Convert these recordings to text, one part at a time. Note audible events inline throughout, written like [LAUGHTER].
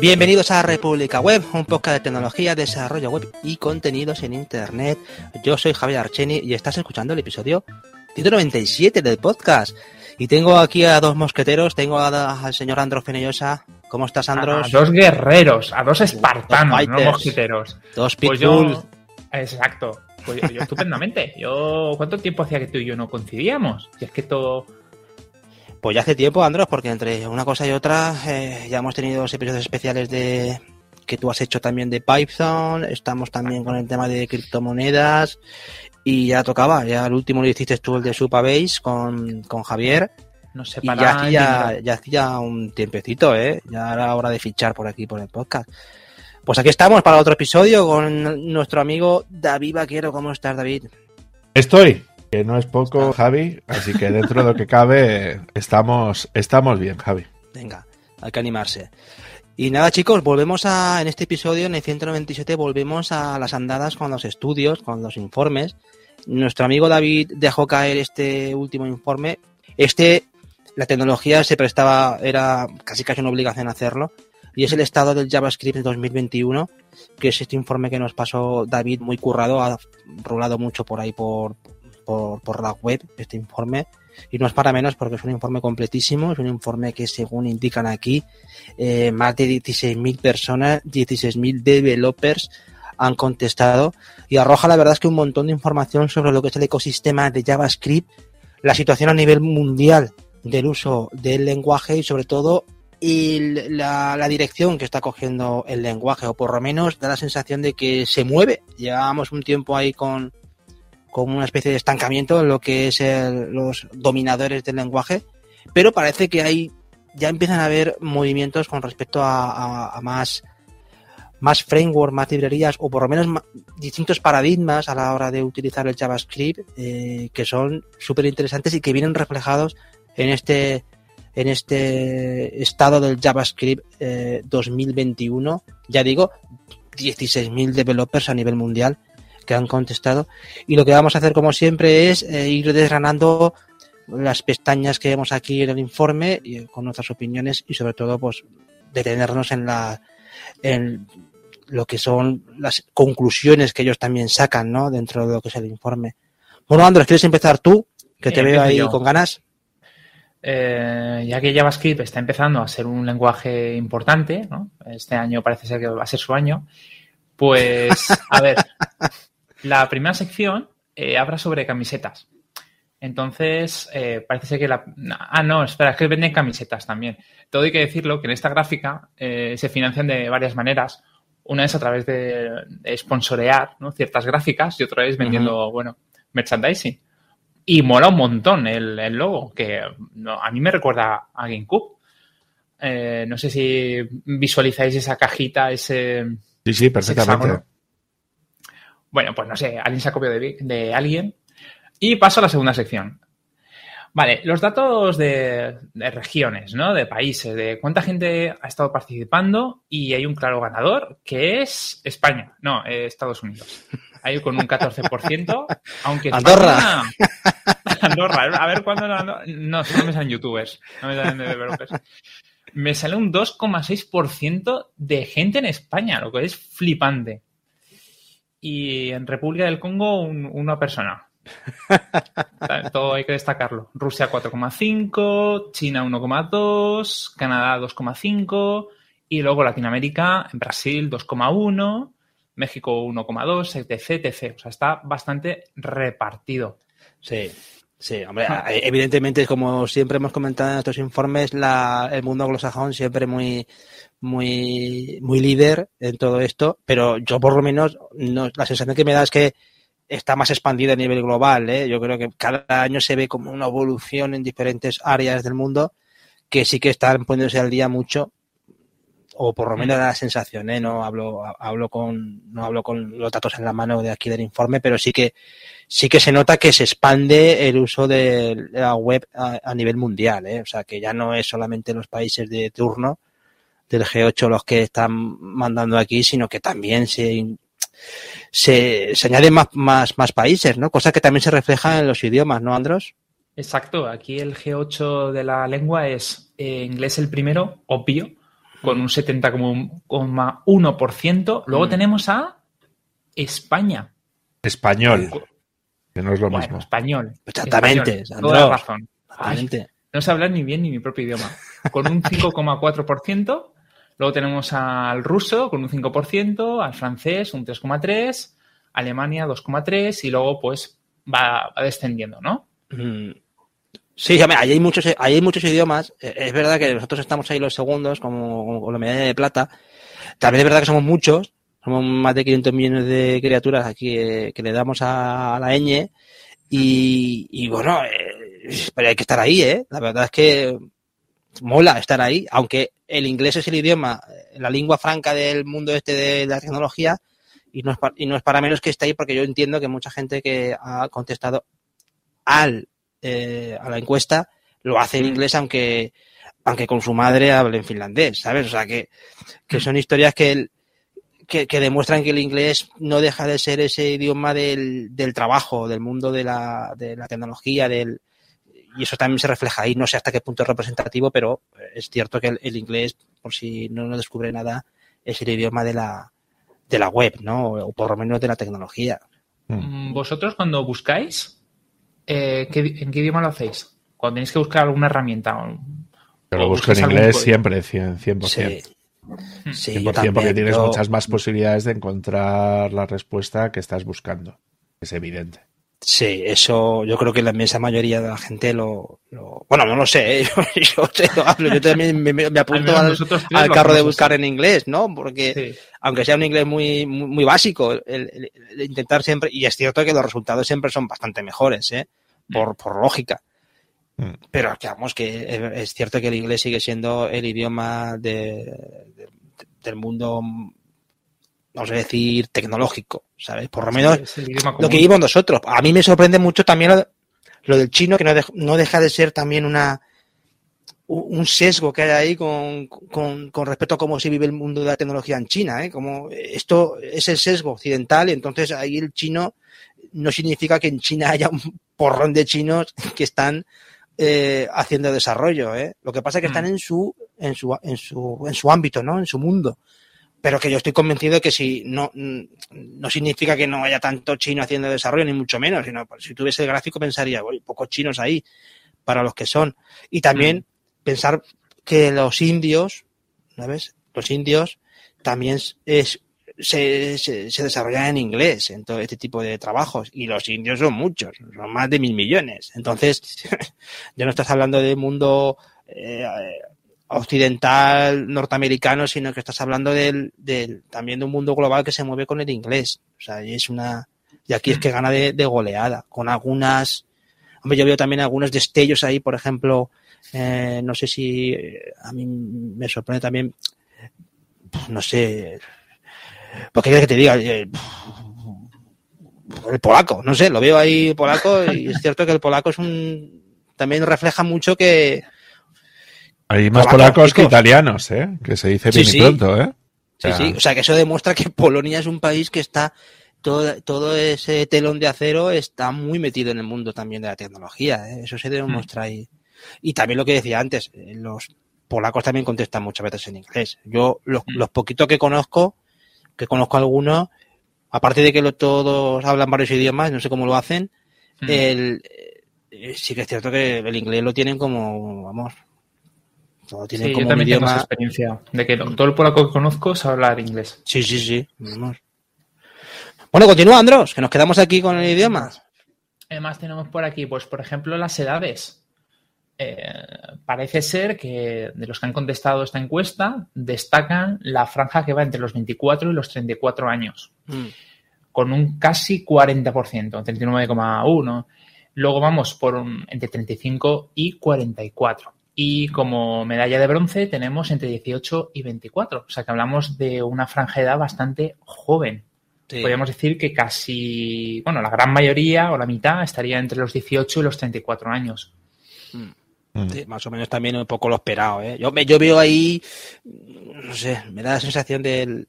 Bienvenidos a República Web, un podcast de tecnología, desarrollo web y contenidos en Internet. Yo soy Javier Archeni y estás escuchando el episodio 197 del podcast. Y tengo aquí a dos mosqueteros, tengo al señor Andros Fenellosa. ¿Cómo estás, Andros? A dos guerreros, a dos espartanos, no mosqueteros. Dos pues yo, Exacto. Pues yo, estupendamente. Yo, ¿cuánto tiempo hacía que tú y yo no coincidíamos? Y es que todo pues ya hace tiempo, Andros, porque entre una cosa y otra eh, ya hemos tenido episodios especiales de que tú has hecho también de Python, estamos también con el tema de criptomonedas y ya tocaba, ya el último lo hiciste tú el de Supabase con, con Javier. No sé, y ya hacía, ya hacía un tiempecito, ¿eh? Ya era hora de fichar por aquí, por el podcast. Pues aquí estamos para otro episodio con nuestro amigo David Vaquero. ¿Cómo estás, David? Estoy que no es poco, Javi, así que dentro de lo que cabe estamos, estamos bien, Javi. Venga, hay que animarse. Y nada, chicos, volvemos a, en este episodio, en el 197, volvemos a las andadas con los estudios, con los informes. Nuestro amigo David dejó caer este último informe. Este, la tecnología se prestaba, era casi casi una obligación hacerlo. Y es el estado del JavaScript de 2021, que es este informe que nos pasó David muy currado, ha rulado mucho por ahí por, por, la web este informe y no es para menos porque es un informe completísimo, es un informe que según indican aquí, eh, más de 16.000 personas, 16.000 developers han contestado y arroja la verdad es que un montón de información sobre lo que es el ecosistema de JavaScript, la situación a nivel mundial del uso del lenguaje y sobre todo la, la, dirección que está cogiendo el lenguaje o por lo menos da la sensación de que se mueve. Llevamos un tiempo ahí con, como una especie de estancamiento en lo que es los dominadores del lenguaje, pero parece que hay ya empiezan a haber movimientos con respecto a, más más framework, más librerías o por lo menos distintos paradigmas a la hora de utilizar el JavaScript eh, que son súper interesantes y que vienen reflejados en este en este estado del JavaScript 2021. Eh, ya digo, 16.000 developers a nivel mundial que han contestado. Y lo que vamos a hacer, como siempre, es eh, ir desgranando las pestañas que vemos aquí en el informe y, con nuestras opiniones y sobre todo pues detenernos en la en lo que son las conclusiones que ellos también sacan ¿no? dentro de lo que es el informe. Bueno, Andrés, ¿quieres empezar tú? Que te veo ahí con ganas. Eh, ya que JavaScript está empezando a ser un lenguaje importante, ¿no? este año parece ser que va a ser su año, pues, a ver, La primera sección eh, habla sobre camisetas. Entonces, eh, parece ser que la... Ah, no, espera, es que venden camisetas también. Todo hay que decirlo que en esta gráfica eh, se financian de varias maneras. Una es a través de, sponsorear ciertas gráficas y otra es vendiendo, bueno, merchandising. Y mola un montón el, logo, que a mí me recuerda a GameCube. no sé si visualizáis esa cajita, ese... Sí, sí, perfectamente. Bueno, pues no sé, alguien se ha copiado de, alguien. Y paso a la segunda sección. Vale, los datos de, regiones, ¿no? De países, de cuánta gente ha estado participando y hay un claro ganador que es España, no, Estados Unidos. Hay con un 14%, aunque Andorra. [LAUGHS] Andorra, a ver cuándo no, no, no me salen youtubers, no me salen developers. Me sale un 2,6% de gente en España, lo que es flipante y en República del Congo una persona. [LAUGHS] Todo hay que destacarlo. Rusia 4,5, China 1,2, Canadá 2,5 y luego Latinoamérica, en Brasil 2,1, México 1,2, etc, etc. O sea, está bastante repartido. Sí, sí, hombre, evidentemente, como siempre hemos comentado en estos informes, la, el mundo anglosajón siempre muy muy, muy líder en todo esto, pero yo por lo menos no, la sensación que me da es que está más expandida a nivel global. ¿eh? Yo creo que cada año se ve como una evolución en diferentes áreas del mundo que sí que están poniéndose al día mucho o por lo menos da la sensación, ¿eh? no hablo hablo con no hablo con los datos en la mano de aquí del informe, pero sí que sí que se nota que se expande el uso de la web a, nivel mundial, ¿eh? o sea que ya no es solamente los países de turno, del G8 los que están mandando aquí, sino que también se, se, añaden más, más, más países, ¿no? Cosa que también se refleja en los idiomas, ¿no, Andros? Exacto, aquí el G8 de la lengua es eh, inglés el primero, obvio, con un 70,1%. Luego Mm. tenemos a España. Español, que no es lo Bueno, mismo. español. Exactamente, Español, Toda la razón. Ay, Exactamente. no sé hablar ni bien ni mi propio idioma. Con un 5,4%. Luego tenemos al ruso con un 5%, al francés un 3,3%, Alemania 2,3% y luego pues va, va descendiendo, ¿no? Mm. Sí, hombre, ahí hay muchos, ahí hay muchos idiomas. Eh, Es verdad que nosotros estamos ahí los segundos, como, con la medalla de plata. También es verdad que somos muchos. Somos más de 500 millones de criaturas aquí eh, que le damos a, la ñ. Y, y bueno, eh, pero hay que estar ahí, ¿eh? La verdad es que mola estar ahí, aunque el inglés es el idioma, la lengua franca del mundo este de la tecnología, y no es, y no es para menos que esté ahí, porque yo entiendo que mucha gente que ha contestado al eh, a la encuesta lo hace en inglés, aunque aunque con su madre hable en finlandés, ¿sabes? O sea que, que son historias que, el- que, que demuestran que el inglés no deja de ser ese idioma del, del trabajo, del mundo de la, de la tecnología, del, y eso también se refleja ahí. No sé hasta qué punto es representativo, pero es cierto que el, el inglés, por si no lo descubre nada, es el idioma de la, de la web, ¿no? O por lo menos de la tecnología. Mm, Vosotros cuando buscáis, eh, ¿qué- ¿en qué idioma lo hacéis? Cuando tenéis que buscar alguna herramienta. o- Yo lo busco en inglés siempre, 100%. 100%. Sí. Mm. Sí, 100% yo también. porque tienes Yo- muchas más posibilidades de encontrar la respuesta que estás buscando. Es evidente. Sí, eso yo creo que la inmensa mayoría de la gente lo... lo- bueno, no lo sé, ¿eh? [LAUGHS] yo, yo te lo hablo, yo también me, apunto al, carro de buscar en inglés, ¿no? Porque Sí. aunque sea un inglés muy, muy, muy básico, el, el- el intentar siempre, y es cierto que los resultados siempre son bastante mejores, ¿eh? Por, por lógica. Mm. Pero que vamos, que es, es cierto que el inglés sigue siendo el idioma de- de- del mundo, vamos a decir, tecnológico, ¿sabes? Por lo menos lo que vimos nosotros. A mí me sorprende mucho también lo, lo del chino, que no, dej- no deja de ser también una un sesgo que hay ahí con, con, con respecto a cómo se vive el mundo de la tecnología en China. ¿eh? Como esto es el sesgo occidental y entonces ahí el chino no significa que en China haya un porrón de chinos que están eh, haciendo desarrollo. ¿eh? Lo que pasa es que están Mm. en su, en su, en su, en su ámbito, ¿no? En su mundo. Pero que yo estoy convencido de que si no, mm, no significa que no haya tanto chino haciendo desarrollo, ni mucho menos, sino si tuviese el gráfico pensaría, "Uy, pocos chinos ahí para los que son. Y también pensar que los indios, ¿sabes? Los indios también es, se, se, se desarrollan en inglés en todo este tipo de trabajos. Y los indios son muchos, son más de mil millones. Entonces, [LAUGHS] ya no estás hablando de mundo eh, occidental norteamericano, sino que estás hablando del, del, también de un mundo global que se mueve con el inglés. O sea, y es una, y aquí es que gana de, goleada, con algunas, hombre, yo veo también algunos destellos ahí, por ejemplo, eh, no sé si eh, a mí me sorprende también, no sé, porque quieres que te diga, Eh, el polaco, no sé, lo veo ahí polaco y es cierto que el polaco es un, también refleja mucho que, Hay más Polacos, que italianos, ¿eh? Que se dice Sí, bien y sí. pronto, ¿eh? Sí, Ya. sí. O sea, que eso demuestra que Polonia es un país que está todo, todo ese telón de acero está muy metido en el mundo también de la tecnología. ¿eh? Eso se demuestra ahí. Y también lo que decía antes, eh, los polacos también contestan muchas veces en inglés. Yo, los, los poquitos que conozco, que conozco algunos, aparte de que lo- todos hablan varios idiomas, no sé cómo lo hacen, Mm. el, eh, sí que es cierto que el inglés lo tienen como, vamos, lo tienen Sí, como yo un también tengo esa idioma. experiencia de que todo el polaco que conozco sabe hablar inglés. Sí, sí, sí. Vamos. Bueno, continúa, Andros, que nos quedamos aquí con el idioma. Además tenemos por aquí, pues por ejemplo, las edades. Eh, parece ser que de los que han contestado esta encuesta destacan la franja que va entre los 24 y los 34 años, Mm. con un casi 40%, 39,1. Luego vamos por un- entre 35 y 44. Y como medalla de bronce tenemos entre 18 y 24. O sea que hablamos de una franja de edad bastante joven. Sí. Podríamos decir que casi, bueno, la gran mayoría o la mitad estaría entre los 18 y los 34 años. Mm. Sí, más o menos también un poco lo esperado, ¿eh? Yo, me, yo veo ahí, no sé, me da la sensación del...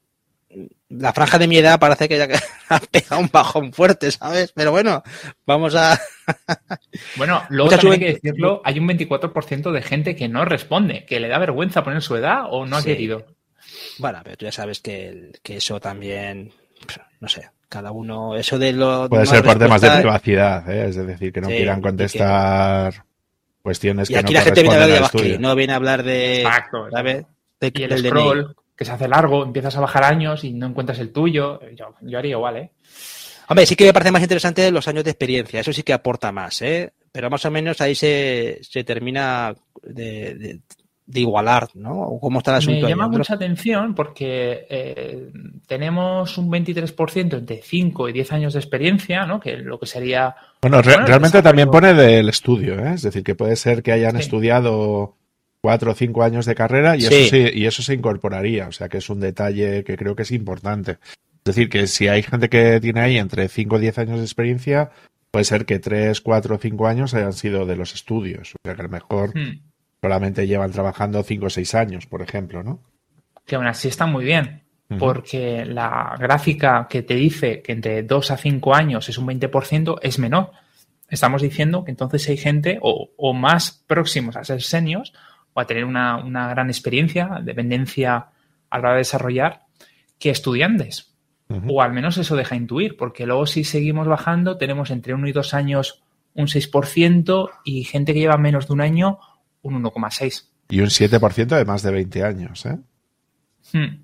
la franja de mi edad parece que ya que [LAUGHS] ha pegado un bajón fuerte, ¿sabes? Pero bueno, vamos a... [LAUGHS] bueno, luego también hay que decirlo, hay un 24% de gente que no responde, que le da vergüenza poner su edad o no ha querido. Bueno, pero tú ya sabes que, que eso también, no sé, cada uno, eso de lo... Puede ser por temas de privacidad, ¿eh? es decir, que no quieran contestar cuestiones que y aquí no la gente viene a hablar de no viene a hablar de... Exacto. ¿sabes? De, y el scroll, que se hace largo, empiezas a bajar años y no encuentras el tuyo. Yo, yo haría igual, ¿eh? Hombre, sí que me parece más interesante los años de experiencia, eso sí que aporta más, ¿eh? Pero más o menos ahí se, se termina de, de, de igualar, ¿no? ¿Cómo está el asunto? Me llama mucha atención porque eh, tenemos un 23% entre 5 y 10 años de experiencia, ¿no? Que lo que sería... Bueno, re bueno realmente también pone del estudio, ¿eh? Es decir, que puede ser que hayan sí. estudiado cuatro o cinco años de carrera y, sí. eso sí, y eso se incorporaría. O sea, que es un detalle que creo que es importante. Es decir, que si hay gente que tiene ahí entre 5 o 10 años de experiencia, puede ser que 3, 4 o 5 años hayan sido de los estudios. O sea, que a lo mejor... Hmm solamente llevan trabajando 5 o 6 años, por ejemplo, ¿no? Que aún así está muy bien, uh -huh. porque la gráfica que te dice que entre 2 a 5 años es un 20% es menor. Estamos diciendo que entonces hay gente o, o más próximos a ser seniors o a tener una, una, gran experiencia, dependencia a la hora de desarrollar, que estudiantes. Uh -huh. O al menos eso deja intuir, porque luego si seguimos bajando tenemos entre 1 y 2 años un 6% y gente que lleva menos de un año un 1,6. Y un 7% de más de 20 años, ¿eh? Hmm.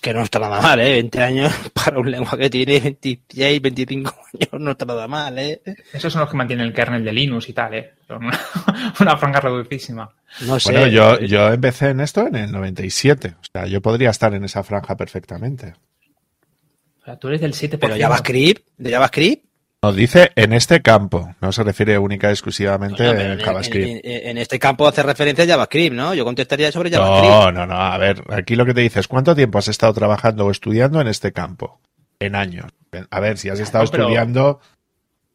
Que no está nada mal, ¿eh? 20 años [LAUGHS] para un lengua que tiene 26, 25 años no está nada mal, ¿eh? Esos son los que mantienen el kernel de Linux y tal, ¿eh? Son una, [LAUGHS] una franja reducísima. No sé. Bueno, yo, yo empecé en esto en el 97. O sea, yo podría estar en esa franja perfectamente. O sea, tú eres del 7%. Pero JavaScript, de JavaScript, no, dice en este campo, no se refiere única y exclusivamente no, no, en, JavaScript. En, en, este campo hace referencia a JavaScript, ¿no? Yo contestaría sobre JavaScript. No, no, no, a ver, aquí lo que te dice es cuánto tiempo has estado trabajando o estudiando en este campo. En años. A ver, si has estado no, pero... estudiando,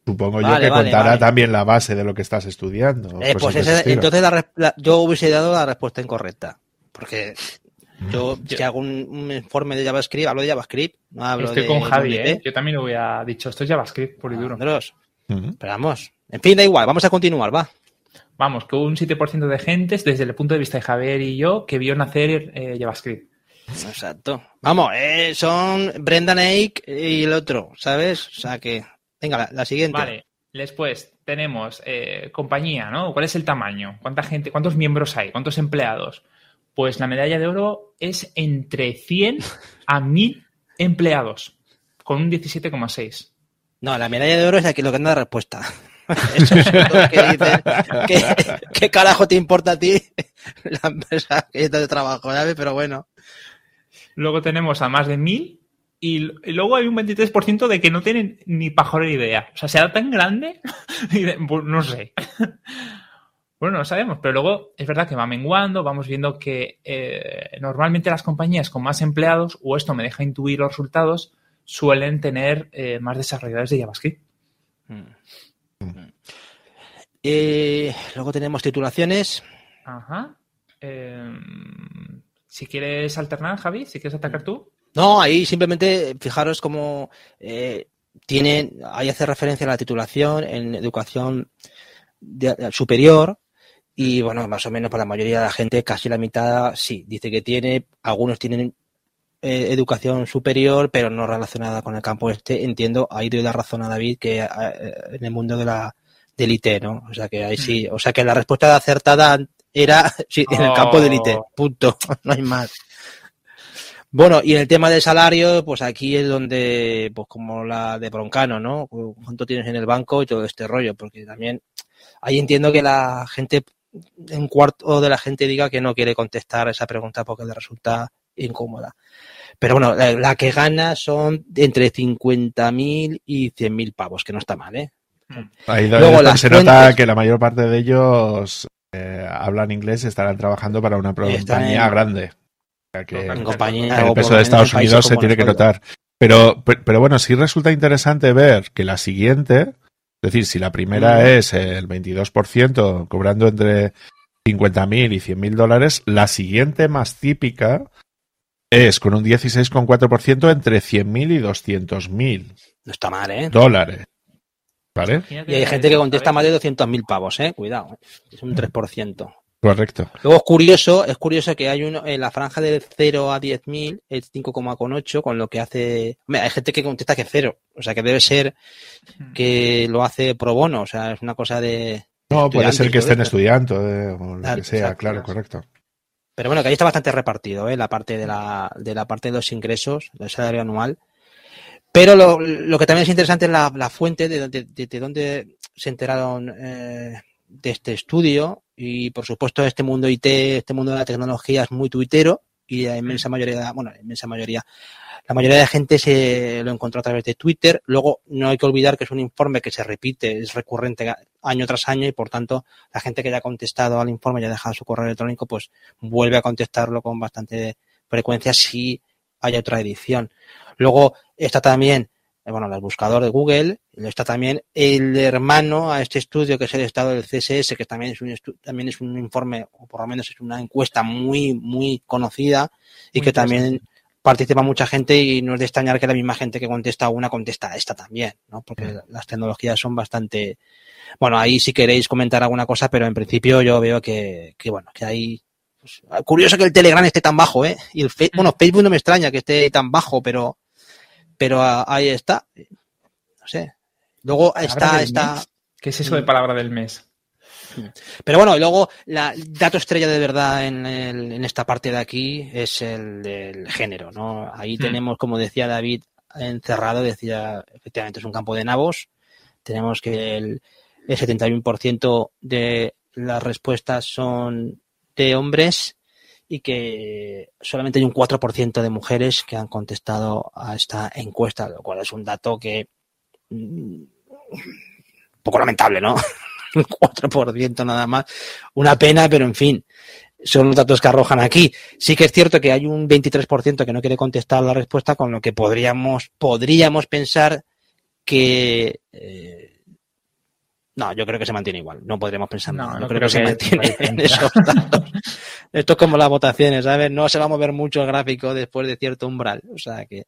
supongo vale, yo que vale, contará vale. también la base de lo que estás estudiando. Eh, pues ese, entonces la, la, yo hubiese dado la respuesta incorrecta. Porque yo, yo, si hago un, un, informe de JavaScript, hablo de JavaScript, no hablo Estoy de, con Javi, ¿eh? Yo también lo hubiera dicho, esto es JavaScript por y duro. Uh -huh. Pero vamos, en fin, da igual, vamos a continuar, va. Vamos, que hubo un 7% de gentes, desde el punto de vista de Javier y yo, que vio nacer eh, JavaScript. Exacto. Vamos, eh, son Brendan Eich y el otro, ¿sabes? O sea que, venga, la, la siguiente. Vale, después tenemos eh, compañía, ¿no? ¿Cuál es el tamaño? ¿Cuánta gente, cuántos miembros hay? ¿Cuántos empleados? Pues la medalla de oro es entre 100 a 1000 empleados, con un 17,6. No, la medalla de oro es aquí lo que anda la respuesta. [LAUGHS] Eso es lo que dicen. ¿Qué, ¿Qué, carajo te importa a ti la empresa que de trabajo, ¿sabes? Pero bueno. Luego tenemos a más de 1000 y, y, luego hay un 23% de que no tienen ni pajolera idea. O sea, será tan grande, [LAUGHS] pues no sé. Bueno, no sabemos, pero luego es verdad que va menguando, vamos viendo que eh, normalmente las compañías con más empleados, o esto me deja intuir los resultados, suelen tener eh, más desarrolladores de JavaScript. Mm. Eh, luego tenemos titulaciones. Ajá. Eh, si quieres alternar, Javi, si quieres atacar tú. No, ahí simplemente fijaros cómo eh, tienen, ahí hace referencia a la titulación en educación de, superior, y bueno, más o menos para la mayoría de la gente, casi la mitad sí, dice que tiene, algunos tienen eh, educación superior, pero no relacionada con el campo este. Entiendo, ahí doy la razón a David que eh, en el mundo de la del IT, ¿no? O sea que ahí sí, o sea que la respuesta acertada era [LAUGHS] sí, en el campo del IT, punto, [LAUGHS] no hay más. Bueno, y en el tema del salario, pues aquí es donde, pues como la de Broncano, ¿no? ¿Cuánto tienes en el banco y todo este rollo? Porque también ahí entiendo que la gente en cuarto de la gente diga que no quiere contestar esa pregunta porque le resulta incómoda. Pero bueno, la, la que gana son entre 50.000 y 100.000 pavos, que no está mal, ¿eh? Ahí Luego, se nota que la mayor parte de ellos eh, hablan inglés y estarán trabajando para una compañía en... grande. O sea que en compañía, el peso de Estados Unidos se tiene que notar. Pero, pero bueno, sí resulta interesante ver que la siguiente, es decir, si la primera mm. es el 22%, cobrando entre 50.000 y 100.000 dólares, la siguiente más típica es con un 16,4% entre 100.000 y 200.000. No está mal, ¿eh? Dólares. ¿Vale? Y hay gente que contesta más de 200.000 pavos, ¿eh? Cuidado, es un 3%. Correcto. Luego es curioso, es curioso que hay uno en la franja de 0 a 10.000 es 5,8 con lo que hace, hay gente que contesta que cero, o sea que debe ser que lo hace pro bono, o sea, es una cosa de No, puede ser que estén estudiando eh, o lo que sea, claro, correcto. Pero bueno, que ahí está bastante repartido, ¿eh? la parte de la, de la parte de los ingresos, del salario anual. Pero lo, lo que también es interesante es la, la fuente de, de, de, dónde se enteraron eh, de este estudio y por supuesto este mundo IT, este mundo de la tecnología es muy tuitero y la inmensa mayoría, bueno, la inmensa mayoría, la mayoría de la gente se lo encontró a través de Twitter. Luego no hay que olvidar que es un informe que se repite, es recurrente año tras año y por tanto la gente que ya ha contestado al informe, ya ha dejado su correo electrónico, pues vuelve a contestarlo con bastante frecuencia si hay otra edición. Luego está también bueno, el buscador de Google, está también el hermano a este estudio que es el estado del CSS, que también es un también es un informe, o por lo menos es una encuesta muy, muy conocida y que también participa mucha gente y no es de extrañar que la misma gente que contesta una contesta a esta también, ¿no? Porque las tecnologías son bastante, bueno, ahí si queréis comentar alguna cosa, pero en principio yo veo que, que bueno, que hay pues, curioso que el Telegram esté tan bajo, ¿eh? Y el bueno, Facebook no me extraña que esté tan bajo, pero pero ahí está. No sé. Luego está, está. ¿Qué es eso de palabra del mes? Pero bueno, y luego la dato estrella de verdad en, el, en esta parte de aquí es el del género, ¿no? Ahí hmm. tenemos, como decía David, encerrado, decía, efectivamente es un campo de nabos. Tenemos que el, el 71% de las respuestas son de hombres y que solamente hay un 4% de mujeres que han contestado a esta encuesta, lo cual es un dato que un mm, poco lamentable, ¿no? [LAUGHS] Un 4% nada más. Una pena, pero en fin, son los datos que arrojan aquí. Sí que es cierto que hay un 23% que no quiere contestar la respuesta, con lo que podríamos, podríamos pensar que eh, no, yo creo que se mantiene igual. No podríamos pensar no, nada. No, creo, que, se mantiene [LAUGHS] en esos datos. Esto es como las votaciones, ¿sabes? No se va a mover mucho el gráfico después de cierto umbral. O sea que.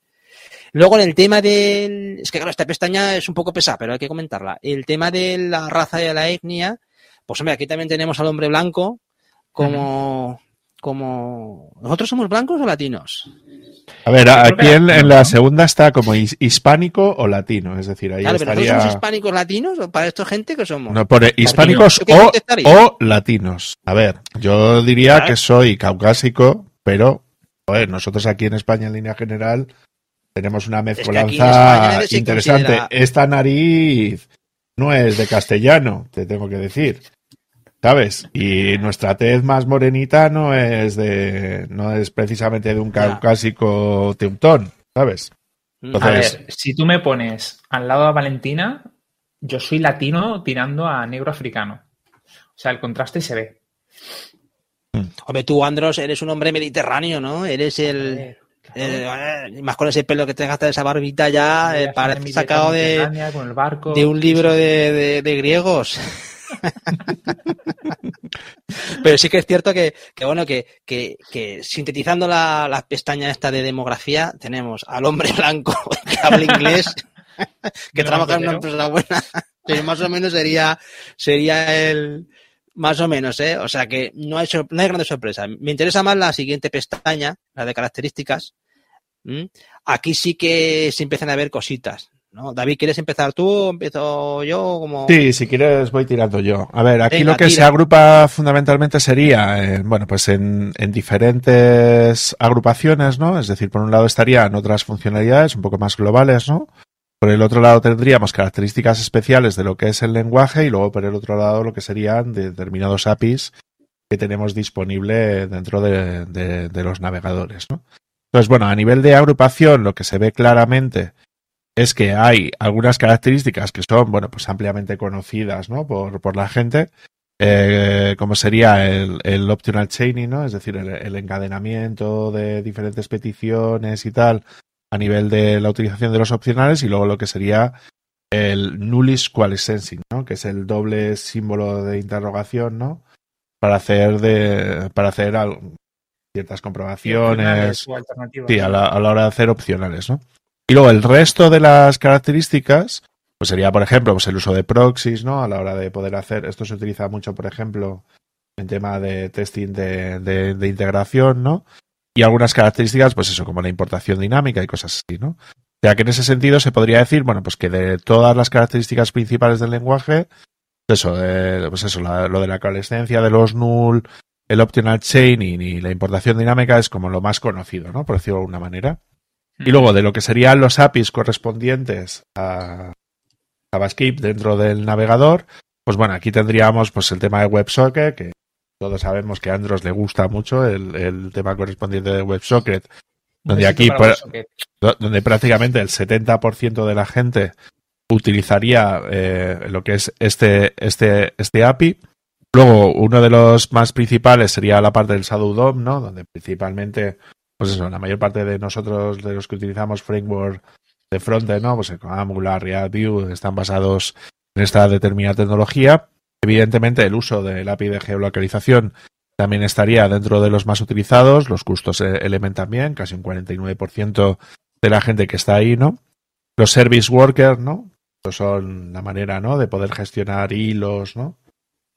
Luego, en el tema del. Es que, claro, esta pestaña es un poco pesada, pero hay que comentarla. El tema de la raza y de la etnia. Pues, hombre, aquí también tenemos al hombre blanco como. Como. ¿Nosotros somos blancos o latinos? A ver, aquí en, la segunda está como hispánico o latino, es decir, ahí claro, estaría... ¿Somos hispánicos latinos o para esto gente que somos? No, pone hispánicos o, o, latinos. A ver, yo diría que soy caucásico, pero ver, nosotros aquí en España en línea general tenemos una mezcolanza interesante. Esta nariz no es de castellano, te tengo que decir. ¿Sabes? Y nuestra tez más morenita no es de, no es precisamente de un caucásico teutón, ¿sabes? A ver, si tú me pones al lado de Valentina, yo soy latino tirando a negro africano. O sea, el contraste se ve. Mm. Hombre, tú, Andros, eres un hombre mediterráneo, ¿no? Eres el... Eh, más con ese pelo que te gastas esa barbita ya, eh, parece sacado de, de un libro de, de griegos. Pero sí que es cierto que, bueno, que, sintetizando la, la, pestaña esta de demografía, tenemos al hombre blanco [LAUGHS] que habla inglés, que trabaja en una empresa buena, pero más o menos sería, sería el, más o menos, ¿eh? O sea que no hay, no hay grandes sorpresas. Me interesa más la siguiente pestaña, la de características. Aquí sí que se empiezan a ver cositas. ¿No? David, ¿quieres empezar tú o empiezo yo? Como... Sí, si quieres voy tirando yo. A ver, aquí lo que se agrupa fundamentalmente sería, eh, bueno, pues en, en, diferentes agrupaciones, ¿no? Es decir, por un lado estarían otras funcionalidades un poco más globales, ¿no? Por el otro lado tendríamos características especiales de lo que es el lenguaje y luego por el otro lado lo que serían determinados APIs que tenemos disponible dentro de, de, de los navegadores, ¿no? Entonces, bueno, a nivel de agrupación lo que se ve claramente es que hay algunas características que son, bueno, pues ampliamente conocidas, ¿no? Por, por la gente, eh, como sería el, el, optional chaining, ¿no? Es decir, el, encadenamiento de diferentes peticiones y tal a nivel de la utilización de los opcionales y luego lo que sería el nullis sensing, ¿no? Que es el doble símbolo de interrogación, ¿no? Para hacer de, para hacer algo, ciertas comprobaciones. Sí, a la, a la hora de hacer opcionales, ¿no? Y luego el resto de las características, pues sería, por ejemplo, pues el uso de proxies, ¿no? A la hora de poder hacer, esto se utiliza mucho, por ejemplo, en tema de testing de, de, de integración, ¿no? Y algunas características, pues eso, como la importación dinámica y cosas así, ¿no? O sea que en ese sentido se podría decir, bueno, pues que de todas las características principales del lenguaje, eso, eh, pues eso, la, lo de la coalescencia de los null, el optional chaining y la importación dinámica es como lo más conocido, ¿no? Por decirlo de alguna manera. Y luego de lo que serían los APIs correspondientes a JavaScript dentro del navegador, pues bueno, aquí tendríamos pues el tema de WebSocket, que todos sabemos que a Andros le gusta mucho el, el tema correspondiente de WebSocket, donde aquí donde prácticamente el 70% de la gente utilizaría eh, lo que es este, este, este API. Luego, uno de los más principales sería la parte del Shadow DOM, ¿no? Donde principalmente pues eso, la mayor parte de nosotros, de los que utilizamos framework de frontend, ¿no? Pues Angular, React, Vue, están basados en esta determinada tecnología. Evidentemente, el uso del API de geolocalización también estaría dentro de los más utilizados, los custos eh, Element también, casi un 49% de la gente que está ahí, ¿no? Los service workers, ¿no? son la manera, ¿no? De poder gestionar hilos, ¿no?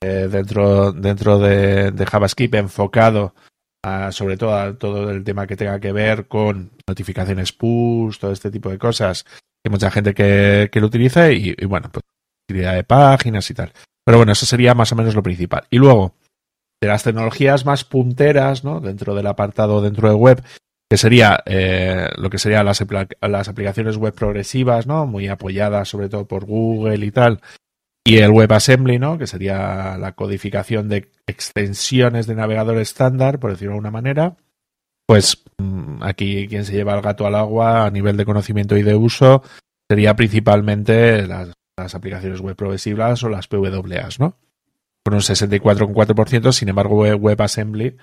Eh, dentro dentro de, de JavaScript enfocado sobre todo a todo el tema que tenga que ver con notificaciones push, todo este tipo de cosas, que mucha gente que, que lo utiliza y, bueno, pues utilidad de páginas y tal. Pero bueno, eso sería más o menos lo principal. Y luego, de las tecnologías más punteras, ¿no? Dentro del apartado dentro de web, que sería eh, lo que serían las, las aplicaciones web progresivas, ¿no? Muy apoyadas sobre todo por Google y tal, y el WebAssembly, ¿no? Que sería la codificación de extensiones de navegador estándar, por decirlo de alguna manera. Pues mm, aquí quien se lleva el gato al agua a nivel de conocimiento y de uso sería principalmente las, aplicaciones web progresivas o las PWAs, ¿no? Con un 64,4%, sin embargo, WebAssembly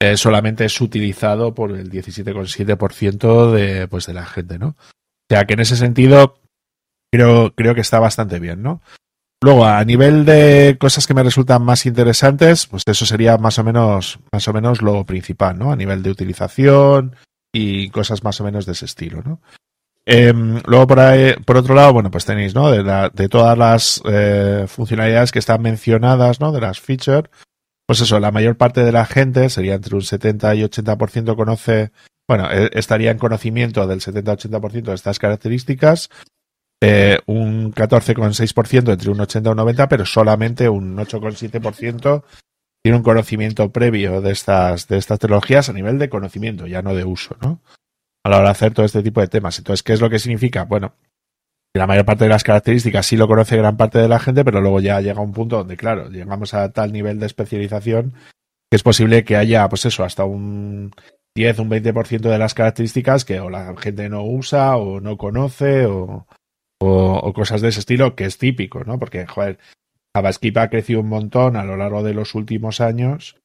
eh, solamente es utilizado por el 17,7% de, pues, de la gente, ¿no? O sea que en ese sentido creo, creo que está bastante bien, ¿no? Luego, a nivel de cosas que me resultan más interesantes, pues eso sería más o menos, más o menos lo principal, ¿no? A nivel de utilización y cosas más o menos de ese estilo, ¿no? Em, luego por ahí, por otro lado, bueno, pues tenéis, ¿no? De, la, de todas las eh, funcionalidades que están mencionadas, ¿no? De las features, pues eso, la mayor parte de la gente, sería entre un 70 y 80% conoce, bueno, e, estaría en conocimiento del 70-80% de estas características, eh, un 14,6% entre un 80 y un 90, pero solamente un 8,7% tiene un conocimiento previo de estas, de estas tecnologías a nivel de conocimiento, ya no de uso, ¿no? A la hora de hacer todo este tipo de temas. Entonces, ¿qué es lo que significa? Bueno, la mayor parte de las características sí lo conoce gran parte de la gente, pero luego ya llega un punto donde, claro, llegamos a tal nivel de especialización que es posible que haya, pues eso, hasta un 10, un 20% de las características que o la gente no usa o no conoce o, o, cosas de ese estilo, que es típico, ¿no? Porque, joder, JavaScript ha crecido un montón a lo largo de los últimos años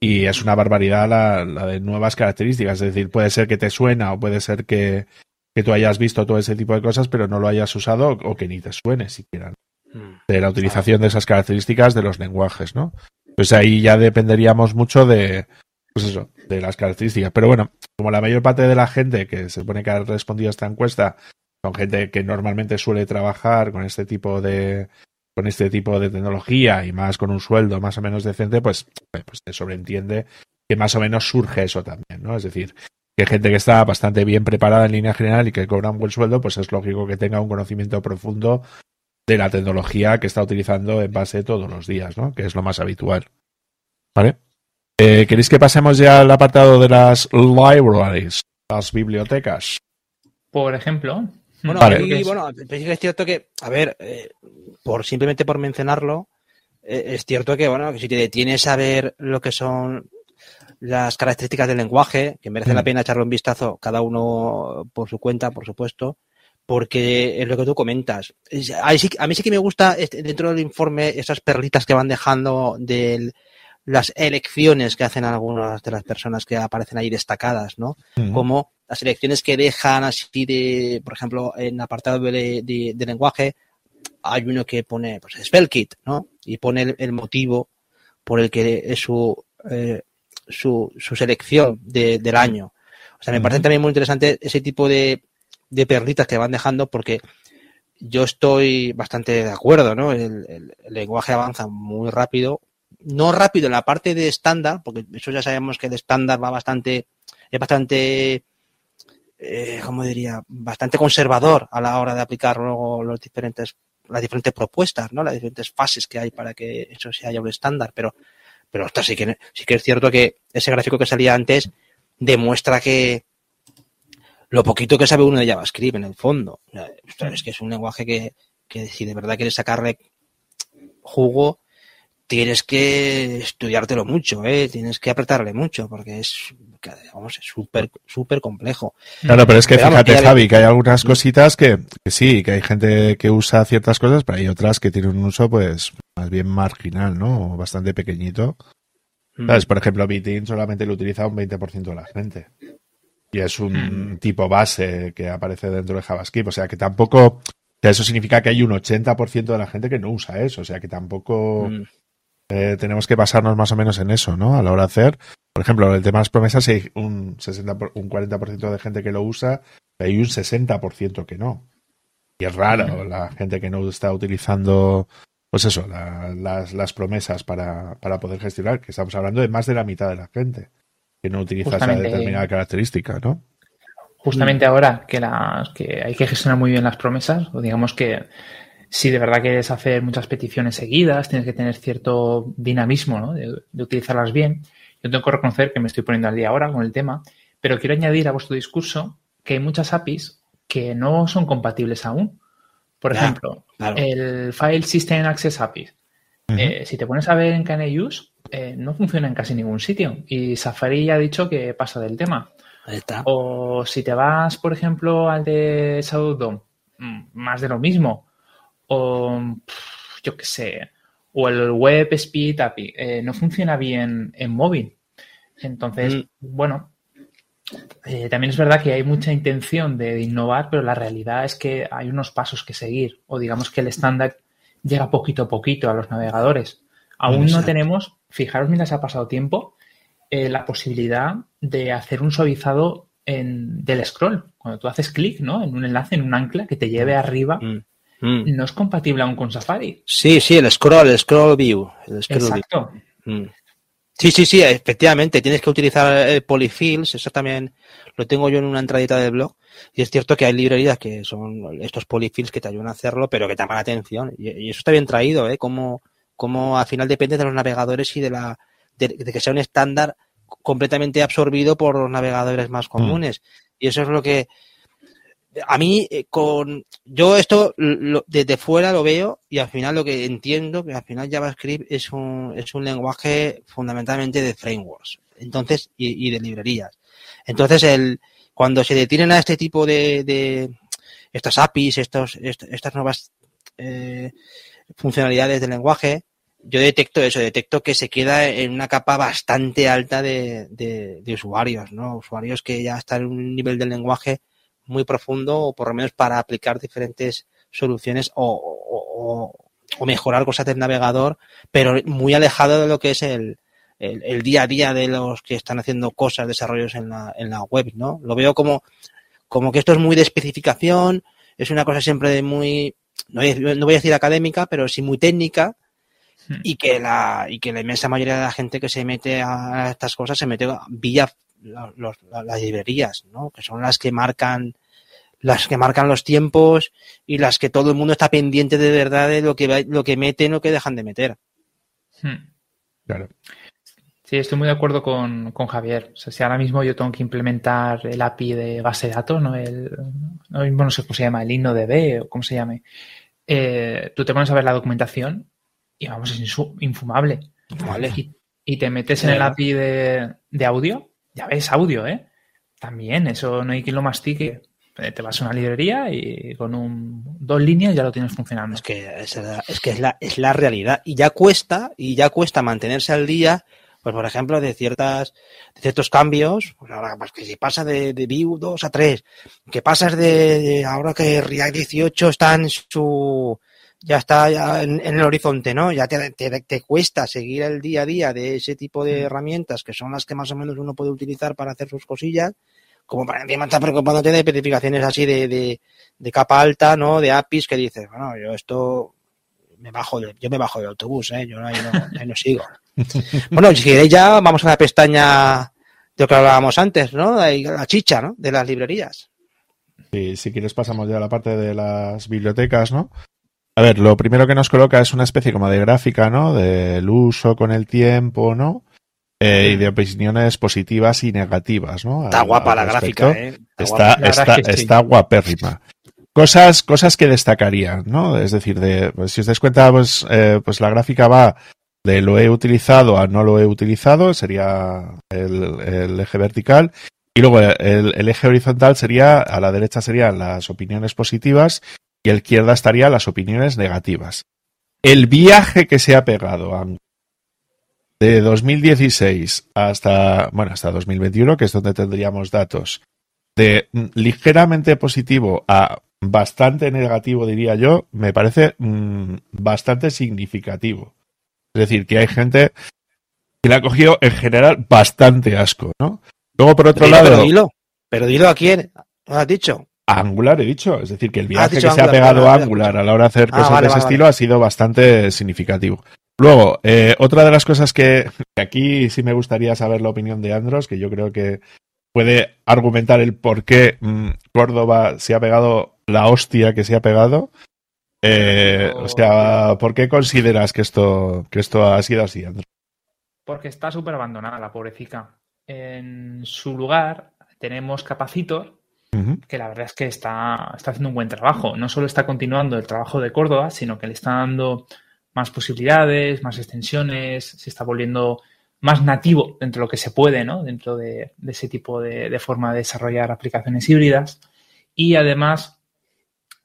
y es una barbaridad la, la de nuevas características. Es decir, puede ser que te suena o puede ser que, que tú hayas visto todo ese tipo de cosas, pero no lo hayas usado o que ni te suene siquiera. Hmm. De la utilización de esas características de los lenguajes, ¿no? Pues ahí ya dependeríamos mucho de, pues eso, de las características. Pero bueno, como la mayor parte de la gente que se supone que ha respondido a esta encuesta son gente que normalmente suele trabajar con este tipo de con este tipo de tecnología y más con un sueldo más o menos decente, pues, pues se sobreentiende que más o menos surge eso también, ¿no? Es decir, que gente que está bastante bien preparada en línea general y que cobra un buen sueldo, pues es lógico que tenga un conocimiento profundo de la tecnología que está utilizando en base todos los días, ¿no? Que es lo más habitual. ¿Vale? Eh, ¿Queréis que pasemos ya al apartado de las libraries, las bibliotecas? Por ejemplo. Bueno, bueno, es cierto que, a ver, eh, por simplemente por mencionarlo, eh, es cierto que, bueno, que si te detienes a ver lo que son las características del lenguaje, que merece la mm. pena echarle un vistazo cada uno por su cuenta, por supuesto, porque es lo que tú comentas. A mí sí que me gusta este, dentro del informe esas perlitas que van dejando de las elecciones que hacen algunas de las personas que aparecen ahí destacadas, ¿no? Como las elecciones que dejan así de, por ejemplo, en apartado de, lenguaje, hay uno que pone, pues, Spellkit, ¿no? Y pone el, motivo por el que es su, eh, su, su selección del año. O sea, me parece también muy interesante ese tipo de, de perlitas que van dejando porque yo estoy bastante de acuerdo, ¿no? El, lenguaje avanza muy rápido. No rápido en la parte de estándar, porque eso ya sabemos que el estándar va bastante, es bastante, eh, ¿cómo diría? Bastante conservador a la hora de aplicar luego los diferentes, las diferentes propuestas, ¿no? Las diferentes fases que hay para que eso sea ya un estándar. Pero, pero esto sí que, sí que es cierto que ese gráfico que salía antes demuestra que, lo poquito que sabe uno de JavaScript en el fondo. Es que es un lenguaje que, que si de verdad quieres sacarle jugo, tienes que estudiártelo mucho, ¿eh? tienes que apretarle mucho, porque es, vamos, súper, súper complejo. Claro, pero es que fíjate, Javi, que hay algunas cositas que, que, sí, que hay gente que usa ciertas cosas, pero hay otras que tienen un uso, pues, más bien marginal, ¿no? Bastante pequeñito. Mm. ¿Sabes? Por ejemplo, Bitin solamente lo utiliza un 20% de la gente. Y es un mm. tipo base que aparece dentro de JavaScript. O sea que tampoco. Eso significa que hay un 80% de la gente que no usa eso. O sea que tampoco mm. Eh, tenemos que basarnos más o menos en eso, ¿no? A la hora de hacer. Por ejemplo, el tema de las promesas hay un, 60, un 40% de gente que lo usa, hay un 60% que no. Y es raro la gente que no está utilizando, pues eso, las, las promesas para, para poder gestionar, que estamos hablando de más de la mitad de la gente que no utiliza esa determinada característica, ¿no? Justamente ahora que, las, que hay que gestionar muy bien las promesas, o digamos que si de verdad quieres hacer muchas peticiones seguidas, tienes que tener cierto dinamismo ¿no? de, utilizarlas bien. Yo tengo que reconocer que me estoy poniendo al día ahora con el tema, pero quiero añadir a vuestro discurso que hay muchas APIs que no son compatibles aún. Por ejemplo, el File System Access API. Eh, si te pones a ver en KNUs, eh, no funciona en casi ningún sitio. Y Safari ya ha dicho que pasa del tema. Ahí está. O si te vas, por ejemplo, al de Shadow mm, más de lo mismo. O yo qué sé. O el Web Speed API. Eh, no funciona bien en móvil. Entonces, mm. bueno, eh, también es verdad que hay mucha intención de, innovar, pero la realidad es que hay unos pasos que seguir. O digamos que el estándar llega poquito a poquito a los navegadores. Aún no tenemos fijaros mientras ha pasado tiempo, eh, la posibilidad de hacer un suavizado en, del scroll. Cuando tú haces clic ¿no? en un enlace, en un ancla que te lleve arriba, mm, mm. no es compatible aún con Safari. Sí, sí, el scroll, el scroll view. Exacto. Mm. Sí, sí, sí, efectivamente, tienes que utilizar el polyfills, eso también lo tengo yo en una entradita del blog, y es cierto que hay librerías que son estos polyfills que te ayudan a hacerlo, pero que te llaman la atención, y, eso está bien traído, ¿eh? Como como al final depende de los navegadores y de la de, que sea un estándar completamente absorbido por los navegadores más mm. comunes. Y eso es lo que a mí eh, con yo esto desde fuera lo veo y al final lo que entiendo que al final JavaScript es un es un lenguaje fundamentalmente de frameworks entonces y, de librerías entonces el cuando se detienen a este tipo de, de estas APIs estos estas nuevas eh, funcionalidades del lenguaje yo detecto eso, detecto que se queda en una capa bastante alta de, de, usuarios, ¿no? Usuarios que ya están en un nivel del lenguaje muy profundo o por lo menos para aplicar diferentes soluciones o, o, mejorar cosas del navegador, pero muy alejado de lo que es el, el, día a día de los que están haciendo cosas, desarrollos en la, en la web, ¿no? Lo veo como, como que esto es muy de especificación, es una cosa siempre de muy, no no voy a decir académica, pero sí muy técnica, Hmm. y que la y que la inmensa mayoría de la gente que se mete a estas cosas se mete vía las librerías, ¿no? Que son las que marcan las que marcan los tiempos y las que todo el mundo está pendiente de verdad de lo que lo que meten o que dejan de meter. Hmm. Claro. Sí, estoy muy de acuerdo con, con, Javier. O sea, si ahora mismo yo tengo que implementar el API de base de datos, ¿no? El, no, sé cómo se llama, el InnoDB o cómo se llame. Eh, tú te pones a ver la documentación y vamos, es infumable. Y, te metes en el API de, audio, ya ves audio, ¿eh? También, eso no hay quien lo mastique. Eh, te vas a una librería y con un, dos líneas ya lo tienes funcionando. Es que, es, que es, la, es la realidad. Y ya cuesta, y ya cuesta mantenerse al día, pues por ejemplo, de ciertas, de ciertos cambios, pues ahora pues que si pasa de, de Vue 2 a 3, que pasas de, ahora que React 18 está en su ya está ya en, el horizonte, ¿no? Ya te, te, cuesta seguir el día a día de ese tipo de mm. herramientas que son las que más o menos uno puede utilizar para hacer sus cosillas, como para encima estar preocupándote de especificaciones así de, de, de, capa alta, ¿no? De APIs que dices, bueno, yo esto me bajo de, yo me bajo del autobús, ¿eh? Yo ahí no, ahí no sigo. [LAUGHS] bueno, si queréis ya vamos a la pestaña de lo que hablábamos antes, ¿no? La chicha, ¿no? De las librerías. Sí, si quieres pasamos ya a la parte de las bibliotecas, ¿no? A ver, lo primero que nos coloca es una especie como de gráfica, ¿no? Del uso con el tiempo, ¿no? Eh, y de opiniones positivas y negativas, ¿no? Está guapa la gráfica, ¿eh? Está, está, está, guapérrima. Cosas, cosas que destacarían, ¿no? Es decir, de, pues, si os dais cuenta, pues, eh, pues la gráfica va de lo he utilizado a no lo he utilizado, sería el, eje vertical, y luego el, el, eje horizontal sería, a la derecha serían las opiniones positivas y a la izquierda estarían las opiniones negativas. El viaje que se ha pegado a de 2016 hasta, bueno, hasta 2021, que es donde tendríamos datos, de ligeramente positivo a bastante negativo, diría yo, me parece mm, bastante significativo. Es decir, que hay gente que le ha cogido en general bastante asco, ¿no? Luego, por otro lado. Pero dilo, pero dilo a quién, ¿lo has dicho? Angular he dicho, es decir, que el viaje que se ha pegado a Angular a la hora de hacer ah, cosas de ese estilo ha sido bastante significativo. Luego, eh, otra de las cosas que, aquí sí me gustaría saber la opinión de Andros, que yo creo que puede argumentar el por qué mm, Córdoba se ha pegado la hostia que se ha pegado. Eh, o sea, ¿por qué consideras que esto, que esto ha sido así, Andros? Porque está súper abandonada la pobrecita. En su lugar tenemos Capacitor, que la verdad es que está, está haciendo un buen trabajo. No solo está continuando el trabajo de Córdoba, sino que le está dando más posibilidades, más extensiones, se está volviendo más nativo dentro de lo que se puede, ¿no? Dentro de, ese tipo de, forma de desarrollar aplicaciones híbridas. Y además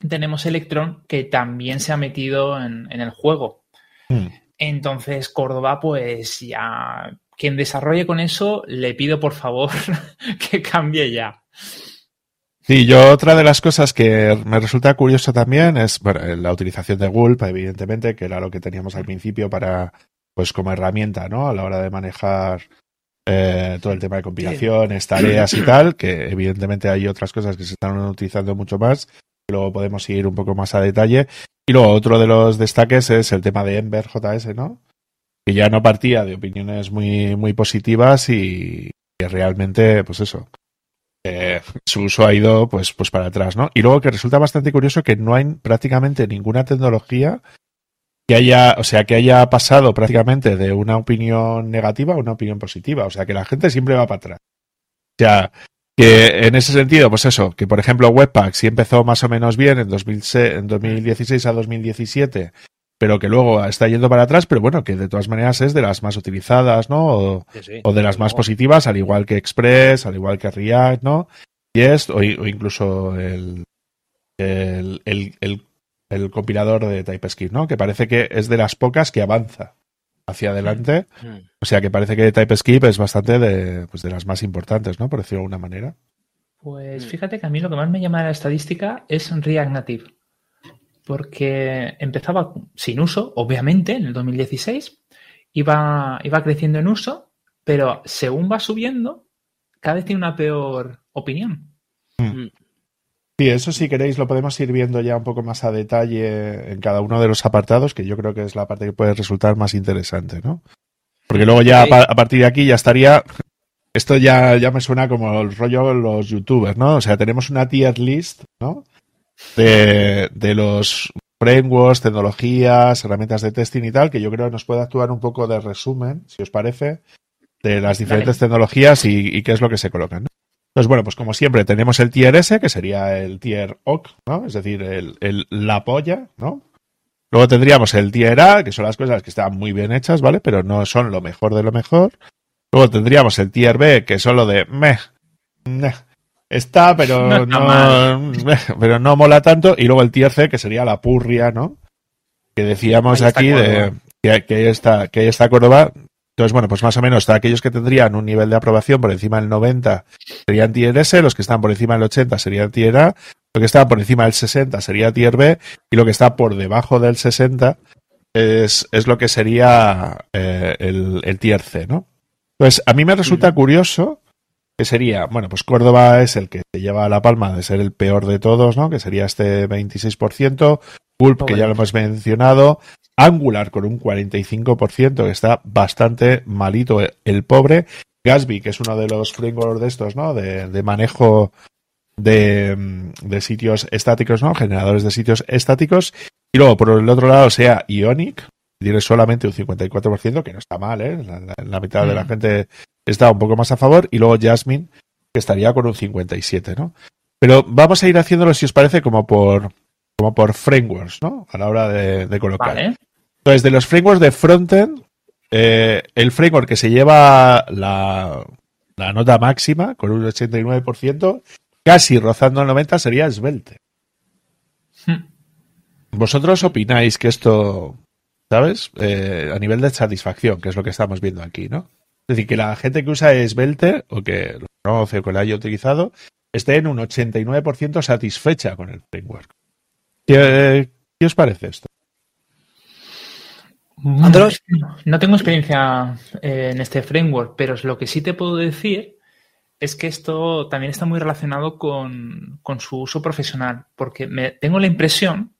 tenemos Electron que también se ha metido en, el juego. Hmm. Entonces, Córdoba, pues ya quien desarrolle con eso, le pido por favor [LAUGHS] que cambie ya. Sí, yo otra de las cosas que me resulta curioso también es la utilización de Gulp, evidentemente, que era lo que teníamos al principio para, pues como herramienta, ¿no? A la hora de manejar eh, todo el tema de compilaciones, tareas y [CLEARS THROAT] tal, que evidentemente hay otras cosas que se están utilizando mucho más. Luego podemos ir un poco más a detalle. Y luego otro de los destaques es el tema de Ember JS, ¿no? Que ya no partía de opiniones muy, muy positivas y que realmente, pues eso, su uso ha ido pues, pues para atrás, ¿no? Y luego que resulta bastante curioso que no hay prácticamente ninguna tecnología que haya, o sea, que haya pasado prácticamente de una opinión negativa a una opinión positiva. O sea, que la gente siempre va para atrás. O sea, que en ese sentido, pues eso, que por ejemplo Webpack sí empezó más o menos bien en, 2006, en 2016 a 2017 pero que luego está yendo para atrás, pero bueno, que de todas maneras es de las más utilizadas, ¿no? O, de las más positivas, al igual que Express, al igual que React, ¿no? Y es, o, incluso el, el, el, compilador de TypeScript, ¿no? Que parece que es de las pocas que avanza hacia adelante. Mm. O sea que parece que TypeScript es bastante de, pues de las más importantes, ¿no? Por decirlo de alguna manera. Pues fíjate que a mí lo que más me llama de la estadística es React Native porque empezaba sin uso, obviamente, en el 2016, iba, iba creciendo en uso, pero según va subiendo, cada vez tiene una peor opinión. Hmm. Mm. Sí, eso si queréis lo podemos ir viendo ya un poco más a detalle en cada uno de los apartados, que yo creo que es la parte que puede resultar más interesante, ¿no? Porque luego ya a partir de aquí ya estaría esto ya, ya me suena como el rollo de los youtubers, ¿no? O sea, tenemos una tier list, ¿no? De, de los frameworks, tecnologías, herramientas de testing y tal, que yo creo que nos puede actuar un poco de resumen, si os parece, de las diferentes tecnologías y, qué es lo que se colocan. ¿no? Entonces, bueno, pues como siempre, tenemos el tier S, que sería el tier OC, ¿no? Es decir, el, el, la polla, ¿no? Luego tendríamos el tier A, que son las cosas que están muy bien hechas, ¿vale? Pero no son lo mejor de lo mejor. Luego tendríamos el tier B, que son lo de meh, meh Está, pero [LAUGHS] no, [LAUGHS] pero no mola tanto. Y luego el tier C, que sería la purria, ¿no? Que decíamos aquí de que, que, esta, que esta Córdoba Entonces, bueno, pues más o menos aquellos que tendrían un nivel de aprobación por encima del 90 serían tier S, los que están por encima del 80 serían tier A, lo que está por encima del 60 sería tier B y lo que está por debajo del 60 es, es lo que sería eh, el, el, tier C, ¿no? Entonces, a mí me resulta curioso que sería, bueno, pues Córdoba es el que se lleva la palma de ser el peor de todos, ¿no? Que sería este 26%, Pulp, que ya lo hemos mencionado, Angular con un 45%, que está bastante malito el pobre. Gatsby, que es uno de los frameworks de estos, ¿no? De, de manejo de, de, sitios estáticos, ¿no? Generadores de sitios estáticos. Y luego, por el otro lado, sea Ionic, tiene solamente un 54%, que no está mal, ¿eh? La, la mitad mm. de la mm. gente está un poco más a favor. Y luego Jasmine, que estaría con un 57, ¿no? Pero vamos a ir haciéndolo, si os parece, como por, como por frameworks, ¿no? A la hora de, de colocar. Vale. Entonces, de los frameworks de frontend, eh, el framework que se lleva la, la, nota máxima, con un 89%, casi rozando el 90%, sería Svelte. Hmm. ¿Vosotros opináis que esto, ¿sabes? Eh, a nivel de satisfacción, que es lo que estamos viendo aquí, ¿no? Es decir, que la gente que usa Svelte, o que lo conoce o que lo haya utilizado, esté en un 89% satisfecha con el framework. ¿Qué, ¿Qué os parece esto? Andros, no tengo experiencia eh, en este framework, pero lo que sí te puedo decir es que esto también está muy relacionado con, con su uso profesional, porque me, tengo la impresión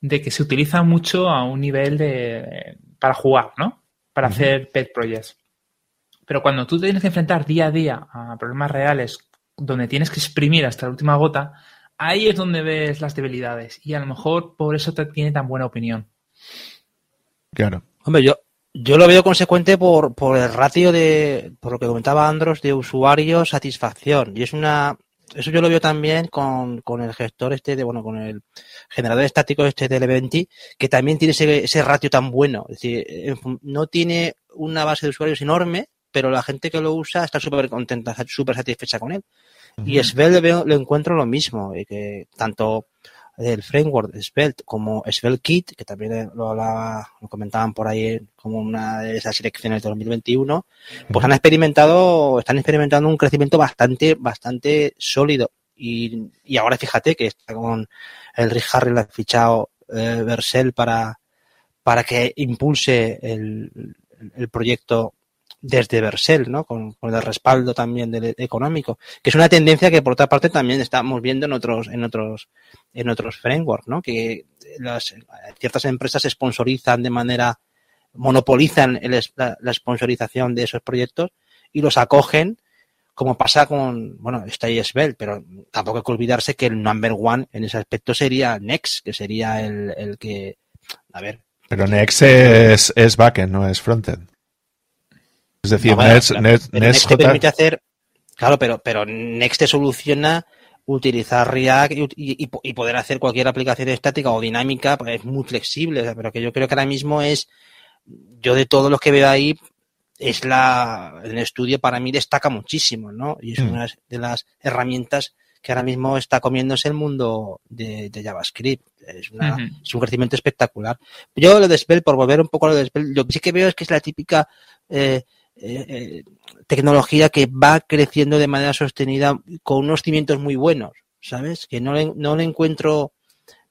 de que se utiliza mucho a un nivel de para jugar, ¿no? Para uh -huh. hacer pet projects. Pero cuando tú te tienes que enfrentar día a día a problemas reales donde tienes que exprimir hasta la última gota, ahí es donde ves las debilidades y a lo mejor por eso te tiene tan buena opinión. Claro. Hombre, yo, yo lo veo consecuente por, por el ratio de, por lo que comentaba Andros, de usuario satisfacción. Y es una, eso yo lo veo también con, con el gestor este de, bueno, con el generador estático este del Eventi, que también tiene ese, ese ratio tan bueno. Es decir, no tiene una base de usuarios enorme, pero la gente que lo usa está súper contenta, súper satisfecha con él. Uh -huh. Y Svelte lo, lo encuentro lo mismo, y que tanto el framework de Svelte como Svelte Kit, que también lo, hablaba, lo comentaban por ahí como una de esas elecciones de 2021, pues han experimentado, están experimentando un crecimiento bastante, bastante sólido. Y, y ahora fíjate que está con el Rick Harris le ha fichado eh, para, para que impulse el, el proyecto desde Vercel, ¿no? Con, con, el respaldo también del económico, que es una tendencia que por otra parte también estamos viendo en otros, en otros, en otros frameworks, ¿no? Que las, ciertas empresas sponsorizan de manera, monopolizan el, la, la, sponsorización de esos proyectos y los acogen, como pasa con, bueno, está ahí Svelte, pero tampoco hay que olvidarse que el number one en ese aspecto sería Next, que sería el, el que, a ver. Pero Next es, es backend, no es frontend. Es decir, no, Next, Next, Next, te permite hacer, claro, pero, pero Next te soluciona utilizar React y, y, y, poder hacer cualquier aplicación estática o dinámica, pues es muy flexible, pero que yo creo que ahora mismo es, yo de todos los que veo ahí, es la, en el estudio para mí destaca muchísimo, ¿no? Y es mm. una de las herramientas que ahora mismo está comiéndose el mundo de, de JavaScript. Es, una, uh -huh. es, un crecimiento espectacular. Yo lo de Spell, por volver un poco a lo de Spell, lo que sí que veo es que es la típica eh, eh, tecnología que va creciendo de manera sostenida con unos cimientos muy buenos, ¿sabes? Que no le, no le encuentro,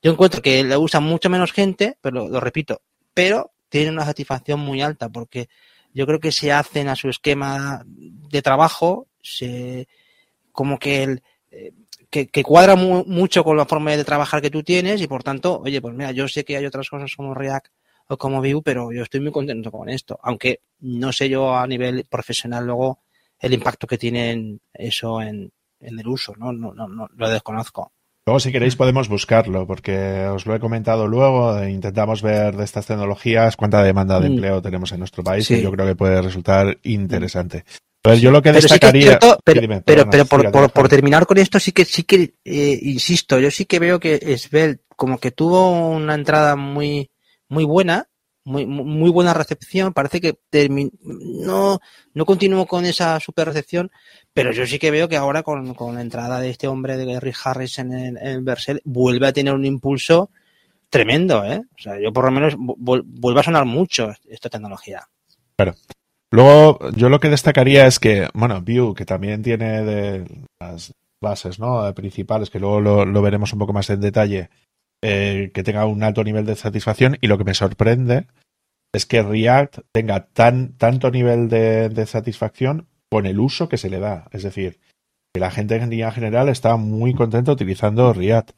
yo encuentro que la usa mucho menos gente, pero lo repito, pero tiene una satisfacción muy alta porque yo creo que se hacen a su esquema de trabajo, se, como que el, eh, que, cuadra mu mucho con la forma de trabajar que tú tienes y por tanto, oye, pues mira, yo sé que hay otras cosas como React o como Vue, pero yo estoy muy contento con esto, aunque no sé yo a nivel profesional luego el impacto que tiene eso en, en el uso, ¿no? No, no, no lo desconozco. Luego, si queréis, podemos buscarlo, porque os lo he comentado luego. Intentamos ver de estas tecnologías cuánta demanda de mm. empleo tenemos en nuestro país sí. y yo creo que puede resultar interesante. Entonces, yo lo que destacaría. Sí que cierto, pero, dime, pero, pero, por, por, por, terminar con esto, sí que, sí que, eh, insisto, yo sí que veo que Svelte como que tuvo una entrada muy, muy buena, muy, muy buena recepción. Parece que no, no continuó con esa super recepción, pero yo sí que veo que ahora con, con la entrada de este hombre de Gary Harris en el, en el Vercel vuelve a tener un impulso tremendo, ¿eh? O sea, yo por lo menos vuelve a sonar mucho esta tecnología. Claro. Luego, yo lo que destacaría es que, bueno, Vue, que también tiene de las bases ¿no? principales, que luego lo, veremos un poco más en detalle, eh, que tenga un alto nivel de satisfacción. Y lo que me sorprende es que React tenga tan, tanto nivel de, satisfacción con el uso que se le da. Es decir, que la gente en general está muy contenta utilizando React.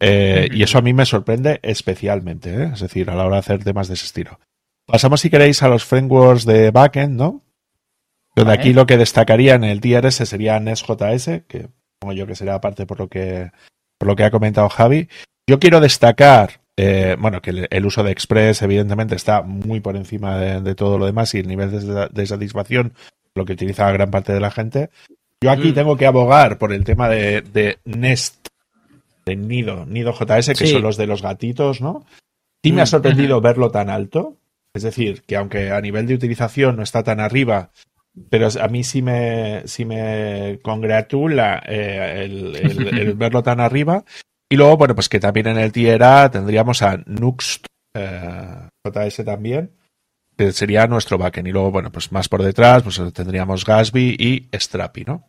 Eh, y eso a mí me sorprende especialmente, ¿eh? es decir, a la hora de hacer temas de ese estilo. Pasamos, si queréis, a los frameworks de backend, ¿no? Donde aquí lo que destacaría en el tier S sería Nest.js, que pongo yo que sería aparte por lo que, por lo que ha comentado Javi. Yo quiero destacar, eh, bueno, que el, uso de Express, evidentemente, está muy por encima de, todo lo demás y el nivel de, satisfacción, lo que utiliza gran parte de la gente. Yo aquí mm. tengo que abogar por el tema de, Nest, de Nido, Nido JS, que son los de los gatitos, ¿no? Sí me ha mm. sorprendido verlo tan alto. Es decir, que aunque a nivel de utilización no está tan arriba, pero a mí sí me, sí me congratula eh, el, [LAUGHS] verlo tan arriba. Y luego, bueno, pues que también en el tier A tendríamos a Nuxt eh, JS también, que sería nuestro backend. Y luego, bueno, pues más por detrás, pues tendríamos Gatsby y Strapi, ¿no?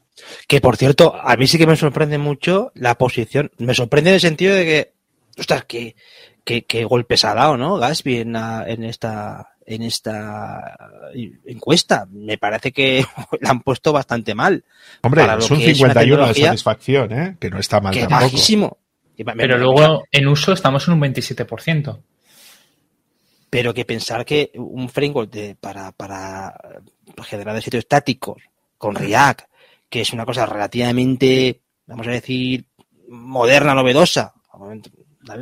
Que por cierto, a mí sí que me sorprende mucho la posición. Me sorprende en el sentido de que, ostras, que qué, golpes ha dado, ¿no? Gasby en, en esta en esta encuesta. Me parece que [LAUGHS] la han puesto bastante mal. Hombre, es un 51 de satisfacción, ¿eh? Que no está mal que bajísimo. Pero luego en uso estamos en un 27%. Pero que pensar que un framework de, para, para generar sitios estáticos con React, que es una cosa relativamente, vamos a decir, moderna, novedosa,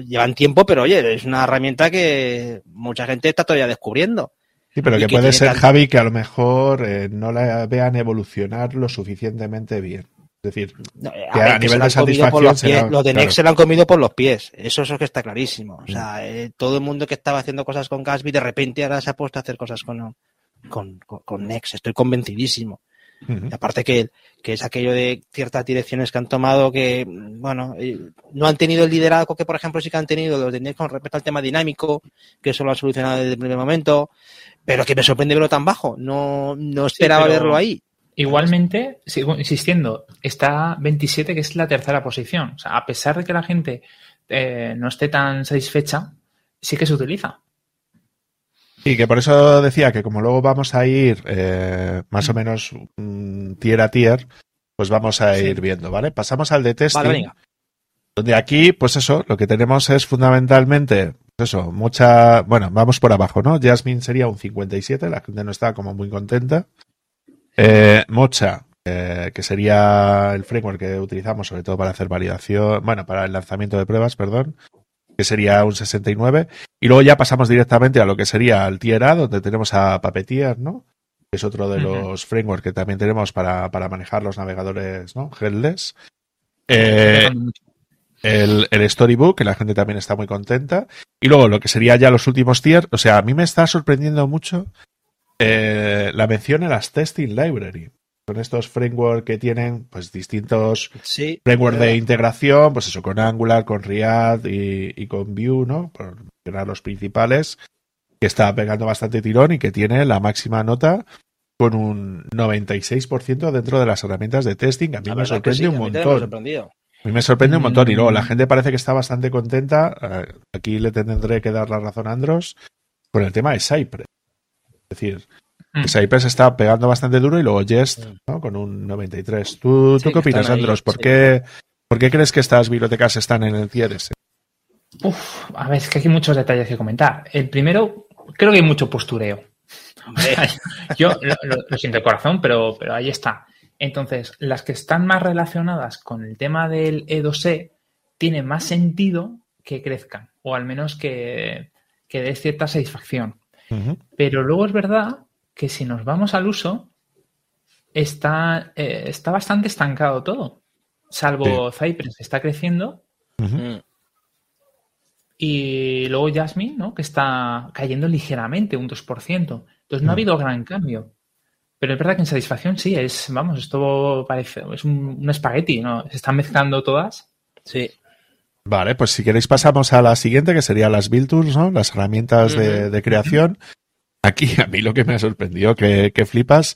llevan tiempo, pero oye, es una herramienta que mucha gente está todavía descubriendo. Sí, pero que, puede ser, Javi, que a lo mejor eh, no la vean evolucionar lo suficientemente bien. Es decir, que a, nivel de satisfacción. Los, los, de Next se lo han comido por los pies. Eso, es que está clarísimo. O sea, mm. eh, todo el mundo que estaba haciendo cosas con Gatsby de repente ahora se ha puesto a hacer cosas con, con, con Next. Estoy convencidísimo aparte que, es aquello de ciertas direcciones que han tomado que, bueno, eh, no han tenido el liderazgo que, por ejemplo, sí que han tenido los de Next con respecto al tema dinámico, que eso lo han solucionado desde el primer momento, pero que me sorprende verlo tan bajo. No, no esperaba verlo ahí. Igualmente, sigo insistiendo, está 27, que es la tercera posición. O sea, a pesar de que la gente eh, no esté tan satisfecha, sí que se utiliza. Y que por eso decía que como luego vamos a ir eh, más o menos tier a tier, pues vamos a ir viendo, ¿vale? Pasamos al de testing. donde aquí, pues eso, lo que tenemos es fundamentalmente, pues eso, mucha, bueno, vamos por abajo, ¿no? Jasmine sería un 57, la gente no está como muy contenta. Eh, Mocha, eh, que sería el framework que utilizamos sobre todo para hacer validación, bueno, para el lanzamiento de pruebas, perdón, que sería un 69. Y luego ya pasamos directamente a lo que sería el Tier A, donde tenemos a Puppeteer, ¿no? Que es otro de los frameworks que también tenemos para, manejar los navegadores, ¿no? Headless. Eh, el, el, Storybook, que la gente también está muy contenta. Y luego lo que sería ya los últimos tier, o sea, a mí me está sorprendiendo mucho eh, la mención en las Testing Library. Son estos frameworks que tienen pues distintos frameworks de integración, pues eso, con Angular, con React y, con Vue, ¿no? Por mencionar los principales, que está pegando bastante tirón y que tiene la máxima nota con un 96% dentro de las herramientas de testing. A mí me sorprende un montón. A mí me sorprende un montón. Y luego la mm. gente parece que está bastante contenta. Eh, aquí le tendré que dar la razón a Andros con el tema de Cypress. Es decir, Mm. Cypress está pegando bastante duro y luego Jest mm. ¿no? con un 93. ¿Tú, ¿tú qué opinas, Andros? ¿Por, qué, ¿Por qué crees que estas bibliotecas están en el tier Uf, a ver, es que hay muchos detalles que comentar. El primero, creo que hay mucho postureo. [LAUGHS] Yo lo, siento de corazón, pero, pero ahí está. Entonces, las que están más relacionadas con el tema del E2E tiene más sentido que crezcan, o al menos que, que dé cierta satisfacción. Pero luego es verdad que si nos vamos al uso, está, eh, está bastante estancado todo. Salvo Cypress, que está creciendo. Mm. Y luego Jasmine, ¿no? Que está cayendo ligeramente, un 2%. Entonces no ha habido gran cambio. Pero es verdad que en satisfacción sí, es, vamos, esto parece, es un, espagueti, ¿no? Se están mezclando todas. Sí. Vale, pues si queréis pasamos a la siguiente, que sería las Build Tools, ¿no? Las herramientas de, de, creación. Aquí a mí lo que me ha sorprendido, que, que flipas,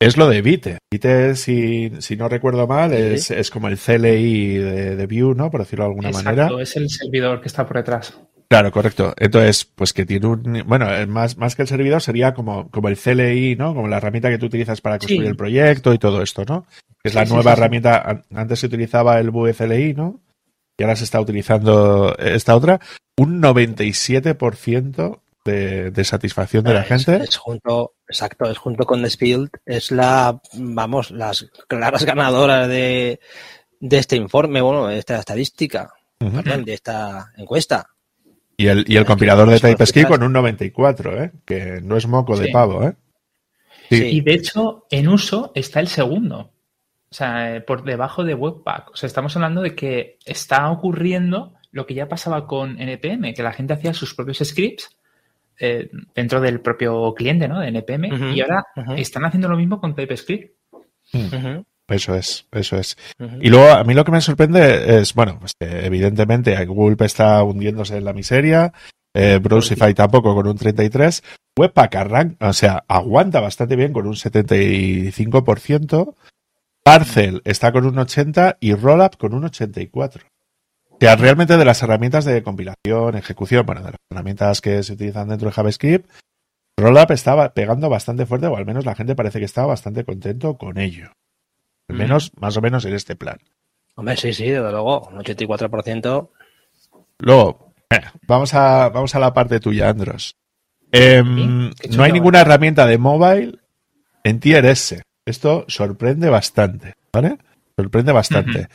es lo de Vite. Vite, si, si no recuerdo mal, es, es como el CLI de, de Vue, ¿no? Por decirlo de alguna Exacto, manera. es el servidor que está por detrás. Claro, correcto. Entonces, pues que tiene un... Bueno, eh, más, más que el servidor sería como, como el CLI, ¿no? Como la herramienta que tú utilizas para construir Sí. el proyecto y todo esto, ¿no? Es la Sí, nueva herramienta. An- Antes se utilizaba el Vue CLI, ¿no? Y ahora se está utilizando esta otra. Un 97% de, de satisfacción de la Es- gente. Es, junto, exacto, es junto con Spield, es la, vamos, las claras ganadoras de, de este informe, bueno, de esta estadística, perdón, de esta encuesta. Y el, y el compilador de TypeScript con un 94, ¿eh? Que no es moco de pavo, ¿eh? Sí. Y de hecho, en uso está el segundo. O sea, por debajo de Webpack. O sea, estamos hablando de que está ocurriendo lo que ya pasaba con NPM, que la gente hacía sus propios scripts eh, dentro del propio cliente, ¿no? De NPM. Y ahora están haciendo lo mismo con TypeScript. Ujú, Eso es, eso es. Y luego a mí lo que me sorprende es, bueno, pues evidentemente Gulp está hundiéndose en la miseria, eh, Browsify tampoco con un 33, Webpack arranca, o sea, aguanta bastante bien con un 75%, Parcel está con un 80 y Rollup con un 84. O sea, realmente de las herramientas de compilación, ejecución, bueno, de las herramientas que se utilizan dentro de JavaScript, Rollup estaba pegando bastante fuerte, o al menos la gente parece que estaba bastante contento con ello. Al Ujú. menos, más o menos en este plan. Hombre, sí, sí, desde luego, un 84%. Luego, eh, vamos a, vamos a la parte tuya, Andros. Em, Sí, no hay ¿eh? ninguna herramienta de mobile en Tier S. Esto sorprende bastante, ¿vale? Sorprende bastante.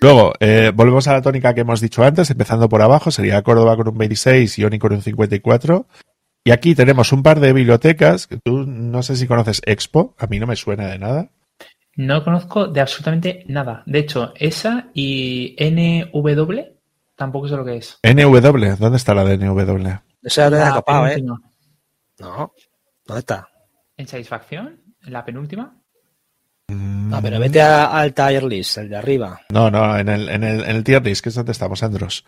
Luego, eh, volvemos a la tónica que hemos dicho antes, empezando por abajo, sería Córdoba con un 26 y Oni con un 54. Y aquí tenemos un par de bibliotecas, que tú no sé si conoces Expo, a mí no me suena de nada. No conozco de absolutamente nada. De hecho, esa y NW tampoco sé lo que es. NW, ¿dónde está la de NW? Esa era de La copado, ¿eh? No, ¿dónde está? ¿En satisfacción? ¿En la penúltima? No, pero vete a- al tier list, el de arriba. No, no, en el, en el, en el tier list, que es donde estamos, Andros.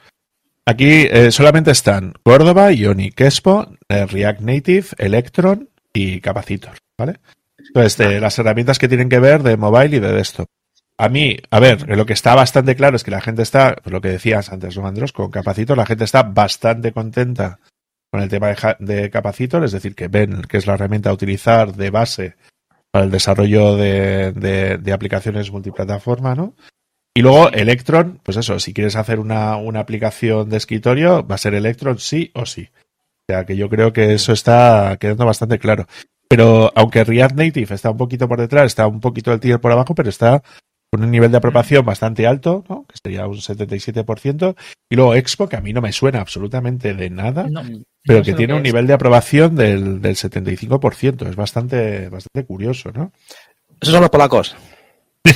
Aquí eh, solamente están Córdoba, Ionic Expo, eh, React Native, Electron y Capacitor, ¿vale? Entonces, de las herramientas que tienen que ver de mobile y de desktop. A mí, a ver, lo que está bastante claro es que la gente está, pues lo que decías antes, ¿no, Andros? Con Capacitor, la gente está bastante contenta con el tema de, de Capacitor, es decir, que ven que es la herramienta a utilizar de base para el desarrollo de, de- aplicaciones multiplataforma, ¿no? Y luego Electron, pues eso, si quieres hacer una, una aplicación de escritorio, va a ser Electron sí o sí. O sea que yo creo que eso está quedando bastante claro. Pero aunque React Native está un poquito por detrás, está un poquito el tier por abajo, pero está con un nivel de aprobación bastante alto, ¿no? que sería un 77%. Y luego Expo, que a mí no me suena absolutamente de nada, No, pero no que tiene un es. nivel de aprobación del, del 75%. Es bastante, bastante curioso, ¿no? Esos son los polacos. [LAUGHS]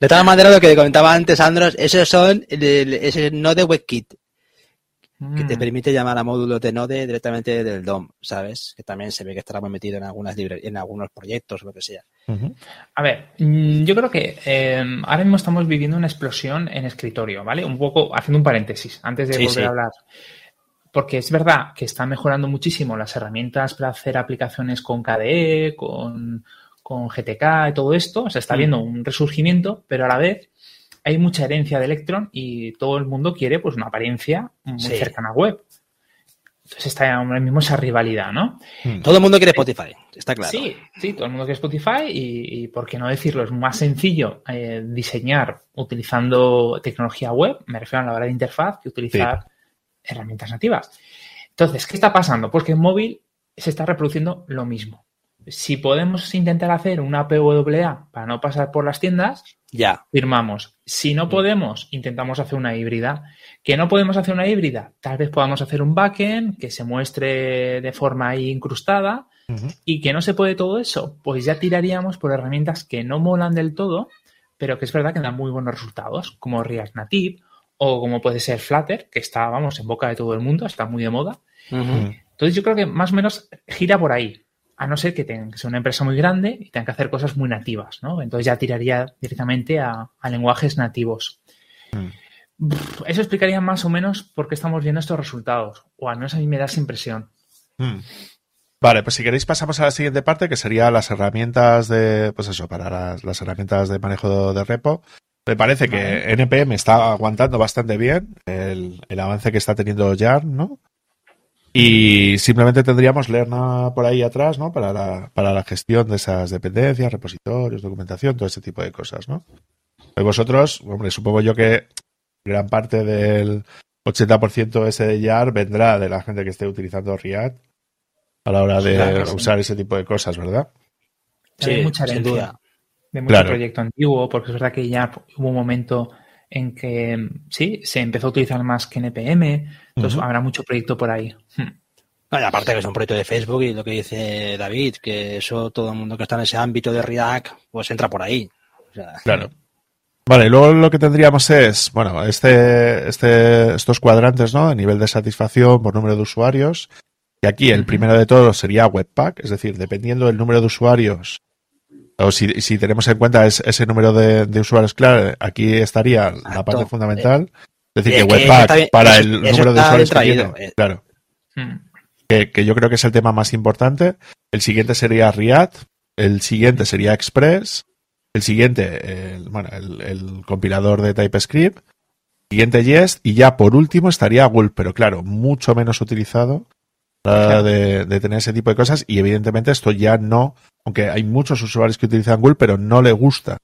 de tal manera, lo que comentaba antes, Andros, esos son el, el- ese Node WebKit, que te Mm. permite llamar a módulos de Node directamente del DOM, ¿sabes? Que también se ve que estará muy metido en algunas libre- en algunos proyectos o lo que sea. A ver, mm, yo creo que eh, ahora mismo estamos viviendo una explosión en escritorio, ¿vale? Un poco haciendo un paréntesis antes de Sí, volver sí. a hablar. Porque es verdad que están mejorando muchísimo las herramientas para hacer aplicaciones con KDE, con, con GTK y todo esto. O sea, está habiendo un resurgimiento, pero a la vez hay mucha herencia de Electron y todo el mundo quiere pues una apariencia muy Sí. cercana a web. Entonces está ahora mismo esa rivalidad, ¿no? Todo el mundo quiere Spotify, está claro. Sí, sí, todo el mundo quiere Spotify y, y, por qué no decirlo, es más sencillo eh, diseñar utilizando tecnología web, me refiero a la hora de interfaz, que utilizar herramientas nativas. Entonces, ¿qué está pasando? Pues que en móvil se está reproduciendo lo mismo. Si podemos intentar hacer una PWA para no pasar por las tiendas, Ya. firmamos. Si no podemos, intentamos hacer una híbrida. Que no podemos hacer una híbrida, tal vez podamos hacer un backend que se muestre de forma ahí incrustada y que no se puede todo eso, pues ya tiraríamos por herramientas que no molan del todo, pero que es verdad que dan muy buenos resultados, como React Native o como puede ser Flutter, que está, vamos, en boca de todo el mundo, está muy de moda. Entonces yo creo que más o menos gira por ahí, a no ser que tengan que ser una empresa muy grande y tengan que hacer cosas muy nativas, ¿no? Entonces ya tiraría directamente a, a lenguajes nativos. Mm. Eso explicaría más o menos por qué estamos viendo estos resultados, o al menos a mí me da esa impresión. Hmm. Vale, pues si queréis pasamos a la siguiente parte, que sería las herramientas de, pues eso, para las, herramientas de manejo de, repo. Me parece que NPM está aguantando bastante bien el, avance que está teniendo Yarn, ¿no? Y simplemente tendríamos Lerna por ahí atrás, ¿no? Para la, para la gestión de esas dependencias, repositorios, documentación, todo ese tipo de cosas, ¿no? Y vosotros, hombre, supongo yo que gran parte del 80% ese de YAR vendrá de la gente que esté utilizando React a la hora de usar ese tipo de cosas, ¿verdad? Sí, hay mucha herencia de mucho proyecto antiguo, porque es verdad que ya hubo un momento en que sí, se empezó a utilizar más que NPM, entonces habrá mucho proyecto por ahí. Hmm. aparte que es un proyecto de Facebook y lo que dice David, que eso todo el mundo que está en ese ámbito de React, pues entra por ahí. claro. Vale, luego lo que tendríamos es, bueno, este, este, estos cuadrantes, ¿no? A nivel de satisfacción por número de usuarios. Y aquí el primero de todos sería Webpack, es decir, dependiendo del número de usuarios, o si, si tenemos en cuenta ese número de, usuarios, claro, aquí estaría la parte fundamental. Es decir, que Webpack para el número de usuarios que tiene, eh. claro. Hmm. Que, que yo creo que es el tema más importante. El siguiente sería React, el siguiente sería Express, el siguiente, el, bueno, el, compilador de TypeScript, siguiente Jest, y ya por último estaría Gulp, pero claro, mucho menos utilizado de, tener ese tipo de cosas, y evidentemente esto ya no, aunque hay muchos usuarios que utilizan Gulp, pero no le gusta.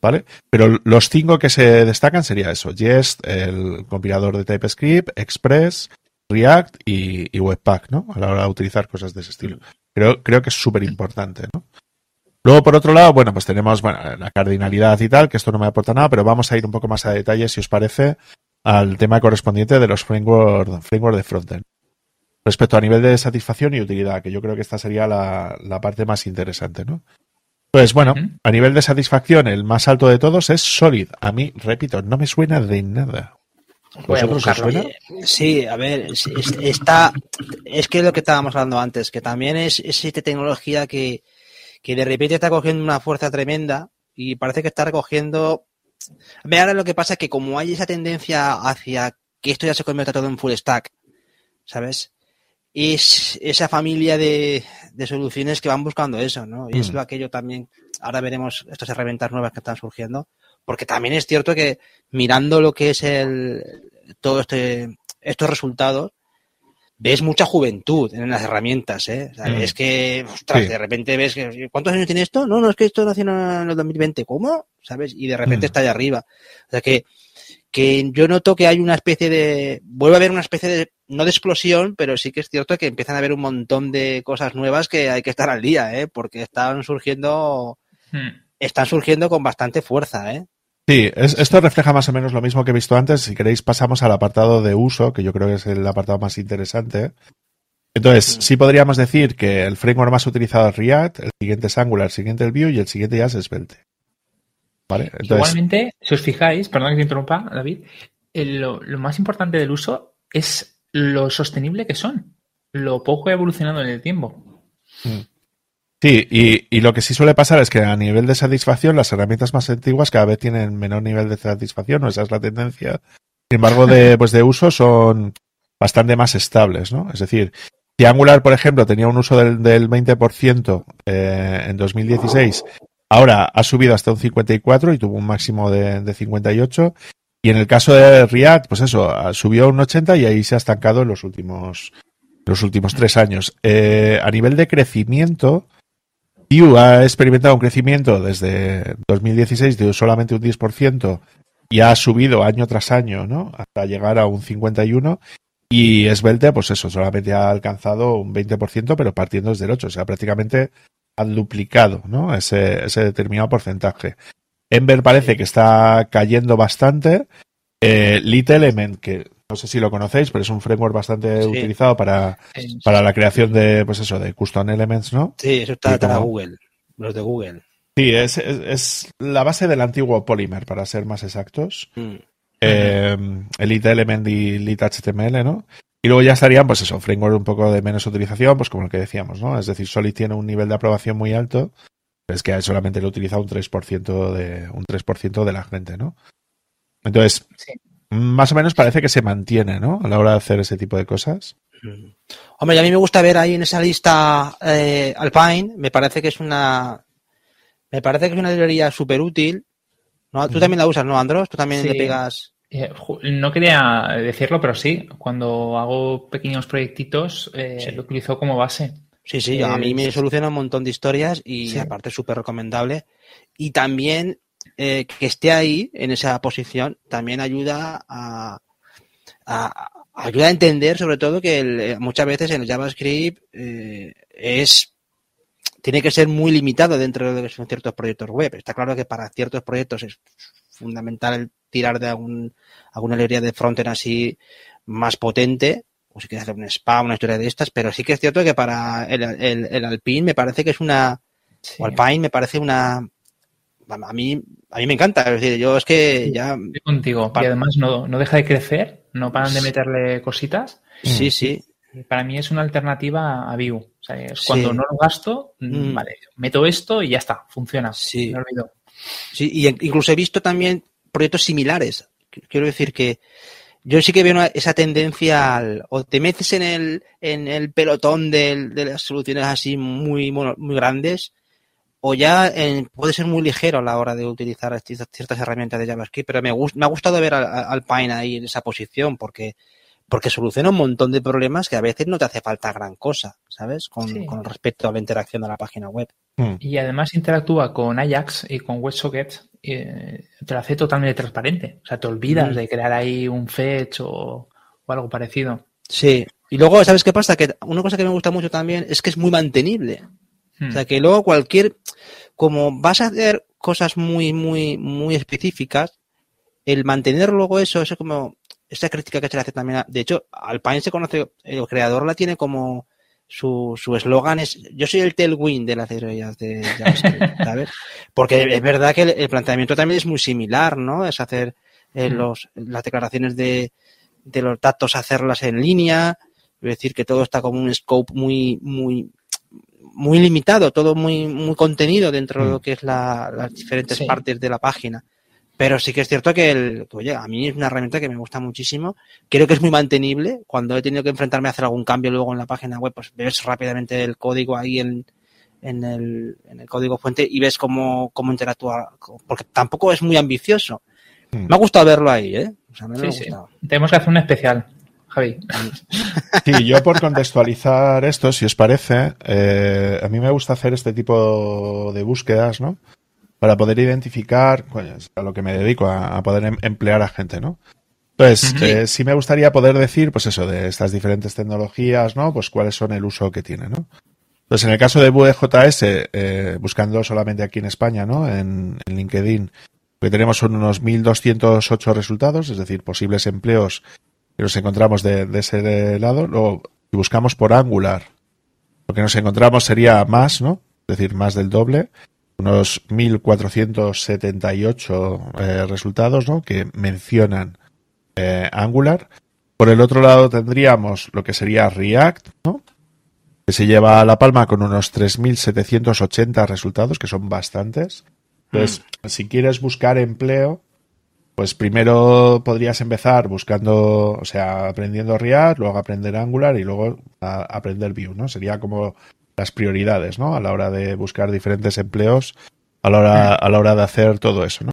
¿Vale? Pero los cinco que se destacan sería eso, Jest, el compilador de TypeScript, Express, React y, y, Webpack, ¿no? A la hora de utilizar cosas de ese estilo. Creo, creo que es súper importante, ¿no? Luego, por otro lado, bueno, pues tenemos bueno, la cardinalidad y tal, que esto no me aporta nada, pero vamos a ir un poco más a detalle, si os parece, al tema correspondiente de los framework, framework de frontend. Respecto a nivel de satisfacción y utilidad, que yo creo que esta sería la, parte más interesante, ¿no? Pues bueno, a nivel de satisfacción, el más alto de todos es Solid. A mí, repito, no me suena de nada. ¿Vosotros os suena? Sí, a ver, está, es que es lo que estábamos hablando antes, que también es, es esta tecnología que, que de repente está cogiendo una fuerza tremenda y parece que está recogiendo... Ve, ahora lo que pasa es que como hay esa tendencia hacia que esto ya se convierta todo en full stack, ¿sabes? Es esa familia de, soluciones que van buscando eso, ¿no? Y es mm. lo aquello también, ahora veremos estas herramientas nuevas que están surgiendo, porque también es cierto que mirando lo que es el todo este estos resultados, ves mucha juventud en las herramientas, ¿eh? Mm. Es que, ostras, de repente ves que, ¿cuántos años tiene esto? No, no, es que esto nació en el 2020. ¿Cómo? ¿Sabes? Y de repente mm. está allá arriba. O sea que, que yo noto que hay una especie de, vuelve a haber una especie de, no de explosión, pero sí que es cierto que empiezan a haber un montón de cosas nuevas que hay que estar al día, ¿eh? Porque están surgiendo, mm. están surgiendo con bastante fuerza, ¿eh? Sí, esto refleja más o menos lo mismo que he visto antes. Si queréis, pasamos al apartado de uso, que yo creo que es el apartado más interesante. Entonces, sí podríamos decir que el framework más utilizado es React, el siguiente es Angular, el siguiente es Vue y el siguiente ya es Svelte. ¿Vale? Igualmente, si os fijáis, perdón que te interrumpa, David, lo, más importante del uso es lo sostenible que son, lo poco evolucionado en el tiempo. Mm. Sí, y, lo que sí suele pasar es que a nivel de satisfacción las herramientas más antiguas cada vez tienen menor nivel de satisfacción, o esa es la tendencia. Sin embargo, de, [LAUGHS] pues de uso son bastante más estables, ¿no? Es decir, si Angular, por ejemplo, tenía un uso del, del 20% eh, en 2016, ahora ha subido hasta un 54 y tuvo un máximo de, de 58. Y en el caso de React, pues eso, subió a un 80 y ahí se ha estancado en los últimos, los últimos tres años. Eh, a nivel de crecimiento, Vue ha experimentado un crecimiento desde 2016 de solamente un 10% y ha subido año tras año, ¿no? Hasta llegar a un 51 y Svelte, pues eso, solamente ha alcanzado un 20%, pero partiendo desde el 8, o sea, prácticamente han duplicado, ¿no? Ese, ese determinado porcentaje. Ember parece que está cayendo bastante. Eh, Little Element, que no sé si lo conocéis, pero es un framework bastante utilizado para, para la creación de, pues eso, de custom elements, ¿no? Sí, eso está para Google, los de Google. Sí, es, es, la base del antiguo Polymer, para ser más exactos. Mm. Eh, Elite Element y Elite HTML, ¿no? Y luego ya estarían, pues eso, framework un poco de menos utilización, pues como lo que decíamos, ¿no? Es decir, Solid tiene un nivel de aprobación muy alto, pero es que solamente lo utiliza un 3% de, un 3% de la gente, ¿no? Entonces, más o menos parece que se mantiene, ¿no? A la hora de hacer ese tipo de cosas. Mm. Hombre, y a mí me gusta ver ahí en esa lista eh, Alpine, me parece que es una me parece que es una librería súper útil. ¿no? Tú también la usas, ¿no, Andros? Tú también le pegas. Eh, no quería decirlo, pero sí, cuando hago pequeños proyectitos eh, lo utilizo como base. Sí, sí, a mí me soluciona un montón de historias y aparte es súper recomendable. Y también que esté ahí, en esa posición, también ayuda a, ayuda a entender sobre todo que eh, muchas veces en el JavaScript eh, es tiene que ser muy limitado dentro de lo que son ciertos proyectos web. Está claro que para ciertos proyectos es fundamental tirar de algún, alguna librería de frontend así más potente, o si quieres hacer un spam, una historia de estas, pero sí que es cierto que para el, el, Alpine me parece que es una, o Alpine me parece una, a mí, a mí me encanta. Es decir, yo es que ya. Estoy contigo. Y además no, no, deja de crecer, no paran de meterle cositas. Sí, sí. Para mí es una alternativa a Vue. O sea, es cuando no lo gasto, mm. vale, meto esto y ya está, funciona. Sí. Me olvido. Sí, y incluso he visto también proyectos similares. Quiero decir que yo sí que veo esa tendencia al, o te metes en el, en el pelotón de, de las soluciones así muy, muy grandes o ya puede ser muy ligero a la hora de utilizar ciertas herramientas de JavaScript, pero me, me ha gustado ver al, Pine ahí en esa posición porque, porque soluciona un montón de problemas que a veces no te hace falta gran cosa, ¿sabes? Con, respecto a la interacción de la página web. Hmm. Y además interactúa con Ajax y con WebSocket, eh, te lo hace totalmente transparente. O sea, te olvidas de crear ahí un fetch o, o algo parecido. Sí. Y luego, ¿sabes qué pasa? Que una cosa que me gusta mucho también es que es muy mantenible. O sea, hmm. que luego cualquier, como vas a hacer cosas muy, muy, muy específicas, el mantener luego eso, eso como, esa crítica que se le hace también, de hecho, Alpine se conoce, el creador la tiene como, su eslogan es yo soy el tailwind de las librerías de JavaScript, [LAUGHS] ¿sabes? Porque es verdad que el, planteamiento también es muy similar, ¿no? Es hacer eh, hmm. los, las declaraciones de, de los datos, hacerlas en línea, es decir, que todo está como un scope muy, muy, muy limitado, todo muy, muy contenido dentro de lo mm. que es las diferentes partes de la página. Pero sí que es cierto que, el, oye, a mí es una herramienta que me gusta muchísimo. Creo que es muy mantenible. Cuando he tenido que enfrentarme a hacer algún cambio luego en la página web, pues ves rápidamente el código ahí en, en, el, en el código fuente y ves cómo, cómo interactúa. Porque tampoco es muy ambicioso. Mm. Me ha gustado verlo ahí, ¿eh? Tenemos que hacer un especial. Javi. [LAUGHS] Sí, yo por contextualizar esto, si os parece, eh, a mí me gusta hacer este tipo de búsquedas, ¿no? Para poder identificar pues, a lo que me dedico, a, poder em, emplear a gente, ¿no? Entonces, eh, sí me gustaría poder decir, pues eso, de estas diferentes tecnologías, ¿no? Pues cuáles son el uso que tiene, ¿no? Entonces, en el caso de Vue.js, eh, buscando solamente aquí en España, ¿no? En, en LinkedIn, lo que tenemos son unos 1.208 resultados, es decir, posibles empleos que nos encontramos de, ese lado. Luego, si buscamos por Angular, lo que nos encontramos sería más, ¿no? Es decir, más del doble, unos 1478 eh, resultados, ¿no? Que mencionan eh, Angular. Por el otro lado tendríamos lo que sería React, ¿no? Que se lleva a la palma con unos 3.780 resultados, que son bastantes. Entonces, mm. si quieres buscar empleo, pues primero podrías empezar buscando, o sea, aprendiendo React, luego aprender Angular y luego aprender Vue, ¿no? Sería como las prioridades, ¿no? A la hora de buscar diferentes empleos, a la hora, a la hora de hacer todo eso, ¿no?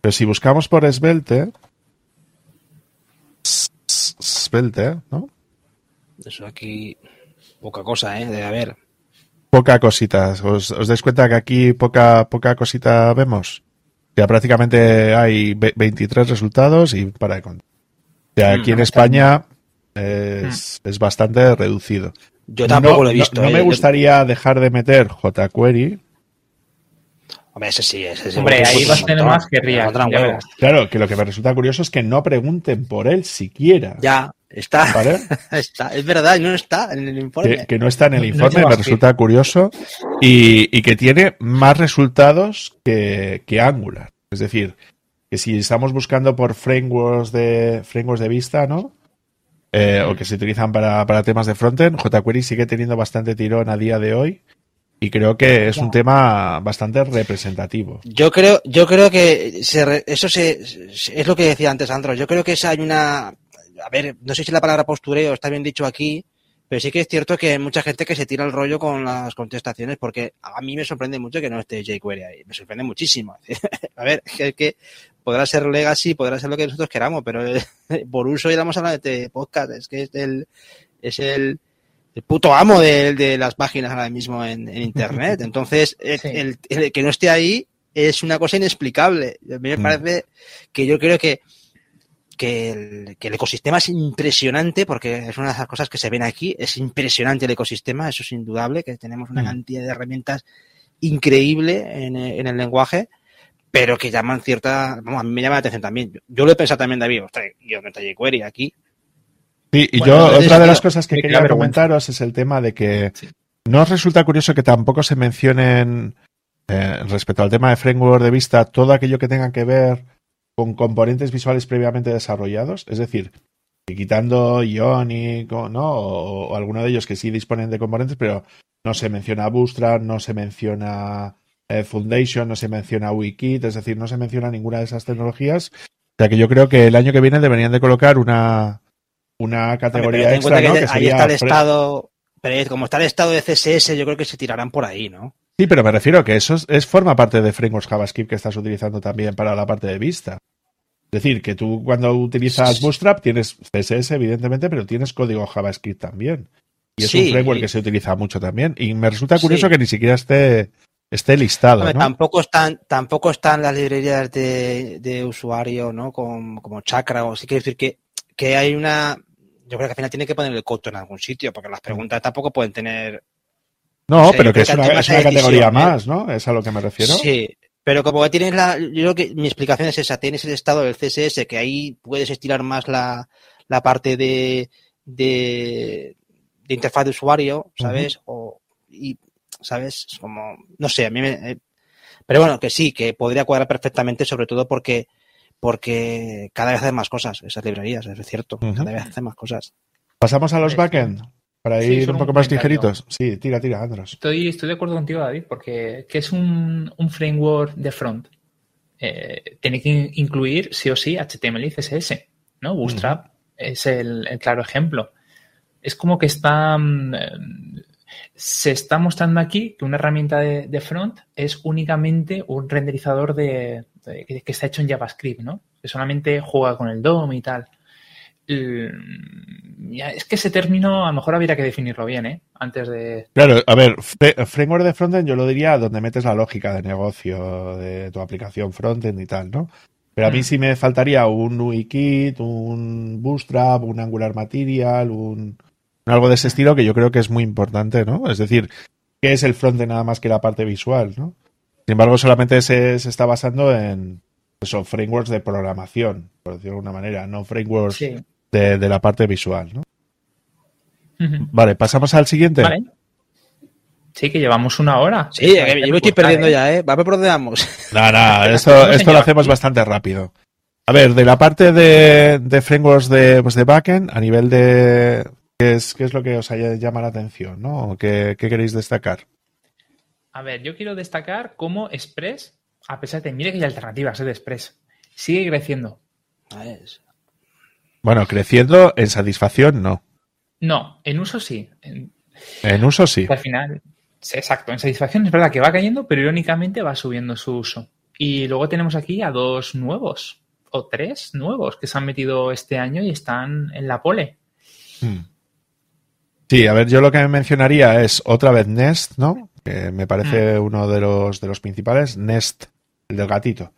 Pero si buscamos por Svelte, Svelte, ¿no? Eso aquí, poca cosa, ¿eh? De haber. Poca cosita. ¿Os, os dais cuenta que aquí poca, poca cosita vemos? Ya prácticamente hay 23 resultados y para de contar. Ya aquí en España es, es, bastante reducido. Yo tampoco lo he visto. No, me ¿eh? gustaría dejar de meter jQuery. Hombre, ese sí, ese sí. Hombre, ahí vas a tener más que React. Claro, que lo que me resulta curioso es que no pregunten por él siquiera. Ya, está. ¿Vale? [LAUGHS] está. Es verdad, no está en el informe. Que, no está en el informe, me resulta curioso. Y, que tiene más resultados que, Angular. Es decir, que si estamos buscando por frameworks de, frameworks de vista, ¿no? Eh, o que se utilizan para, temas de frontend, jQuery sigue teniendo bastante tirón a día de hoy. y creo que es un tema bastante representativo. Yo creo, yo creo que eso se, es lo que decía antes Andro. Yo creo que hay una, a ver, no sé si la palabra postureo está bien dicho aquí, pero sí que es cierto que hay mucha gente que se tira el rollo con las contestaciones porque a mí me sorprende mucho que no esté jQuery ahí. Me sorprende muchísimo. [LAUGHS] a ver, es que podrá ser legacy, podrá ser lo que nosotros queramos, pero [LAUGHS] por uso a hablar de podcast. Es que es el, es el, el puto amo de, las páginas ahora mismo en, Internet. [LAUGHS] Entonces, el, que no esté ahí es una cosa inexplicable. A mí me mm. parece que yo creo que, que el, ecosistema es impresionante porque es una de las cosas que se ven aquí. Es impresionante el ecosistema, eso es indudable, que tenemos una mm. cantidad de herramientas increíble en, el lenguaje pero que llaman cierta, vamos, a mí me llama la atención también. Yo, lo he pensado también, David, ostras, yo me jQuery aquí, Sí, y yo otra de las cosas que quería comentaros es el tema de que no os resulta curioso que tampoco se mencionen eh, respecto al tema de framework de vista todo aquello que tenga que ver con componentes visuales previamente desarrollados, es decir, quitando Ionic ¿no? o, alguno de ellos que sí disponen de componentes, pero no se menciona Bootstrap, no se menciona eh, Foundation, no se menciona Wikit, es decir, no se menciona ninguna de esas tecnologías. O sea que yo creo que el año que viene deberían de colocar una, una categoría extra, ¿no? que, ahí está el estado, pero como está el estado de CSS, yo creo que se tirarán por ahí, ¿no? Sí, pero me refiero a que eso es, forma parte de frameworks JavaScript que estás utilizando también para la parte de vista. Es decir, que tú cuando utilizas Bootstrap tienes CSS, evidentemente, pero tienes código JavaScript también. Y es un framework que se utiliza mucho también. Y me resulta curioso que ni siquiera esté, esté listado. ¿no? Tampoco están, tampoco están las librerías de, usuario, ¿no? Como, como Chakra, o sí quiere decir que, que hay una yo creo que al final tiene que poner el costo en algún sitio, porque las preguntas tampoco pueden tener. No, pero que es una, categoría más, ¿no? Es a lo que me refiero. Sí, pero como tienes la. Yo creo que mi explicación es esa: tienes el estado del CSS, que ahí puedes estirar más la, la parte de, de, de interfaz de usuario, ¿sabes? O, y, ¿sabes? Como. No sé, a mí me. Eh, pero bueno, que sí, que podría cuadrar perfectamente, sobre todo porque porque cada vez hacen más cosas esas librerías, es cierto, cada vez hacen más cosas. Pasamos a los backend para ir un poco más ligeritos. Sí, tira, tira, Andros. Estoy, estoy de acuerdo contigo, David, porque ¿qué es un, framework de front? Eh, tiene que incluir sí o sí HTML y CSS, ¿no? Bootstrap es el, claro ejemplo. Es como que está mm, se está mostrando aquí que una herramienta de, front es únicamente un renderizador de, que, está hecho en JavaScript, ¿no? Que solamente juega con el DOM y tal. es que ese término a lo mejor habría que definirlo bien, ¿eh? Antes de. Claro, a ver, framework de frontend yo lo diría donde metes la lógica de negocio de tu aplicación frontend y tal, ¿no? Pero a mí mm. sí me faltaría un UIKit, un Bootstrap, un Angular Material, un algo de ese estilo que yo creo que es muy importante, ¿no? Es decir, ¿qué es el frontend nada más que la parte visual, ¿no? Sin embargo, solamente se, está basando en eso, frameworks de programación, por decirlo de alguna manera, no frameworks de, la parte visual, ¿no? Vale, pasamos al siguiente. Vale. Sí, que llevamos una hora. Sí, yo me estoy perdiendo ya, ¿eh? Va vamos. No, no, [LAUGHS] esto, esto lo hacemos bastante rápido. A ver, de la parte de, de frameworks de, pues de backend, a nivel de, ¿Qué es, ¿Qué es lo que os llama la atención? ¿no? ¿Qué, queréis destacar? A ver, yo quiero destacar cómo Express, a pesar de, mire que hay alternativas ¿eh? de Express, sigue creciendo. Bueno, creciendo en satisfacción no. No, en uso sí. En, uso sí. Al final, exacto, en satisfacción es verdad que va cayendo, pero irónicamente va subiendo su uso. Y luego tenemos aquí a dos nuevos, o tres nuevos, que se han metido este año y están en la pole. Hmm. Sí, a ver, yo lo que me mencionaría es otra vez Nest, ¿no? Que me parece mm. uno de los, de los principales. Nest, el del gatito.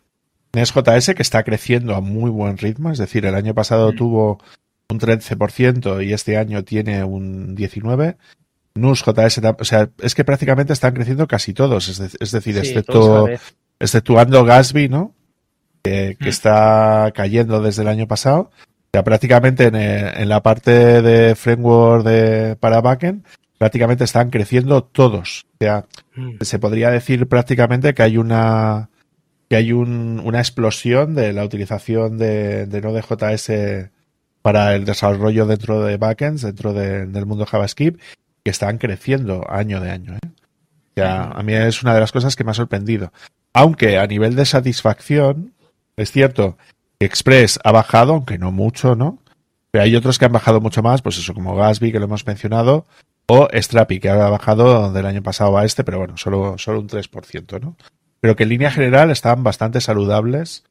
Nest JS que está creciendo a muy buen ritmo, es decir, el año pasado mm. tuvo un 13% y este año tiene un 19%. NUS JS, o sea, es que prácticamente están creciendo casi todos, es, decir, excepto, exceptuando Gatsby, ¿no? que mm. está cayendo desde el año pasado sea, prácticamente eh, en, la parte de framework de, para backend, prácticamente están creciendo todos. O sea, mm. se podría decir prácticamente que hay una que hay una explosión de la utilización de, de Node.js para el desarrollo dentro de backends, dentro del mundo JavaScript, que están creciendo año de año. ¿eh? a mí es una de las cosas que me ha sorprendido. Aunque a nivel de satisfacción, es cierto Express ha bajado, aunque no mucho, ¿no? Pero hay otros que han bajado mucho más, pues eso, como Gasby, que lo hemos mencionado, o Strapi, que ha bajado del año pasado a este, pero bueno, solo, solo un 3%, ¿no? Pero que en línea general están bastante saludables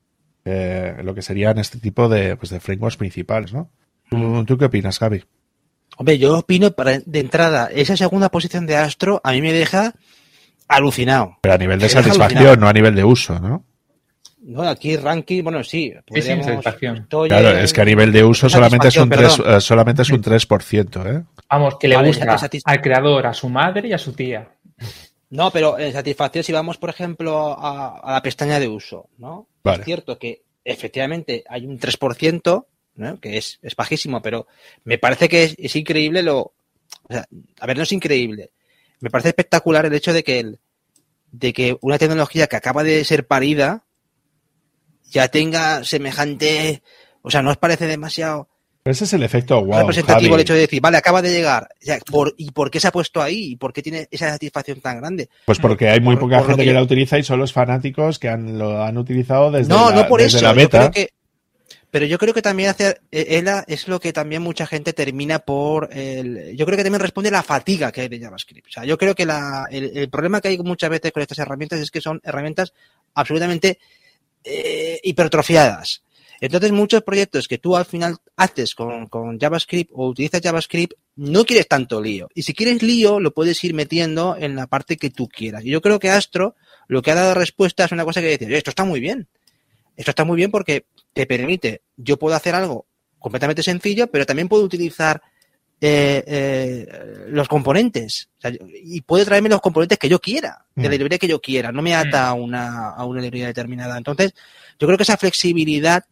eh, lo que serían este tipo de, pues, de frameworks principales, ¿no? ¿Tú, qué opinas, Javi? Hombre, yo opino de entrada, esa segunda posición de Astro a mí me deja alucinado. Pero a nivel de satisfacción, no a nivel de uso, ¿no? No, aquí ranking, bueno, sí. Sí, satisfacción. Claro, es que a nivel de uso solamente es un 3, eh, solamente es un 3%, ¿eh? Vamos, que le gusta al creador, a su madre y a su tía. No, pero en satisfacción, si vamos, por ejemplo, a, la pestaña de uso, ¿no? Es cierto que efectivamente hay un 3%, ¿no? que es, es bajísimo, pero me parece que es, increíble lo. O sea, a ver, no es increíble. Me parece espectacular el hecho de que, el, de que una tecnología que acaba de ser parida ya tenga semejante. O sea, ¿no os parece demasiado ese es el efecto wow. Representativo el hecho de decir, vale, acaba de llegar. ¿Y por qué se ha puesto ahí? ¿Y por qué tiene esa satisfacción tan grande? Pues porque hay muy poca gente que... la utiliza y son los fanáticos que han, lo han utilizado desde, no, la, no por eso. la beta. pero yo creo que también hace, ELA es lo que también mucha gente termina por el, yo creo que también responde a la fatiga que hay de JavaScript. O sea, yo creo que la, el, problema que hay muchas veces con estas herramientas es que son herramientas absolutamente eh, hipertrofiadas. Entonces, muchos proyectos que tú al final haces con, JavaScript o utilizas JavaScript, no quieres tanto lío. Y si quieres lío, lo puedes ir metiendo en la parte que tú quieras. Y yo creo que Astro lo que ha dado respuesta es una cosa que dice, esto está muy bien. Esto está muy bien porque te permite, yo puedo hacer algo completamente sencillo, pero también puedo utilizar eh, eh, los componentes. y puede traerme los componentes que yo quiera, de la mm. librería que yo quiera. No me ata a una, a una librería determinada. Entonces, yo creo que esa flexibilidad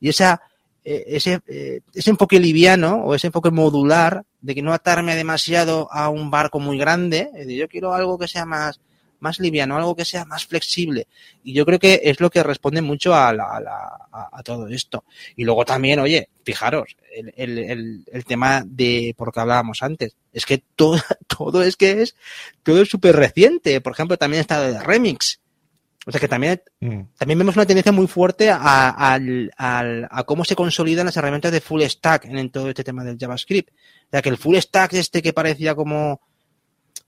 y esa, eh, ese, eh, ese enfoque liviano o ese enfoque modular de que no atarme demasiado a un barco muy grande, yo quiero algo que sea más, más liviano, algo que sea más flexible. Y yo creo que es lo que responde mucho a, a, todo esto. Y luego también, oye, fijaros, el, el, el, tema de, por que hablábamos antes, es que todo, [LAUGHS] todo es que es, todo es súper reciente. Por ejemplo, también está de Remix. O sea que también, mm. también vemos una tendencia muy fuerte a, a, cómo se consolidan las herramientas de full stack en, todo este tema del JavaScript. O sea que el full stack este que parecía como,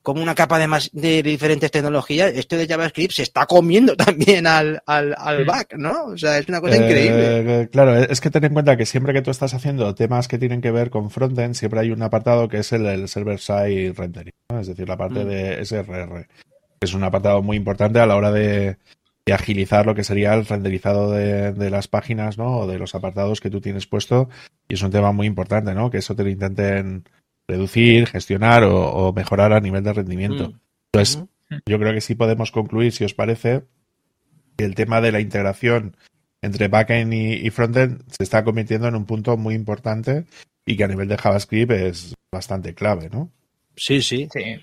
como una capa de, más, de diferentes tecnologías, este de JavaScript se está comiendo [LAUGHS] también al, al, back, ¿no? O sea, es una cosa increíble. Eh, claro, es que ten en cuenta que siempre que tú estás haciendo temas que tienen que ver con frontend, siempre hay un apartado que es el, server-side rendering, es decir, la parte mm. de SRR es un apartado muy importante a la hora de, agilizar lo que sería el renderizado de, las páginas, ¿no? O de los apartados que tú tienes puesto. Y es un tema muy importante, ¿no? Que eso te lo intenten reducir, gestionar o, mejorar a nivel de rendimiento. Mm. Entonces, yo creo que sí podemos concluir, si os parece, que el tema de la integración entre backend y, y frontend se está convirtiendo en un punto muy importante y que a nivel de JavaScript es bastante clave, ¿no? Sí, sí. Sí.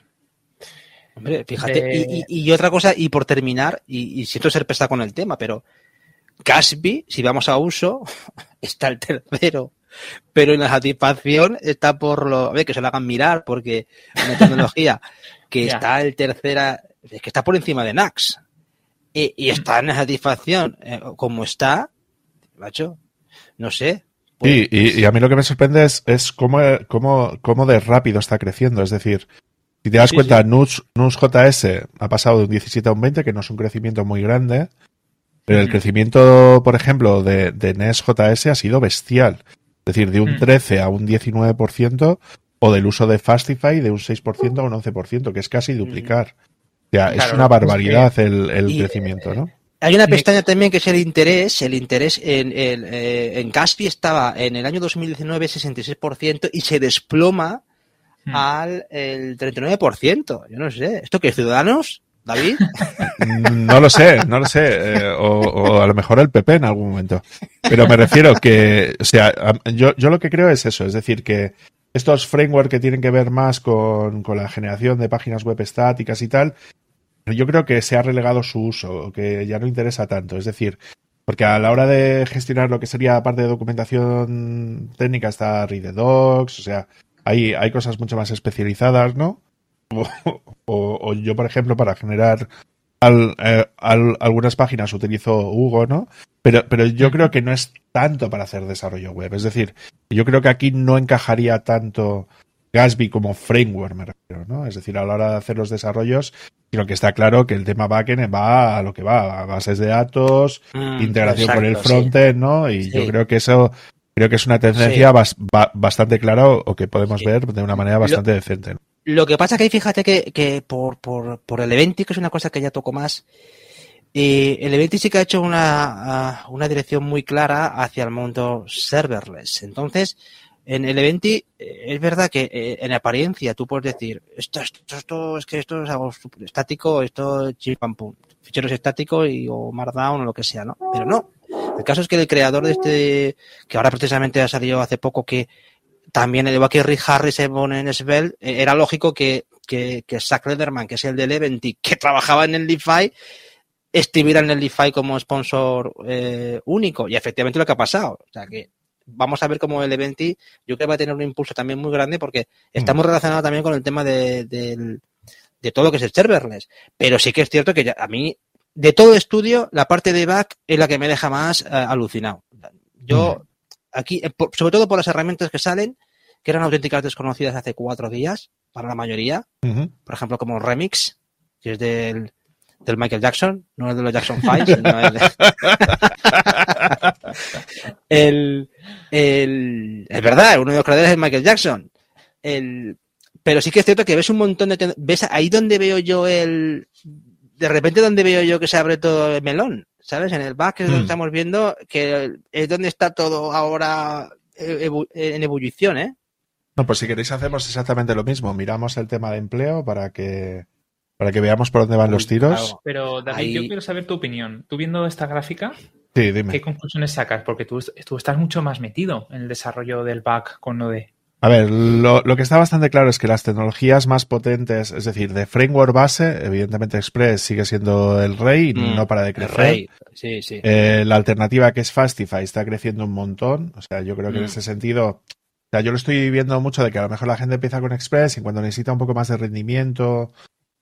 Hombre, fíjate, y, otra cosa, y por terminar, y, siento ser pesta con el tema, pero Gatsby, si vamos a uso, [LAUGHS] está el tercero. Pero en la satisfacción está por lo. A ver, que se lo hagan mirar, porque una tecnología [LAUGHS] que está el tercera. Es que está por encima de Nax. Y, está en la satisfacción eh, como está, macho, no sé. Pues y, a mí lo que me sorprende es, es cómo, cómo, cómo de rápido está creciendo. Es decir, si te das cuenta, NUS, JS ha pasado de un 17 a un 20, que no es un crecimiento muy grande, pero el crecimiento, por ejemplo, de, de JS ha sido bestial. Es decir, de un 13 a un 19%, o del uso de Fastify de un 6% a un 11%, que es casi duplicar. O sea, es una barbaridad el, el crecimiento, ¿no? Hay una pestaña también que es el interés. El interés en, en, eh, en Caspi estaba en el año 2019 66% y se desploma Hmm. al el 39%. Yo no sé. ¿Esto qué es Ciudadanos? David? No lo sé, no lo sé. Eh, o, a lo mejor el PP en algún momento. Pero me refiero que, o sea, yo, yo lo que creo es eso, es decir, que estos frameworks que tienen que ver más con, con la generación de páginas web estáticas y tal, yo creo que se ha relegado su uso, que ya no interesa tanto. Es decir, porque a la hora de gestionar lo que sería parte de documentación técnica está Read o sea, hay, hay cosas mucho más especializadas, ¿no? O, yo, por ejemplo, para generar eh, algunas páginas utilizo Hugo, ¿no? Pero, pero yo creo que no es tanto para hacer desarrollo web. Es decir, yo creo que aquí no encajaría tanto Gatsby como framework, me refiero, ¿no? Es decir, a la hora de hacer los desarrollos, sino que está claro que el tema backend va a lo que va, a bases de datos, mm, integración con el frontend, ¿no? Y yo creo que eso creo que es una tendencia bastante clara o que podemos ver de una manera bastante decente. Lo que pasa que ahí fíjate que, que por, por, por el Eventi, que es una cosa que ya toco más, eh, el Eventi sí que ha hecho una, una dirección muy clara hacia el mundo serverless. Entonces, en el Eventi eh, es verdad que eh, en apariencia tú puedes decir, esto, esto, esto es que esto es algo estático, esto es ficheros estáticos y, o Markdown o lo que sea, ¿no? Pero no. El caso es que el creador de este, que ahora precisamente ha salido hace poco, que también el que Rick Harris en Svelte, eh, era lógico que, que, que Zach Lederman, que es el del Eventi, [LAUGHS] que trabajaba en el DeFi, estuviera en el DeFi como sponsor único. Y efectivamente lo que ha pasado. O sea que vamos a ver cómo el Eventi, yo creo que va a tener un impulso también muy grande porque está muy relacionado también con el tema de, de, todo lo que es el serverless. Pero sí que es cierto que a mí, de todo estudio, la parte de back es la que me deja más eh, alucinado. Yo, aquí, eh, sobre todo por las herramientas que salen, que eran auténticas desconocidas hace cuatro días, para la mayoría, por ejemplo, como Remix, que es del, del Michael Jackson, no es de los Jackson Five, sino el, [LAUGHS] el, el, es verdad, uno de los creadores es Michael Jackson. El, pero sí que es cierto que ves un montón de, ves ahí donde veo yo el, de repente donde veo yo que se abre todo el melón, ¿sabes? En el back es donde mm. estamos viendo que es donde está todo ahora en ebullición, ¿eh? No, pues si queréis hacemos exactamente lo mismo. Miramos el tema de empleo para que para que veamos por dónde van los tiros. Pero David, yo quiero saber tu opinión. Tú viendo esta gráfica, sí, dime. ¿qué conclusiones sacas? Porque tú, tú, estás mucho más metido en el desarrollo del back con Node. A ver, lo, que está bastante claro es que las tecnologías más potentes, es decir, de framework base, evidentemente Express sigue siendo el rey y mm, no para de crecer. rey. Sí, sí. Eh, la alternativa que es Fastify está creciendo un montón. O sea, yo creo que en mm. ese sentido, o sea, yo lo estoy viendo mucho de que a lo mejor la gente empieza con Express y cuando necesita un poco más de rendimiento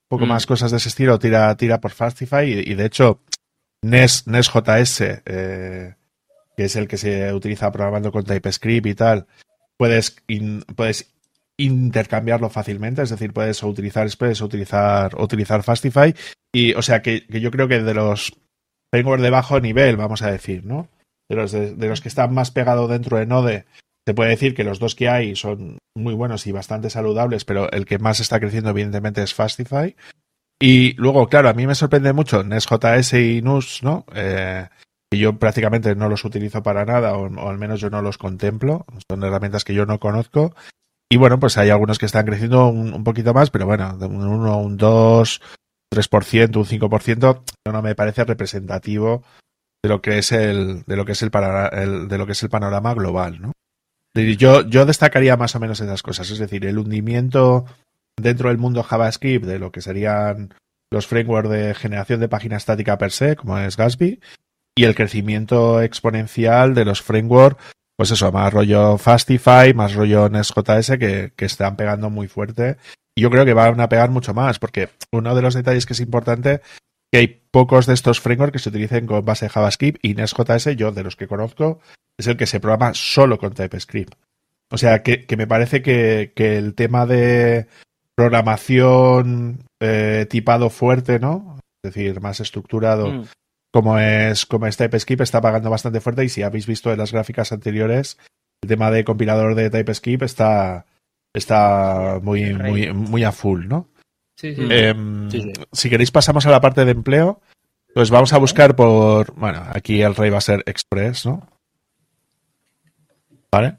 poco mm. más cosas de ese estilo, tira, tira por Fastify y, de hecho NES, NES.js, eh, que es el que se utiliza programando con TypeScript y tal, puedes, puedes intercambiarlo fácilmente, es decir, puedes utilizar Express o utilizar, utilizar Fastify y o sea que, yo creo que de los frameworks de bajo nivel, vamos a decir, ¿no? De los, de los que están más pegados dentro de Node, se puede decir que los dos que hay son muy buenos y bastante saludables, pero el que más está creciendo evidentemente es Fastify. Y luego, claro, a mí me sorprende mucho NESJS y NUS, ¿no? Eh, que yo prácticamente no los utilizo para nada, o, al menos yo no los contemplo. Son herramientas que yo no conozco. Y bueno, pues hay algunos que están creciendo un, poquito más, pero bueno, de un 1, un 2, 3%, un 5%, no me parece representativo de lo que es el, de lo que es el, el, de lo que es el panorama global, ¿no? Yo, yo destacaría más o menos esas cosas, es decir, el hundimiento dentro del mundo JavaScript de lo que serían los frameworks de generación de página estática per se, como es Gatsby, y el crecimiento exponencial de los frameworks, pues eso, más rollo Fastify, más rollo NestJS, que, que están pegando muy fuerte. Y yo creo que van a pegar mucho más, porque uno de los detalles que es importante que hay pocos de estos frameworks que se utilicen con base de JavaScript y NestJS, yo de los que conozco, es el que se programa solo con TypeScript. O sea, que, me parece que, el tema de programación eh, tipado fuerte, ¿no? Es decir, más estructurado, mm. como es como es TypeScript, está pagando bastante fuerte. Y si habéis visto en las gráficas anteriores, el tema de compilador de TypeScript está, está muy, muy, muy a full, ¿no? Em, si queréis pasamos a la parte de empleo. Pues vamos a buscar por, bueno, aquí el rey va a ser Express, ¿no? ¿Vale?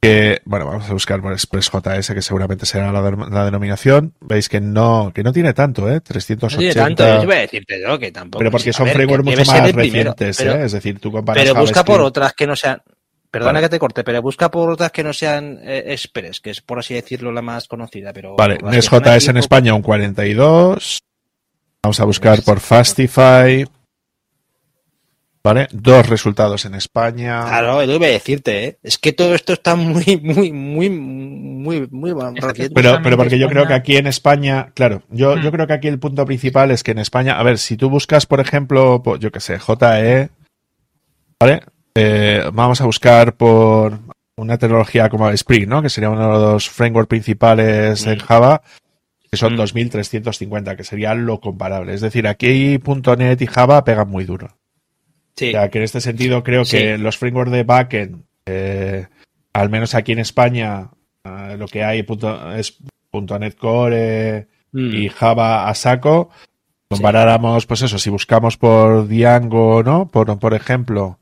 Que, bueno, vamos a buscar por Express JS, que seguramente será la, denominación. Veis que no, que no tiene tanto, ¿eh? 380. No tiene tanto, yo voy a decirte yo que tampoco. Pero porque son frameworks mucho más recientes, ¿eh? Es decir, tú comparas. Pero busca por otras que no sean. Perdona que te corte, pero busca por otras que no sean eh, Express, que es por así decirlo la más conocida. Pero vale, NesJS en España un 42. Vamos a buscar por Fastify. ¿Vale? Dos resultados en España. Claro, eso iba a decirte, ¿eh? Es que todo esto está muy, muy, muy, muy, muy Pero, pero porque yo creo que aquí en España, claro, yo, yo hmm. creo que aquí el punto principal es que en España, a ver, si tú buscas, por ejemplo, yo qué sé, JE, ¿vale? Eh, vamos a buscar por una tecnología como Spring, ¿no? Que sería uno de los frameworks principales en hmm. Java, que son 2350, hmm. que sería lo comparable. Es decir, aquí .NET y Java pegan muy duro. Sí. O sea, que en este sentido creo que los frameworks de backend, eh, al menos aquí en España, eh, lo que hay es .NET Core mm. y Java a saco. Comparáramos, pues eso, si buscamos por Django, ¿no? Por, por ejemplo.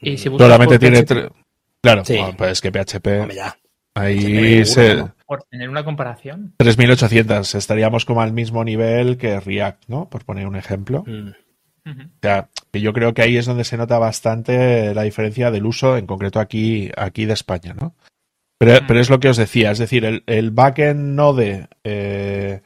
Y si solamente tiene Claro, pues que PHP. Ahí se. Por tener una comparación. 3800. Estaríamos como al mismo nivel que React, ¿no? Por poner un ejemplo. Mm. O sea, que yo creo que ahí es donde se nota bastante la diferencia del uso, en concreto aquí, aquí de España, ¿no? Pero, mm. es lo que os decía, es decir, el, el backend Node eh,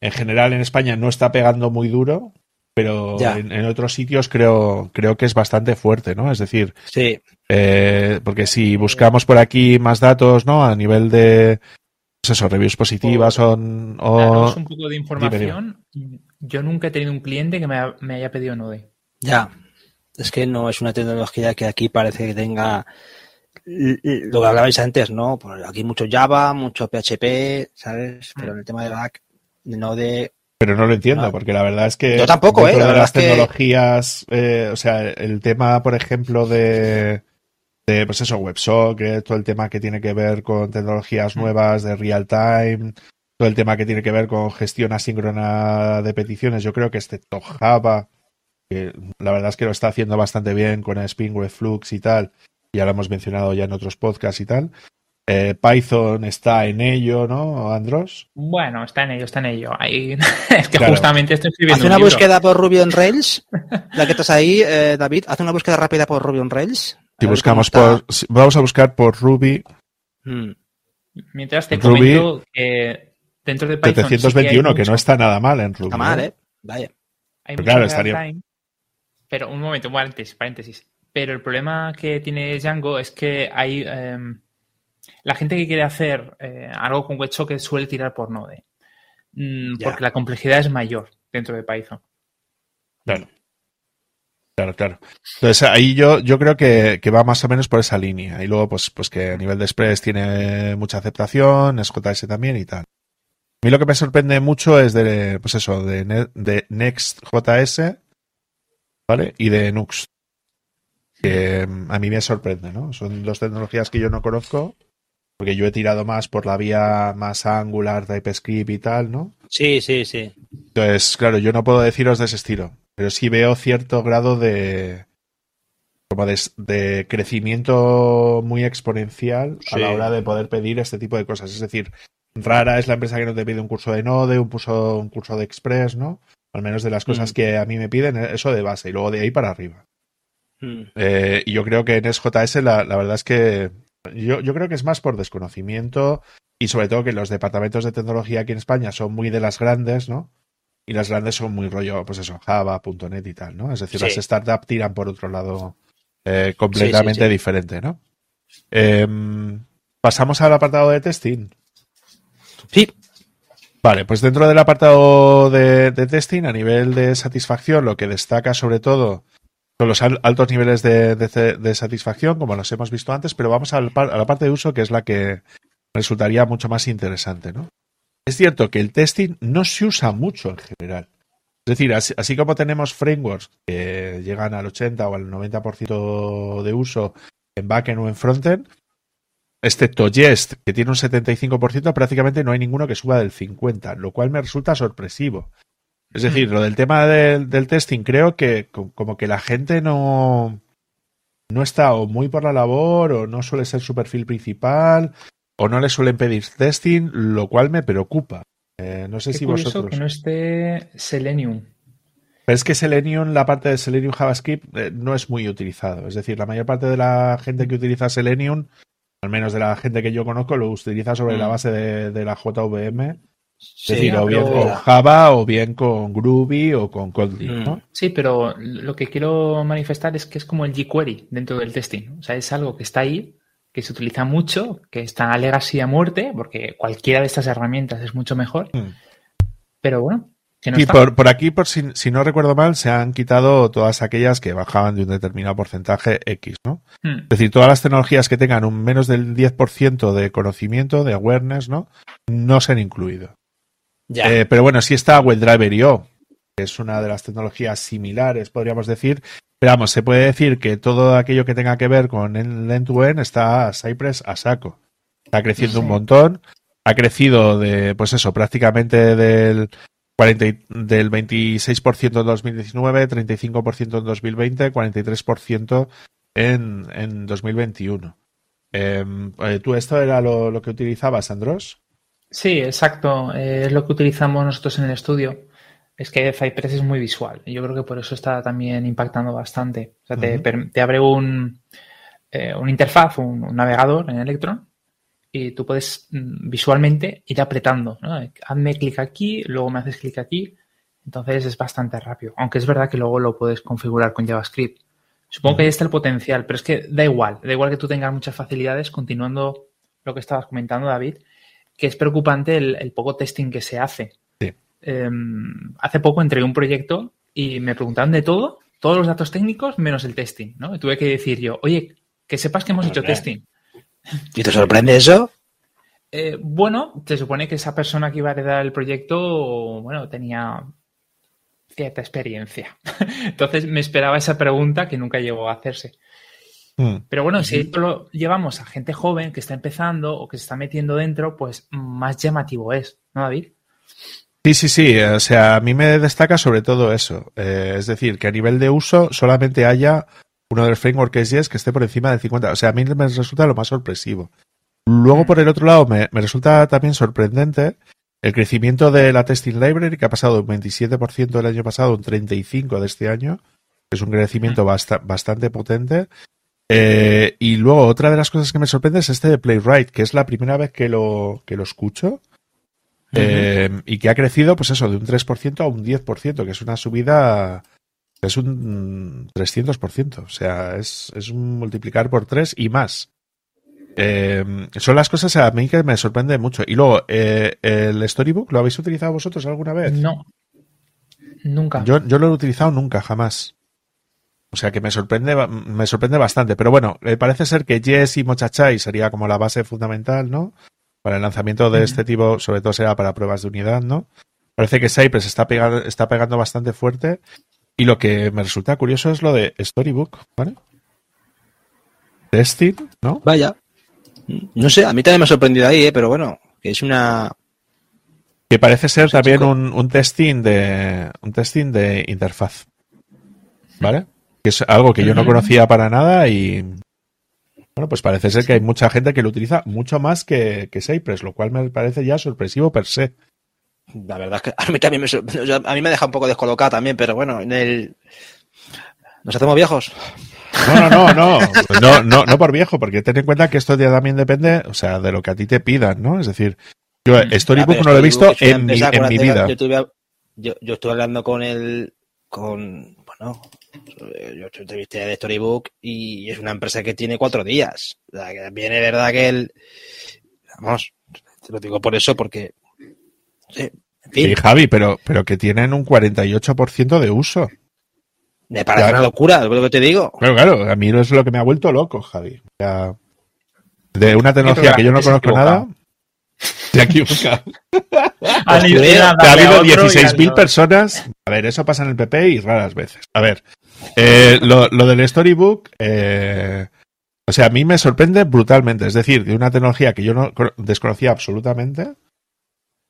en general en España no está pegando muy duro, pero en, otros sitios creo, creo que es bastante fuerte, ¿no? Es decir, sí. Eh, porque si buscamos por aquí más datos, ¿no? A nivel de, pues eso, reviews positivas o... un poco de información. Yo nunca he tenido un cliente que me, haya pedido Node. Ya, es que no es una tecnología que aquí parece que tenga lo que hablabais antes, ¿no? Pues aquí mucho Java, mucho PHP, ¿sabes? Pero en el tema de back, Node pero no lo entiendo, porque la verdad es que. Yo tampoco, ¿eh? de las tecnologías, eh, o sea, el tema, por ejemplo, de, de pues eso, WebSocket, todo el tema que tiene que ver con tecnologías mm. nuevas de real time, todo el tema que tiene que ver con gestión asíncrona de peticiones, yo creo que este Java, que la verdad es que lo está haciendo bastante bien con Spring Flux y tal, ya lo hemos mencionado ya en otros podcasts y tal, eh, Python está en ello, ¿no, Andros? Bueno, está en ello, está en ello. Ahí, [LAUGHS] es que justamente estoy escribiendo. Haz una búsqueda por Ruby on Rails. [LAUGHS] Ya que estás ahí, eh, David, haz una búsqueda rápida por Ruby on Rails. Si buscamos por, vamos a buscar por Ruby. Hmm. Mientras te Ruby, comento que dentro de Python. 721, que no está nada mal en Ruby. Está mal, ¿eh? Vaya. Hay pero claro, estaría. pero un momento, un paréntesis, paréntesis. Pero el problema que tiene Django es que hay. Em, la gente que quiere hacer eh, algo con WebSocket suele tirar por Node, mm, porque la complejidad es mayor dentro de Python. Claro. Claro, claro. Entonces ahí yo, yo creo que, va más o menos por esa línea. Y luego, pues, pues que a nivel de Express tiene mucha aceptación, es JS también y tal. A mí lo que me sorprende mucho es de, pues eso, de, de Next.js, ¿vale? Y de Nux. Que mm, a mí me sorprende, ¿no? Son dos tecnologías que yo no conozco porque yo he tirado más por la vía más Angular, TypeScript y tal, ¿no? Sí, sí, sí. Entonces, claro, yo no puedo deciros de ese estilo, pero sí veo cierto grado de como de, crecimiento muy exponencial a la hora de poder pedir este tipo de cosas. Es decir, rara es la empresa que no te pide un curso de Node, un curso, un curso de Express, ¿no? Al menos de las cosas mm. que a mí me piden, eso de base, y luego de ahí para arriba. Mm. Eh, y yo creo que en SJS la, la verdad es que yo, yo creo que es más por desconocimiento y sobre todo que los departamentos de tecnología aquí en España son muy de las grandes, ¿no? Y las grandes son muy rollo, pues eso, Java, .NET y tal, ¿no? Es decir, las startups tiran por otro lado eh, completamente diferente, ¿no? Em, Pasamos al apartado de testing. Sí. Vale, pues dentro del apartado de, de, testing, a nivel de satisfacción, lo que destaca sobre todo los altos niveles de, satisfacción, como los hemos visto antes, pero vamos a la, parte de uso que es la que resultaría mucho más interesante. ¿no? Es cierto que el testing no se usa mucho en general. Es decir, así, como tenemos frameworks que llegan al 80 o al 90% de uso en backend o en frontend, excepto Jest, que tiene un 75%, prácticamente no hay ninguno que suba del 50%, lo cual me resulta sorpresivo. Es decir, lo del tema del, testing, creo que como que la gente no, no está o muy por la labor o no suele ser su perfil principal o no le suelen pedir testing, lo cual me preocupa. Eh, no sé si vosotros. que no esté Selenium. Pero es que Selenium, la parte de Selenium JavaScript, eh, no es muy utilizado. Es decir, la mayor parte de la gente que utiliza Selenium, al menos de la gente que yo conozco, lo utiliza sobre la mm. base de, de la JVM es decir, o bien con Java o bien con Groovy o con Kotlin, ¿no? Sí, pero lo que quiero manifestar es que es como el jQuery dentro del testing. O sea, es algo que está ahí, que se utiliza mucho, que está a legacy a muerte, porque cualquiera de estas herramientas es mucho mejor. Mm. Pero bueno, y por, aquí, por si, no recuerdo mal, se han quitado todas aquellas que bajaban de un determinado porcentaje X, ¿no? Hmm. Es decir, todas las tecnologías que tengan un menos del 10% de conocimiento, de awareness, ¿no? No se han incluido. Eh, pero bueno, sí está WebDriver IO, que es una de las tecnologías similares, podríamos decir. Pero vamos, se puede decir que todo aquello que tenga que ver con el end-to-end está Cypress a saco. Está creciendo un montón. Ha crecido de, pues eso, prácticamente del del 26% en 2019, 35% en 2020, 43% en, en 2021. Em, eh, ¿Tú esto era lo, que utilizabas, Andros? Sí, exacto. Eh, es lo que utilizamos nosotros en el estudio. Es que Cypress es muy visual. Yo creo que por eso está también impactando bastante. O sea, te, abre un, eh, un interfaz, un, navegador en Electron y tú puedes mm, visualmente ir apretando. ¿no? Hazme clic aquí, luego me haces clic aquí. Entonces es bastante rápido. Aunque es verdad que luego lo puedes configurar con JavaScript. Supongo que ahí está el potencial, pero es que da igual. Da igual que tú tengas muchas facilidades, continuando lo que estabas comentando, David, que es preocupante el, poco testing que se hace. Em, hace poco entregué un proyecto y me preguntaban de todo, todos los datos técnicos menos el testing. ¿no? Y tuve que decir yo, oye, que sepas que hemos hecho testing. ¿Y te sorprende eso? Eh, bueno, se supone que esa persona que iba a heredar el proyecto, bueno, tenía cierta experiencia. [LAUGHS] Entonces me esperaba esa pregunta que nunca llegó a hacerse. Hmm. Pero bueno, si esto lo llevamos a gente joven que está empezando o que se está metiendo dentro, pues más llamativo es, ¿no, David? Sí, sí, sí. O sea, a mí me destaca sobre todo eso. Eh, es decir, que a nivel de uso solamente haya uno de los frameworks es Yes que esté por encima del 50. O sea, a mí me resulta lo más sorpresivo. Luego, por el otro lado, me, resulta también sorprendente el crecimiento de la Testing Library, que ha pasado de un 27% el año pasado a un 35% de este año. Es un crecimiento bastante potente. Eh, y luego, otra de las cosas que me sorprende es este de Playwright, que es la primera vez que lo, que lo escucho. Eh, y que ha crecido, pues eso, de un 3% a un 10%, que es una subida es un 300%, o sea, es, un multiplicar por 3 y más. Eh, son las cosas a mí que me sorprende mucho. Y luego, eh, ¿el Storybook lo habéis utilizado vosotros alguna vez? No, nunca. Yo, yo lo he utilizado nunca, jamás. O sea que me sorprende, me sorprende bastante. Pero bueno, eh, parece ser que Yes y Mochachai sería como la base fundamental, ¿no? Para el lanzamiento de este tipo, sobre todo será para pruebas de unidad, ¿no? Parece que Cypress está, pegando, está pegando bastante fuerte y lo que me resulta curioso es lo de Storybook, ¿vale? Testing, ¿no? Vaya. No sé, a mí también me ha sorprendido ahí, ¿eh? pero bueno, que es una. Que parece ser también un, testing de. un testing de interfaz. ¿Vale? Que es algo que yo no conocía para nada y. Bueno, pues parece ser que hay mucha gente que lo utiliza mucho más que, que Cypress, lo cual me parece ya sorpresivo per se. La verdad es que a mí también me, a mí me deja un poco descolocado también, pero bueno, en el... ¿Nos hacemos viejos? No, no, no, [LAUGHS] no, no, no, por viejo, porque ten en cuenta que esto ya también depende, o sea, de lo que a ti te pidan, ¿no? Es decir, yo mm. Storybook no lo he visto en, mi, en mi, vida. Yo, yo, estuve hablando con el, con, bueno, yo entrevisté de Storybook y es una empresa que tiene cuatro días. O sea, que viene verdad que el, vamos, te lo digo por eso, porque Sí, Javi, pero, pero que tienen un 48% de uso. Me parece una locura, es lo que te digo. Claro, claro, a mí es lo que me ha vuelto loco, Javi. de una tecnología que yo no conozco nada, [LAUGHS] [LAUGHS] te ha equivocado. ha habido 16.000 personas. A ver, eso pasa en el PP y raras veces. A ver, eh, lo, del Storybook, eh, o sea, a mí me sorprende brutalmente. Es decir, de una tecnología que yo no desconocía absolutamente,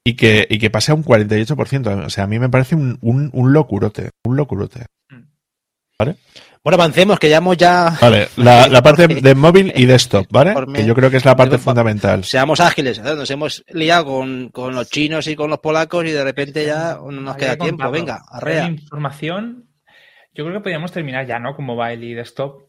y que, y que pase a un 48%. O sea, a mí me parece un, un, locurote, un locurote. ¿Vale? Bueno, avancemos, que ya hemos ya... Vale, la, parte [LAUGHS] de móvil y desktop, ¿vale? Que yo creo que es la parte fundamental. Seamos ágiles, nos hemos liado con, con, los chinos y con los polacos y de repente ya no nos queda tiempo. Venga, arrea. Información, yo creo que podríamos terminar ya, ¿no? Con mobile y desktop.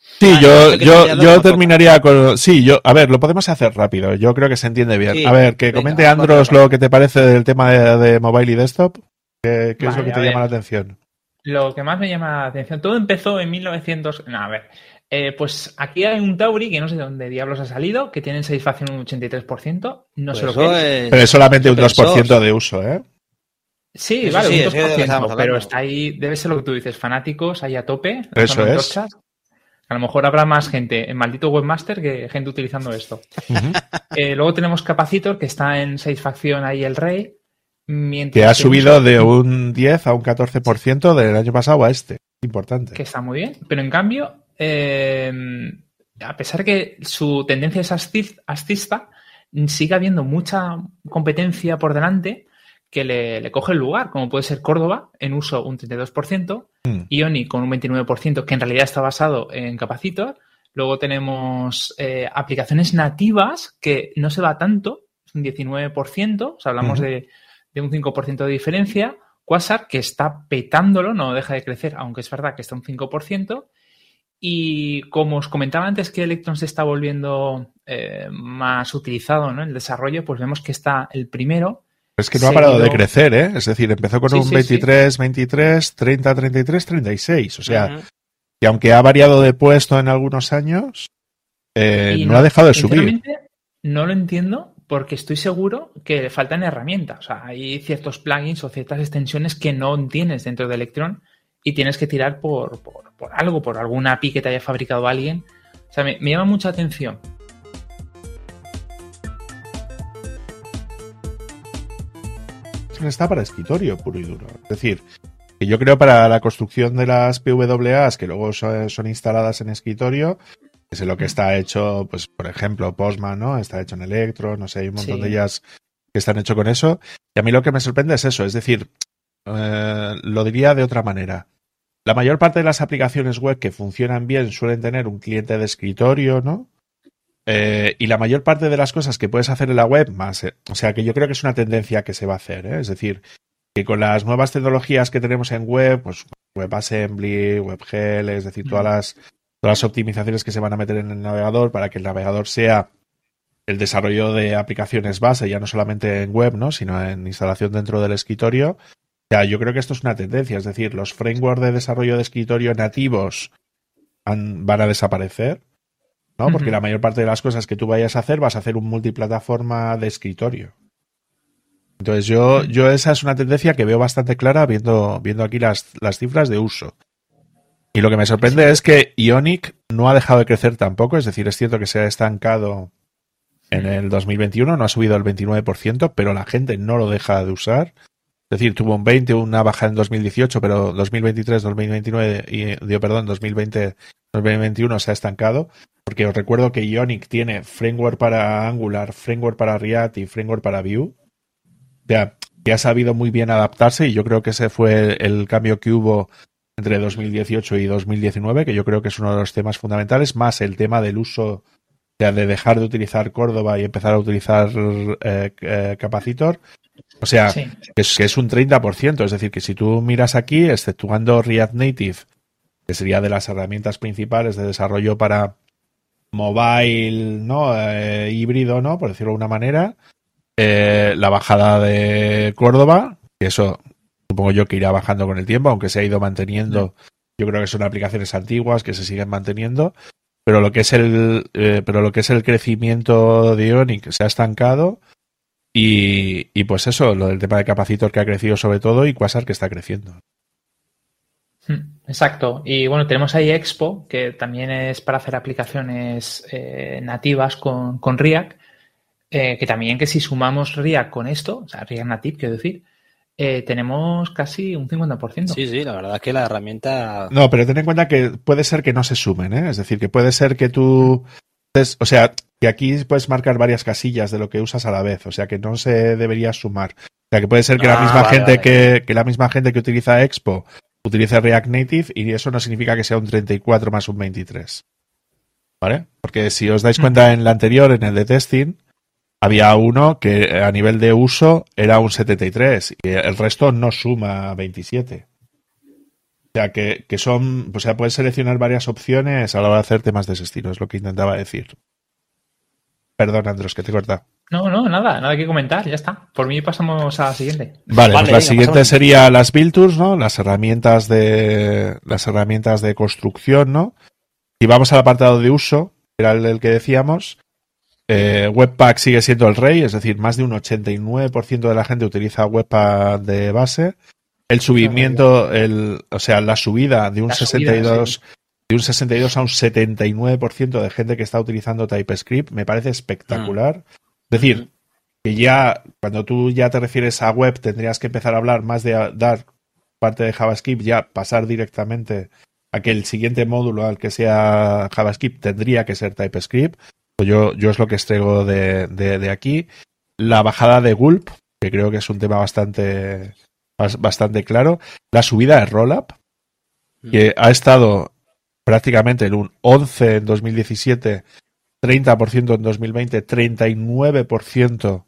Sí, yo, yo, yo terminaría con. Sí, yo. A ver, lo podemos hacer rápido. Yo creo que se entiende bien. a ver, que comente Andros lo que te parece del tema de, mobile y desktop. ¿Qué, es lo que te llama la atención? Lo que más me llama la atención. Todo empezó en 1900. No, a ver. Eh, pues aquí hay un Tauri que no sé de dónde diablos ha salido, que tiene satisfacción un 83%. No sé lo pues que es. Pero es solamente un 2% de uso, ¿eh? Sí, vale, un 2%, pero está ahí, debe ser lo que tú dices, fanáticos ahí a tope. Eso es. A lo mejor habrá más gente en maldito webmaster que gente utilizando esto. Eh, luego tenemos Capacitor, que está en satisfacción ahí el rey. que ha subido de un 10 a un 14% del año pasado a este. Importante. Que está muy bien. Pero en cambio, eh, a pesar que su tendencia es ascista, sigue habiendo mucha competencia por delante que le, coge el lugar, como puede ser Córdoba, en uso un 32%, mm. Ioni con un 29%, que en realidad está basado en Capacitor. Luego tenemos eh, aplicaciones nativas, que no se va tanto, es un 19%, o sea, hablamos de, de, un 5% de diferencia. Quasar, que está petándolo, no deja de crecer, aunque es verdad que está un 5%. Y como os comentaba antes que Electron se está volviendo eh, más utilizado en el desarrollo, pues vemos que está el primero es que no ha parado de crecer, ¿eh? Es decir, empezó con un 23, 23, 30, 33, 36. O sea, que aunque ha variado de puesto en algunos años, eh, no, ha dejado de subir. No lo entiendo porque estoy seguro que le faltan herramientas. O sea, hay ciertos plugins o ciertas extensiones que no tienes dentro de Electron y tienes que tirar por, algo, por alguna API que te haya fabricado alguien. O sea, me llama mucha atención está para escritorio puro y duro. Es decir, que yo creo para la construcción de las PWAs que luego son, instaladas en escritorio, es lo que está hecho, pues, por ejemplo, Postman, ¿no? Está hecho en Electro, no sé, hay un montón de ellas que están hecho con eso. Y a mí lo que me sorprende es eso, es decir, eh, lo diría de otra manera. La mayor parte de las aplicaciones web que funcionan bien suelen tener un cliente de escritorio, ¿no? Eh, y la mayor parte de las cosas que puedes hacer en la web, más, eh, o sea que yo creo que es una tendencia que se va a hacer, ¿eh? es decir, que con las nuevas tecnologías que tenemos en web, pues WebAssembly, WebGL, es decir, todas las, todas las optimizaciones que se van a meter en el navegador para que el navegador sea el desarrollo de aplicaciones base, ya no solamente en web, ¿no? sino en instalación dentro del escritorio. Ya, yo creo que esto es una tendencia, es decir, los frameworks de desarrollo de escritorio nativos van a desaparecer ¿no? Porque la mayor parte de las cosas que tú vayas a hacer vas a hacer un multiplataforma de escritorio. Entonces yo, yo esa es una tendencia que veo bastante clara viendo, viendo aquí las, las cifras de uso. Y lo que me sorprende es que Ionic no ha dejado de crecer tampoco, es decir, es cierto que se ha estancado en el 2021, no ha subido el 29%, pero la gente no lo deja de usar. Es decir, tuvo un 20, una baja en 2018, pero 2023, 2029 y, dio perdón, 2020, 2021 se ha estancado. Porque os recuerdo que Ionic tiene framework para Angular, framework para React y framework para Vue. Sea, que ha sabido muy bien adaptarse y yo creo que ese fue el cambio que hubo entre 2018 y 2019, que yo creo que es uno de los temas fundamentales, más el tema del uso, de dejar de utilizar Córdoba y empezar a utilizar eh, eh, Capacitor. O sea, que, es, que, es, un 30%, es decir, que si tú miras aquí, exceptuando React Native, que sería de las herramientas principales de desarrollo para, mobile, ¿no? Eh, híbrido, ¿no? Por decirlo de una manera. Eh, la bajada de Córdoba, que eso supongo yo que irá bajando con el tiempo, aunque se ha ido manteniendo. Yo creo que son aplicaciones antiguas que se siguen manteniendo. Pero lo que es el, eh, pero lo que es el crecimiento de Ionic se ha estancado. Y, y pues eso, lo del tema de capacitor que ha crecido sobre todo y Quasar que está creciendo. Hmm, exacto. Y bueno, tenemos ahí Expo, que también es para hacer aplicaciones eh, nativas con, React, eh, que también que si sumamos React con esto, o sea, React Native, quiero decir, eh, tenemos casi un 50%. Sí, sí, la verdad es que la herramienta... No, pero ten en cuenta que puede ser que no se sumen, ¿eh? Es decir, que puede ser que tú... O sea, que aquí puedes marcar varias casillas de lo que usas a la vez, o sea que no se debería sumar. O sea que puede ser que la ah, misma gente que, que la misma gente que utiliza Expo utilice React Native y eso no significa que sea un 34 más un 23. ¿Vale? Porque si os dais cuenta en el anterior, en el de testing, había uno que a nivel de uso era un 73 y el resto no suma 27. O sea, que, que son, o sea, puedes seleccionar varias opciones a la hora de hacer temas de ese estilo, es lo que intentaba decir. Perdón, Andros, que te corta. No, no, nada, nada que comentar, ya está. Por mí pasamos a la siguiente. Vale, pues la siguiente sería las build tools, ¿no? Las herramientas de las herramientas de construcción, ¿no? Y vamos al apartado de uso, era el del que decíamos. Eh, Webpack sigue siendo el rey, es decir, más de un 89% de la gente utiliza Webpack de base. El subimiento, el, o sea, la subida de un 62 de un 62 a un 79% de gente que está utilizando TypeScript me parece espectacular. Es decir, que ya cuando tú ya te refieres a web tendrías que empezar a hablar más de dar parte de JavaScript, ya pasar directamente a que el siguiente módulo al que sea JavaScript tendría que ser TypeScript. Yo, yo es lo que extraigo de, de aquí. La bajada de Gulp, que creo que es un tema bastante bastante claro. La subida de Rollup, mm. que ha estado prácticamente en un 11 en 2017, 30% en 2020, 39%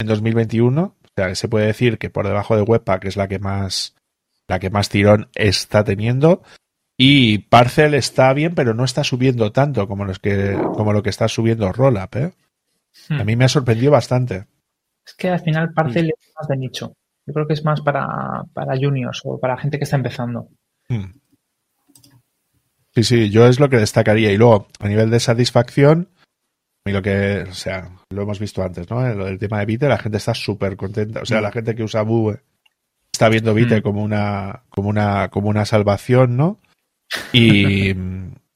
en 2021. O sea, se puede decir que por debajo de Webpack es la que más la que más tirón está teniendo. Y Parcel está bien, pero no está subiendo tanto como, los que, como lo que está subiendo Rollup. ¿eh? A mí me ha sorprendido bastante. Es que al final Parcel es más de nicho. Yo creo que es más para, para juniors o para gente que está empezando. Hmm. Sí, sí, yo es lo que destacaría. Y luego, a nivel de satisfacción, y lo que, o sea, lo hemos visto antes, ¿no? El, tema de Vite, la gente está súper contenta. O sea, la hmm. gente que usa Vue está viendo Vite hmm. como una, como una, como una salvación, ¿no? Y,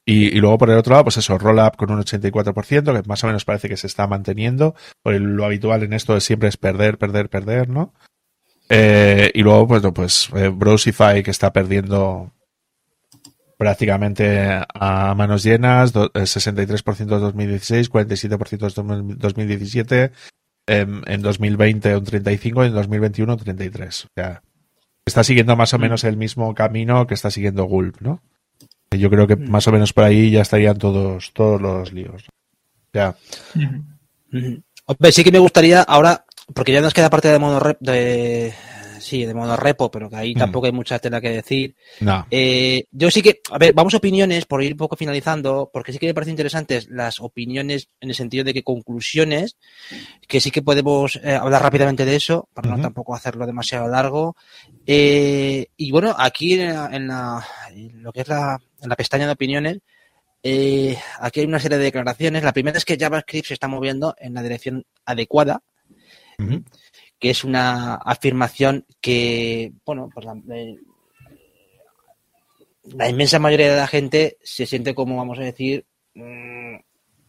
y, luego por el otro lado, pues eso, Rollup con un 84%, que más o menos parece que se está manteniendo. lo habitual en esto es siempre es perder, perder, perder, ¿no? Eh, y luego, pues, pues eh, Browsify que está perdiendo prácticamente a manos llenas, 63% en 2016, 47% en 2017, en 2020 un 35 y en 2021 un 33. O sea, está siguiendo más o mm. menos el mismo camino que está siguiendo Gulp, ¿no? Yo creo que mm. más o menos por ahí ya estarían todos, todos los líos. Ya. Hombre, sí que me gustaría ahora porque ya nos queda parte de modo rep, de sí, de modo repo, pero que ahí mm. tampoco hay mucha tela que decir. No. Eh, yo sí que, a ver, vamos a opiniones por ir un poco finalizando, porque sí que me parecen interesantes las opiniones en el sentido de que conclusiones, que sí que podemos eh, hablar rápidamente de eso, para no tampoco hacerlo demasiado largo. Eh, y bueno, aquí en, la, lo que es la, en la pestaña de opiniones, aquí hay una serie de declaraciones. La primera es que JavaScript se está moviendo en la dirección adecuada que es una afirmación que, bueno, pues la, inmensa mayoría de la gente se siente como, vamos a decir, mm,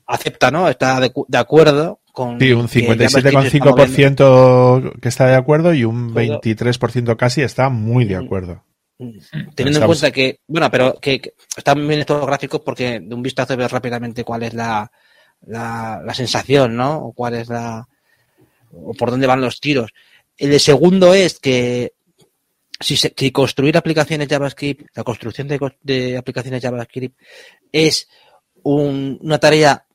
acepta, ¿no? Está de, acuerdo con... Sí, un 57,5% que está de acuerdo y un 23% casi está muy de acuerdo. Mm, teniendo en cuenta que, bueno, pero que, están bien estos gráficos porque de un vistazo ves rápidamente cuál es la, la, la sensación, ¿no? O cuál es la, o por dónde van los tiros. El segundo es que si, construir aplicaciones JavaScript, la construcción de, aplicaciones JavaScript es una tarea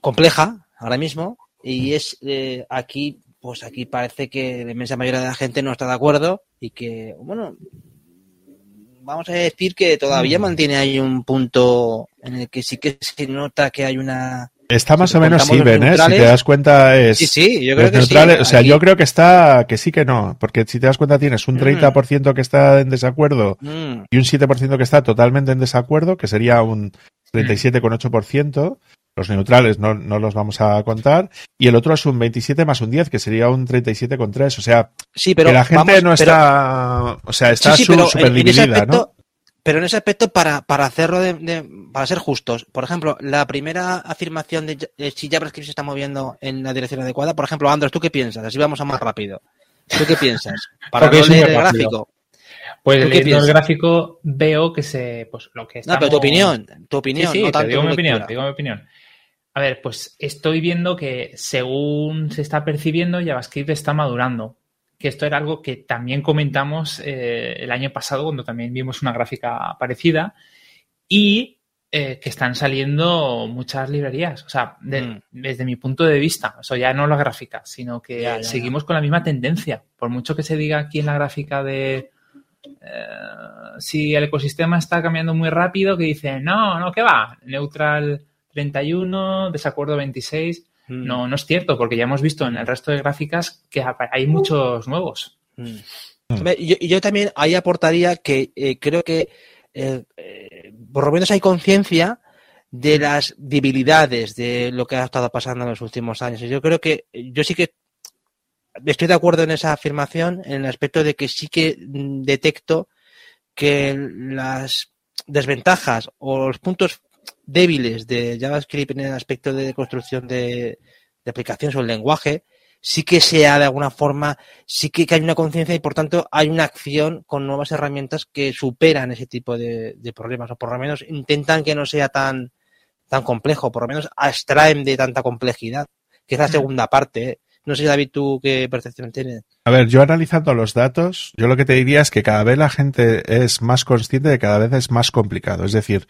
compleja ahora mismo y es eh, aquí, pues aquí parece que la inmensa mayoría de la gente no está de acuerdo y que, bueno, vamos a decir que todavía mm. mantiene ahí un punto en el que sí que se nota que hay una Está más o menos even, ¿eh? Si te das cuenta es... Sí, sí, yo creo que sí. O sea, yo creo que está, que sí que no, porque si te das cuenta tienes un 30% mm. que está en desacuerdo mm. y un 7% que está totalmente en desacuerdo, que sería un 37,8%. Los neutrales no, no, los vamos a contar. Y el otro es un 27 más un 10, que sería un 37,3. O sea, sí, pero que la gente no está... O sea, está súper dividida, ¿no? Pero en ese aspecto, para, para hacerlo de, para ser justos, por ejemplo, la primera afirmación de, si JavaScript se está moviendo en la dirección adecuada, por ejemplo, Andros, ¿tú qué piensas? Así vamos a más rápido. ¿Tú qué piensas? [LAUGHS] Para no leer el gráfico. Pues leyendo el gráfico veo que se, pues lo que está. No, pero tu opinión, tu opinión, sí, no digo mi opinión, digo mi opinión. A ver, pues estoy viendo que según se está percibiendo, JavaScript está madurando que esto era algo que también comentamos eh, el año pasado cuando también vimos una gráfica parecida y eh, que están saliendo muchas librerías. O sea, mm. desde mi punto de vista, eso ya no la gráfica, sino que seguimos con la misma tendencia. Por mucho que se diga aquí en la gráfica de eh, si el ecosistema está cambiando muy rápido, que dicen, no, no, ¿qué va? Neutral 31, desacuerdo 26. Mm. No, no es cierto, porque ya hemos visto en el resto de gráficas que hay muchos nuevos. Mm. Yo, también ahí aportaría que eh, creo que eh, por lo menos hay conciencia de las debilidades de lo que ha estado pasando en los últimos años. Y yo creo que yo sí que estoy de acuerdo en esa afirmación en el aspecto de que sí que detecto que las desventajas o los puntos débiles de JavaScript en el aspecto de construcción de, aplicaciones o el lenguaje, sí que sea de alguna forma, sí que, hay una conciencia y por tanto hay una acción con nuevas herramientas que superan ese tipo de, de, problemas o por lo menos intentan que no sea tan, tan complejo, por lo menos abstraen de tanta complejidad, que es la mm. segunda parte. ¿eh? No sé, David, tú qué percepción tienes. A ver, yo analizando los datos, yo lo que te diría es que cada vez la gente es más consciente de que cada vez es más complicado. Es decir,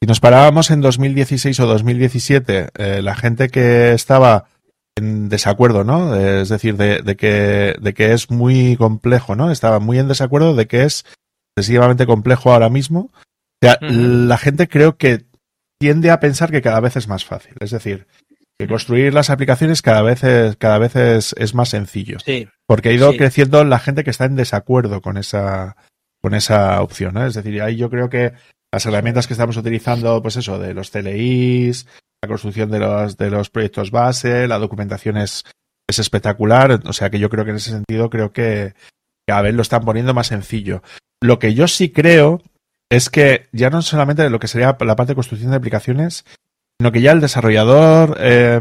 si nos parábamos en 2016 o 2017, eh, la gente que estaba en desacuerdo, ¿no? Es decir, de, que, de que es muy complejo, ¿no? Estaba muy en desacuerdo de que es excesivamente complejo ahora mismo. O sea, la gente creo que tiende a pensar que cada vez es más fácil. Es decir, que construir las aplicaciones cada vez es, cada vez es, más sencillo. Sí. Porque ha ido creciendo la gente que está en desacuerdo con esa, con esa opción. Es decir, ahí yo creo que las herramientas que estamos utilizando, pues eso, de los CLIs, la construcción de los, de los proyectos base, la documentación es, es espectacular. O sea que yo creo que en ese sentido creo que cada vez lo están poniendo más sencillo. Lo que yo sí creo es que ya no solamente lo que sería la parte de construcción de aplicaciones, sino que ya el desarrollador eh,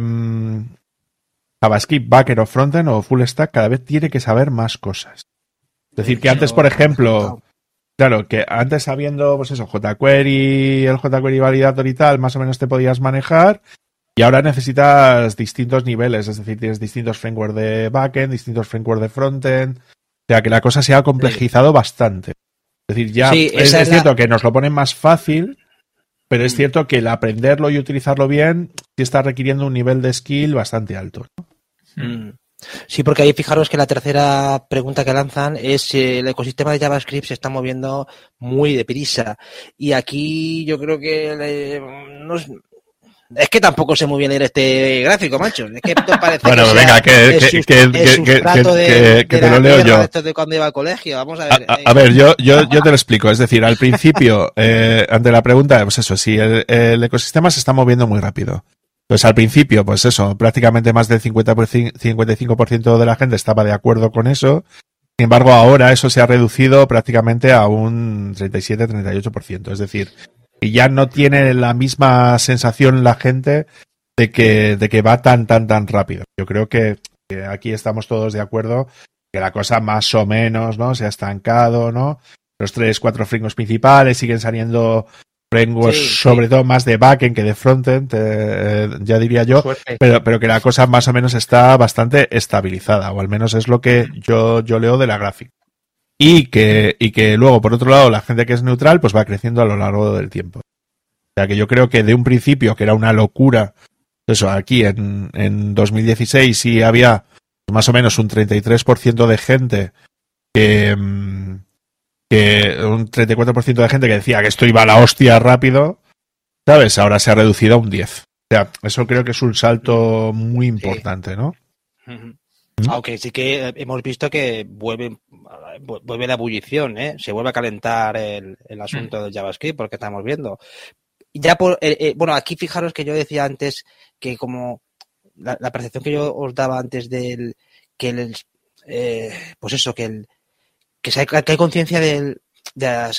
JavaScript, backend o frontend o full stack cada vez tiene que saber más cosas. Es decir, que antes, por ejemplo, claro, que antes sabiendo, pues eso, jQuery, el jQuery validator y tal, más o menos te podías manejar. Y ahora necesitas distintos niveles, es decir, tienes distintos frameworks de backend, distintos frameworks de frontend. O sea, que la cosa se ha complejizado bastante. Es decir, ya es, cierto que nos lo ponen más fácil, pero es mm. cierto que el aprenderlo y utilizarlo bien sí está requiriendo un nivel de skill bastante alto. Mm. Sí, porque ahí fijaros que la tercera pregunta que lanzan es si el ecosistema de JavaScript se está moviendo muy deprisa. Y aquí yo creo que no, es que tampoco sé muy bien leer este gráfico, macho. Es que parece bueno, venga, que, que, que, te lo leo yo. de cuando iba al colegio. Vamos a ver. A, ver, yo, yo, yo te lo explico. Es decir, al principio, [LAUGHS] eh, ante la pregunta, pues eso, si el, el, ecosistema se está moviendo muy rápido. Pues al principio, pues eso, prácticamente más del 50 55% de la gente estaba de acuerdo con eso. Sin embargo, ahora eso se ha reducido prácticamente a un 37-38%. Es decir, ya no tiene la misma sensación la gente de que, de que va tan, tan, tan rápido. Yo creo que, aquí estamos todos de acuerdo que la cosa más o menos, ¿no? Se ha estancado, ¿no? Los tres, cuatro frameworks principales siguen saliendo frameworks sobre todo más de backend que de frontend, eh, ya diría yo, pero, pero que la cosa más o menos está bastante estabilizada, o al menos es lo que yo, yo leo de la gráfica. Y que, y que luego, por otro lado, la gente que es neutral, pues va creciendo a lo largo del tiempo. O sea que yo creo que de un principio, que era una locura, eso, aquí en, en 2016 sí había más o menos un 33% de gente que, mm, que un 34% de gente que decía que esto iba a la hostia rápido, ¿sabes? Ahora se ha reducido a un 10. O sea, eso creo que es un salto muy importante, ¿no? Aunque sí que hemos visto que vuelve, vuelve la ebullición, ¿eh? se vuelve a calentar el, asunto del JavaScript, porque estamos viendo. Ya por, eh, eh, bueno, aquí fijaros que yo decía antes que como la, percepción que yo os daba antes del que el, eh, pues eso, que el que, que hay conciencia de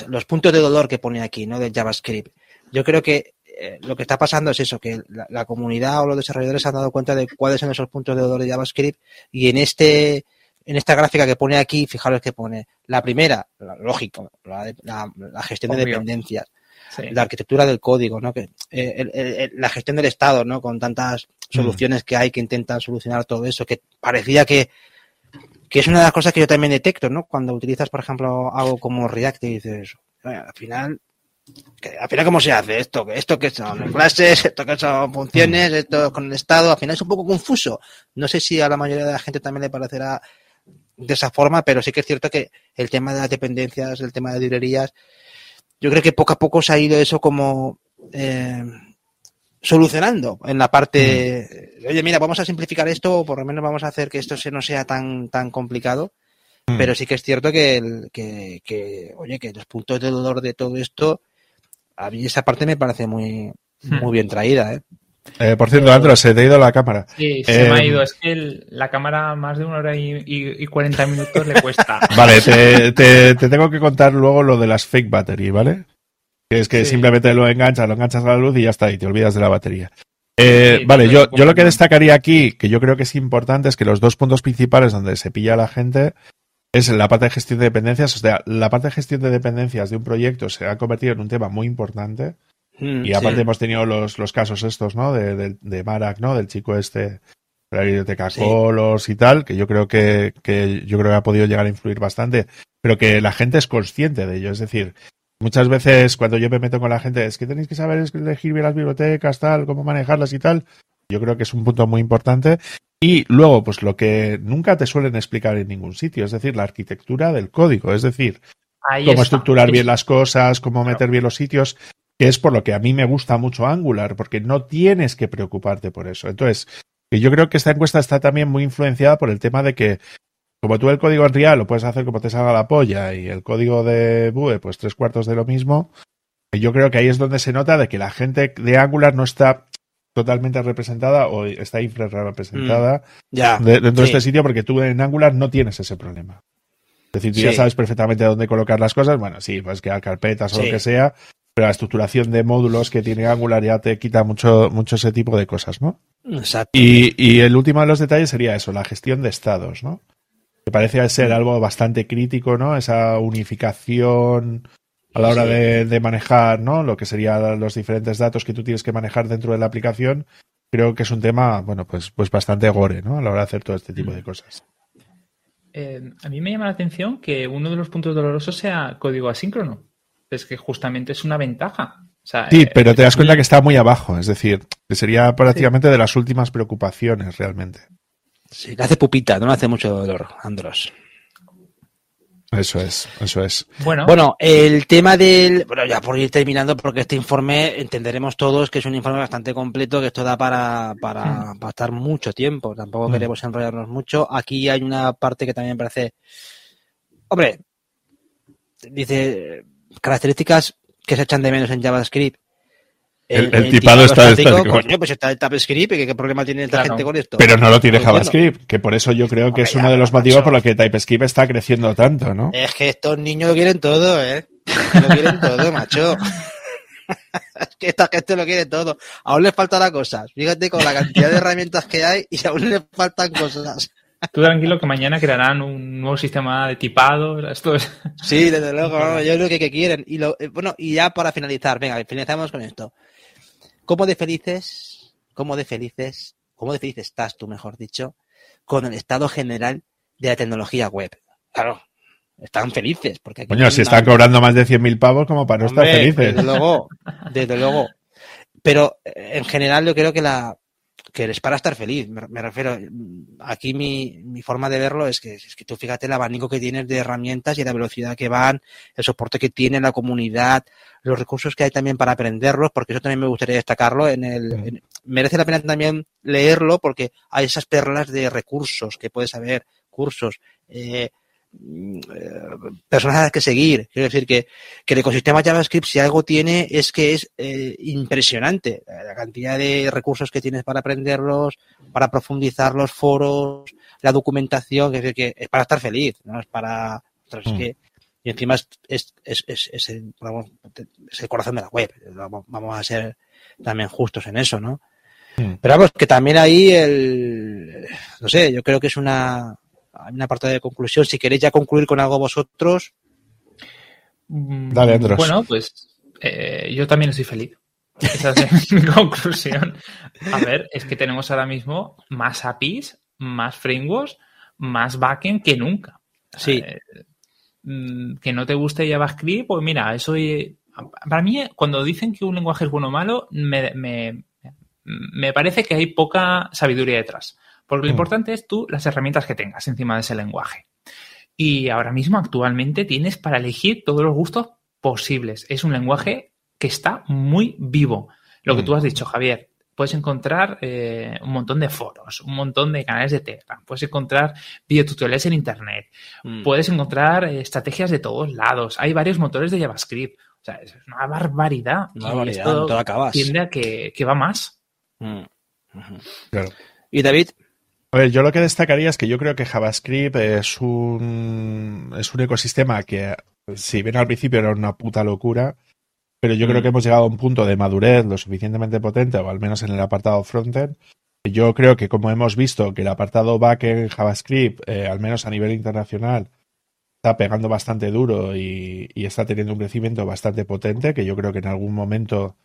los puntos de dolor que pone aquí, ¿no? Del JavaScript. Yo creo que eh, lo que está pasando es eso, que la, comunidad o los desarrolladores se han dado cuenta de cuáles son esos puntos de dolor de JavaScript y en este en esta gráfica que pone aquí, fijaros que pone la primera, lógico, la, gestión de dependencias, la arquitectura del código, ¿no? Que, eh, la gestión del Estado, ¿no? Con tantas mm. soluciones que hay que intentan solucionar todo eso, que parecía que, que es una de las cosas que yo también detecto, ¿no? Cuando utilizas, por ejemplo, algo como React y dices, al final al final cómo se hace esto, esto que son clases, esto que son funciones, esto con el estado, al final es un poco confuso. No sé si a la mayoría de la gente también le parecerá de esa forma, pero sí que es cierto que el tema de las dependencias, el tema de librerías, yo creo que poco a poco se ha ido eso como eh, solucionando en la parte, mm. oye, mira, vamos a simplificar esto, o por lo menos vamos a hacer que esto no sea tan, tan complicado. Mm. Pero sí que es cierto que, que, oye, que los puntos de dolor de todo esto, a mí esa parte me parece muy, hmm. muy bien traída, ¿eh? Eh, por cierto, Andro, se te ha ido la cámara. Sí, se me ha ido. Es que la cámara más de una hora y, cuarenta minutos le cuesta. [LAUGHS] Vale, te, tengo que contar luego lo de las fake battery, ¿vale? Que es que simplemente lo enganchas, lo enganchas a la luz y ya está, y te olvidas de la batería. vale, yo, yo lo que destacaría aquí, que yo creo que es importante, es que los dos puntos principales donde se pilla la gente es la parte de gestión de dependencias. O sea, la parte de gestión de dependencias de un proyecto se ha convertido en un tema muy importante. Mm, y aparte hemos tenido los, los casos estos, ¿no? De, de, de Marak, ¿no? Del chico este, de la biblioteca Colos y tal, que yo creo que, que yo creo que ha podido llegar a influir bastante, pero que la gente es consciente de ello. Es decir, muchas veces cuando yo me meto con la gente, es que tenéis que saber elegir bien las bibliotecas, tal, cómo manejarlas y tal. Yo creo que es un punto muy importante. Y luego, pues lo que nunca te suelen explicar en ningún sitio, es decir, la arquitectura del código, es decir, cómo estructurar bien las cosas, cómo meter bien los sitios, que es por lo que a mí me gusta mucho Angular, porque no tienes que preocuparte por eso. Entonces, yo creo que esta encuesta está también muy influenciada por el tema de que, como tú el código en Real lo puedes hacer como te salga la polla y el código de Vue, pues tres cuartos de lo mismo, yo creo que ahí es donde se nota de que la gente de Angular no está totalmente representada o está infrarrepresentada mm, dentro de este sitio porque tú en Angular no tienes ese problema. Es decir, tú ya sabes perfectamente dónde colocar las cosas. Bueno, sí, pues que carpetas o lo que sea, pero la estructuración de módulos que tiene Angular ya te quita mucho, mucho ese tipo de cosas, ¿no? Exacto. Y, y el último de los detalles sería eso, la gestión de estados, ¿no? Me parece ser mm. algo bastante crítico, ¿no? Esa unificación a la hora de, manejar ¿no? lo que serían los diferentes datos que tú tienes que manejar dentro de la aplicación, creo que es un tema, bueno, pues, pues bastante gore, ¿no? A la hora de hacer todo este tipo de cosas. Eh, a mí me llama la atención que uno de los puntos dolorosos sea código asíncrono. Es que justamente es una ventaja. sí, eh, pero te das cuenta que está muy abajo, es decir, que sería prácticamente de las últimas preocupaciones realmente. Sí, le hace pupita, no le hace mucho dolor, Andros. Eso es, eso es. Bueno, bueno, el tema del. Bueno, ya por ir terminando, porque este informe entenderemos todos que es un informe bastante completo, que esto da para, para, hmm. estar mucho tiempo. Tampoco hmm. queremos enrollarnos mucho. Aquí hay una parte que también me parece. Hombre, dice características que se echan de menos en JavaScript. El, tipado, está estático. Coño, pues está el TypeScript, ¿qué, problema tiene esta gente con esto? Pero no lo tiene JavaScript, que por eso yo creo que es uno de los motivos por los que TypeScript está creciendo tanto, ¿no? Es que estos niños lo quieren todo, ¿eh? Lo quieren todo, macho. [LAUGHS] es que esta gente lo quiere todo. Aún les faltan cosas. Fíjate con la cantidad de herramientas que hay y aún les faltan cosas. Tú tranquilo que mañana crearán un nuevo sistema de tipado. Esto Sí, desde luego, yo creo que, que quieren. Y lo, eh, bueno, y ya para finalizar, venga, finalizamos con esto. ¿Cómo de felices, cómo de felices, cómo de felices estás tú, mejor dicho, con el estado general de la tecnología web? Claro, están felices. Porque Coño, si están cobrando más de 100.000 pavos, como para no estar felices. Desde luego, desde luego. Pero eh, en general yo creo que la, que eres para estar feliz. Me, refiero, aquí mi, mi, forma de verlo es que, es que tú fíjate el abanico que tienes de herramientas y la velocidad que van, el soporte que tiene la comunidad, los recursos que hay también para aprenderlos, porque eso también me gustaría destacarlo. En el, merece la pena también leerlo porque hay esas perlas de recursos que puedes saber, cursos, eh, personas que seguir. Quiero decir que, el ecosistema JavaScript, si algo tiene, es que es eh, impresionante. La cantidad de recursos que tienes para aprenderlos, para profundizar los foros, la documentación, que, que es para estar feliz, no es para. Mm. y encima es, es, es, es, el, corazón de la web. Vamos a ser también justos en eso, ¿no? Mm. Pero vamos, que también ahí el. No sé, yo creo que es una hay una parte de conclusión. Si queréis ya concluir con algo vosotros. Mm, Dale, Andros. Bueno, pues eh, yo también estoy feliz. Esa es [LAUGHS] mi conclusión. A ver, es que tenemos ahora mismo más APIs, más frameworks, más backend que nunca. Sí. Eh, mm, que no te guste JavaScript, pues mira, eso. Para mí, cuando dicen que un lenguaje es bueno o malo, me, me parece que hay poca sabiduría detrás. Porque lo mm. importante es tú las herramientas que tengas encima de ese lenguaje. Y ahora mismo, actualmente, tienes para elegir todos los gustos posibles. Es un lenguaje que está muy vivo. Lo que mm. tú has dicho, Javier, puedes encontrar eh, un montón de foros, un montón de canales de Telegram, puedes encontrar videotutoriales en Internet, mm. puedes encontrar eh, estrategias de todos lados. Hay varios motores de JavaScript. O sea, es una barbaridad. Una barbaridad, no te acabas. Tiende a que, va más. Mm. Claro. ¿Y David? A ver, yo lo que destacaría es que yo creo que JavaScript es un, es un ecosistema que, si bien al principio era una puta locura, pero yo creo mm. que hemos llegado a un punto de madurez lo suficientemente potente, o al menos en el apartado frontend. Yo creo que como hemos visto que el apartado backend JavaScript, eh, al menos a nivel internacional, está pegando bastante duro y, está teniendo un crecimiento bastante potente, que yo creo que en algún momento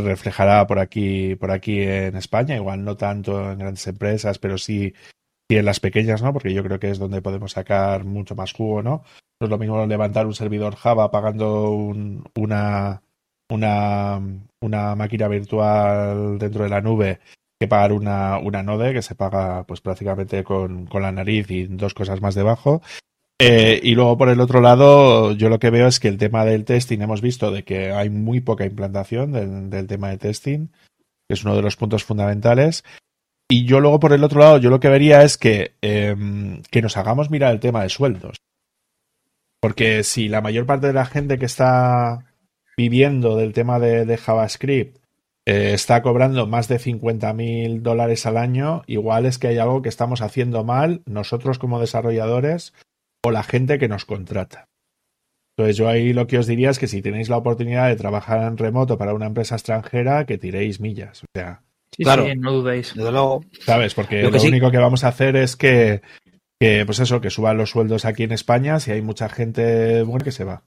reflejará por aquí, por aquí en España, igual no tanto en grandes empresas, pero sí, en las pequeñas, ¿no? Porque yo creo que es donde podemos sacar mucho más jugo, ¿no? No es lo mismo levantar un servidor Java pagando una, una, una máquina virtual dentro de la nube que pagar una, una node que se paga pues prácticamente con, con la nariz y dos cosas más debajo. Eh, y luego por el otro lado, yo lo que veo es que el tema del testing, hemos visto de que hay muy poca implantación del, tema de testing, que es uno de los puntos fundamentales. Y yo luego por el otro lado, yo lo que vería es que, eh, que nos hagamos mirar el tema de sueldos. Porque si la mayor parte de la gente que está viviendo del tema de, JavaScript eh, está cobrando más de 50 mil dólares al año, igual es que hay algo que estamos haciendo mal nosotros como desarrolladores o la gente que nos contrata. Entonces yo ahí lo que os diría es que si tenéis la oportunidad de trabajar en remoto para una empresa extranjera, que tiréis millas. O sea, claro, no dudéis. ¿Sabes? Porque lo, único que vamos a hacer es que, que, pues eso, que suban los sueldos aquí en España si hay mucha gente buena que se va.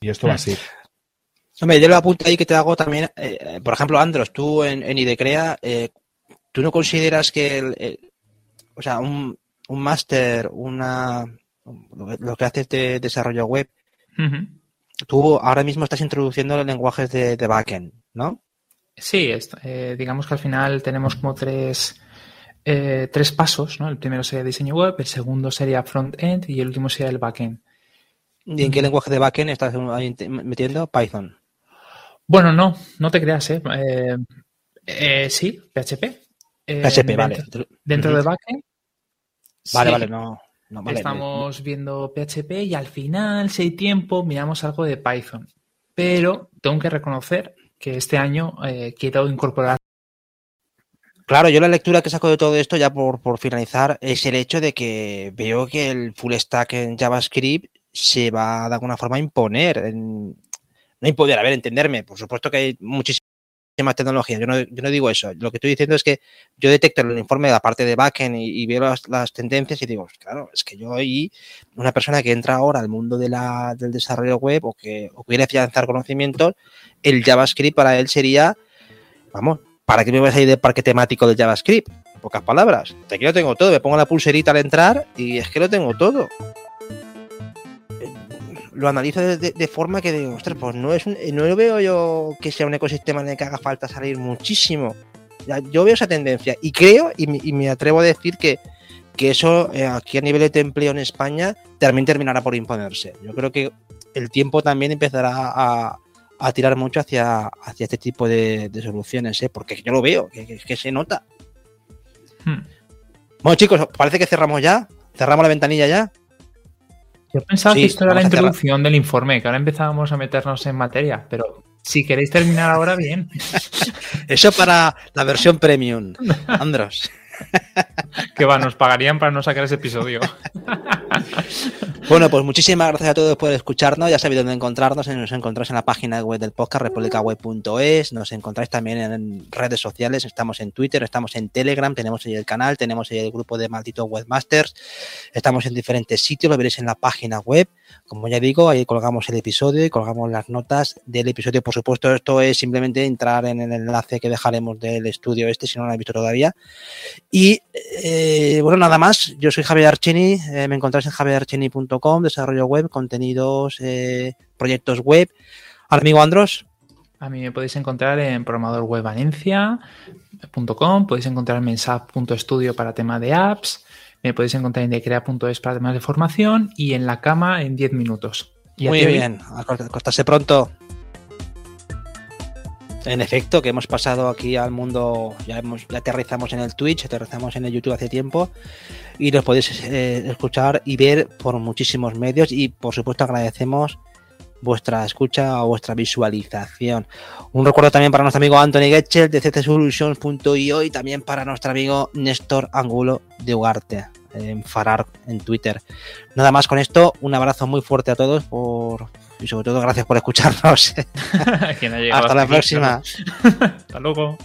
Y esto va así. [LAUGHS] Hombre, yo lo apunto ahí que te hago también, eh, por ejemplo, Andros, tú en, en IDECREA, eh, ¿tú no consideras que, el, o sea, un, un máster, una, lo que haces de desarrollo web, tú ahora mismo estás introduciendo los lenguajes de, de backend, ¿no? Sí, eh, digamos que al final tenemos como tres, eh, tres pasos, ¿no? El primero sería diseño web, el segundo sería front-end y el último sería el backend. ¿Y en qué lenguaje de backend estás metiendo? Python. Bueno, no, no te creas, ¿eh? eh, sí, PHP. PHP, eh, vale. Dentro de backend. Vale, vale, no. Estamos viendo PHP y al final, si hay tiempo, miramos algo de Python. Pero tengo que reconocer que este año quiero incorporar. Claro, yo la lectura que saco de todo esto, ya por, por finalizar, es el hecho de que veo que el full stack en JavaScript se va de alguna forma a imponer. En, no imponer, a ver, entenderme. Por supuesto que hay muchísimas Yo no, yo no digo eso. Lo que estoy diciendo es que yo detecto el informe de la parte de backend y, veo las, tendencias y digo, claro, es que yo ahí, una persona que entra ahora al mundo del desarrollo web o que o quiere afianzar conocimientos, el JavaScript para él sería, vamos, ¿para qué me vas a ir de parque temático del JavaScript? pocas palabras. Aquí lo tengo todo, me pongo la pulserita al entrar y es que lo tengo todo lo analizo de, forma que digo, ostras, pues no, es no lo veo yo que sea un ecosistema en el que haga falta salir muchísimo. yo veo esa tendencia y creo y, me atrevo a decir que, que eso eh, aquí a nivel de empleo en España también terminará por imponerse. Yo creo que el tiempo también empezará a, tirar mucho hacia, hacia este tipo de, soluciones, ¿eh? porque yo lo veo, que, se nota. Hmm. Bueno, chicos, parece que cerramos ya. Cerramos la ventanilla ya. Yo pensaba que esto era la introducción del informe, que ahora empezábamos a meternos en materia, pero si queréis terminar ahora, bien. [LAUGHS] Eso para la versión premium, [LAUGHS] Andros. que va, nos pagarían para no sacar ese episodio. [LAUGHS] bueno, pues muchísimas gracias a todos por escucharnos. Ya sabéis dónde encontrarnos. Nos encontráis en la página web del podcast, republicaweb.es. Nos encontráis también en redes sociales. Estamos en Twitter, estamos en Telegram, tenemos ahí el canal, tenemos ahí el grupo de malditos webmasters. Estamos en diferentes sitios, lo veréis en la página web. Como ya digo, ahí colgamos el episodio y colgamos las notas del episodio. Por supuesto, esto es simplemente entrar en el enlace que dejaremos del estudio este, si no lo habéis visto todavía. Y eh, bueno, nada más. Yo soy Javier Archini. Eh, me encontráis en javierarchini.com, desarrollo web, contenidos, eh, proyectos web. Al amigo Andros. A mí me podéis encontrar en programadorwebvalencia.com, podéis encontrarme en sap.studio para tema de apps, me podéis encontrar en decrea.es para temas de formación y en la cama en 10 minutos. Muy bien, acostarse pronto. En efecto, que hemos pasado aquí al mundo, ya, hemos, ya aterrizamos en el Twitch, aterrizamos en el YouTube hace tiempo y nos podéis eh, escuchar y ver por muchísimos medios y por supuesto agradecemos vuestra escucha o vuestra visualización. Un recuerdo también para nuestro amigo Anthony Getchel de ccsolutions.io y también para nuestro amigo Néstor Angulo de Ugarte en Farar en Twitter. Nada más con esto, un abrazo muy fuerte a todos por y sobre todo gracias por escucharnos. [LAUGHS] Hasta la próxima. [LAUGHS] Hasta luego.